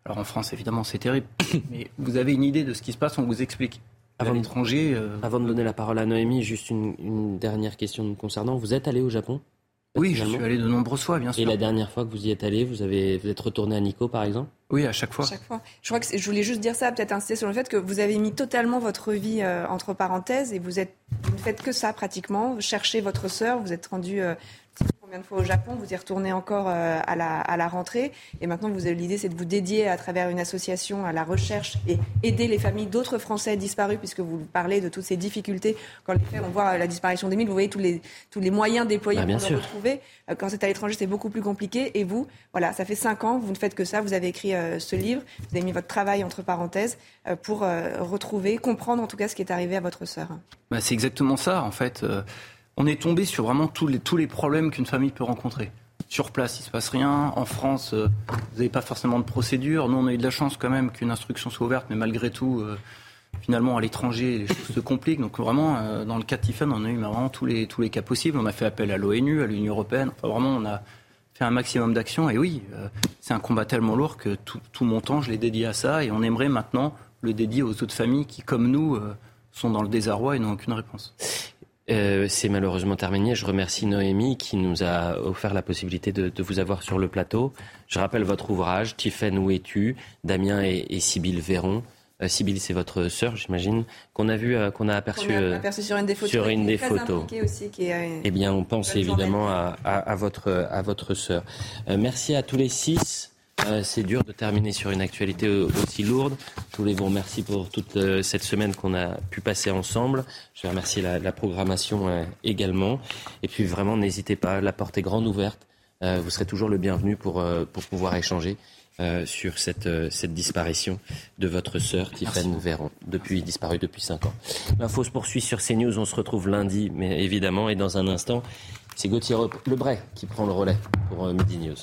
Alors en France, évidemment, c'est terrible. mais vous avez une idée de ce qui se passe, on vous explique. Avant, l'étranger, euh, avant de donner la parole à Noémie, juste une, une dernière question concernant. Vous êtes allé au Japon? Oui, je suis allé de nombreuses fois, bien sûr. Et la dernière fois que vous y êtes allé, vous, avez, vous êtes retourné à Nico, par exemple? Oui, à chaque fois. chaque fois. Je crois que je voulais juste dire ça, peut-être insister sur le fait que vous avez mis totalement votre vie euh, entre parenthèses et vous, êtes, vous ne faites que ça pratiquement. Vous cherchez votre sœur, vous êtes rendu euh, combien de fois au Japon, vous y retournez encore euh, à, la, à la rentrée. Et maintenant, vous avez l'idée, c'est de vous dédier à travers une association à la recherche et aider les familles d'autres Français disparus, puisque vous parlez de toutes ces difficultés. Quand on voit la disparition d'Émile, vous voyez tous les, tous les moyens déployés bah, pour le retrouver. Euh, quand c'est à l'étranger, c'est beaucoup plus compliqué. Et vous, voilà, ça fait cinq ans, vous ne faites que ça. Vous avez écrit euh, ce livre, vous avez mis votre travail entre parenthèses pour retrouver, comprendre en tout cas ce qui est arrivé à votre sœur. Bah, c'est exactement ça, en fait on est tombé sur vraiment tous les, tous les problèmes qu'une famille peut rencontrer. sur place, il se passe rien. En France, vous n'avez pas forcément de procédure. Nous, on a eu de la chance quand même qu'une instruction soit ouverte, mais malgré tout, finalement, à l'étranger, les choses se compliquent. Donc vraiment, dans le cas de Tiffen, on a eu vraiment tous les, tous les cas possibles. On a fait appel à l'ONU, à l'Union européenne. Enfin, vraiment, on a fait un maximum d'actions. Et oui, c'est un combat tellement lourd que tout, tout mon temps, je l'ai dédié à ça. Et on aimerait maintenant le dédier aux autres familles qui, comme nous, sont dans le désarroi et n'ont aucune réponse. Euh, c'est malheureusement terminé. Je remercie Noémie qui nous a offert la possibilité de, vous avoir sur le plateau. Je rappelle votre ouvrage, Tiffaine, où es-tu? Damien et, et Sybille Véron. Euh, c'est votre sœur, j'imagine, qu'on a vu, euh, qu'on a aperçu, euh, sur une des photos. Sur une des photos. Aussi, qui est, eh bien, on pense évidemment à, à, à, votre, à votre sœur. merci à tous les six. Euh, c'est dur de terminer sur une actualité aussi lourde. Je voulais vous remercier pour toute euh, cette semaine qu'on a pu passer ensemble. Je vais remercier la, programmation euh, également. Et puis vraiment, n'hésitez pas, la porte est grande ouverte. vous serez toujours le bienvenu pour, pour pouvoir échanger sur cette, cette disparition de votre sœur, Tiffaine Véron, depuis, disparue depuis 5 ans. L'info se poursuit sur CNews. On se retrouve lundi, mais évidemment, et dans un instant, c'est Gauthier Lebray qui prend le relais pour Midi News.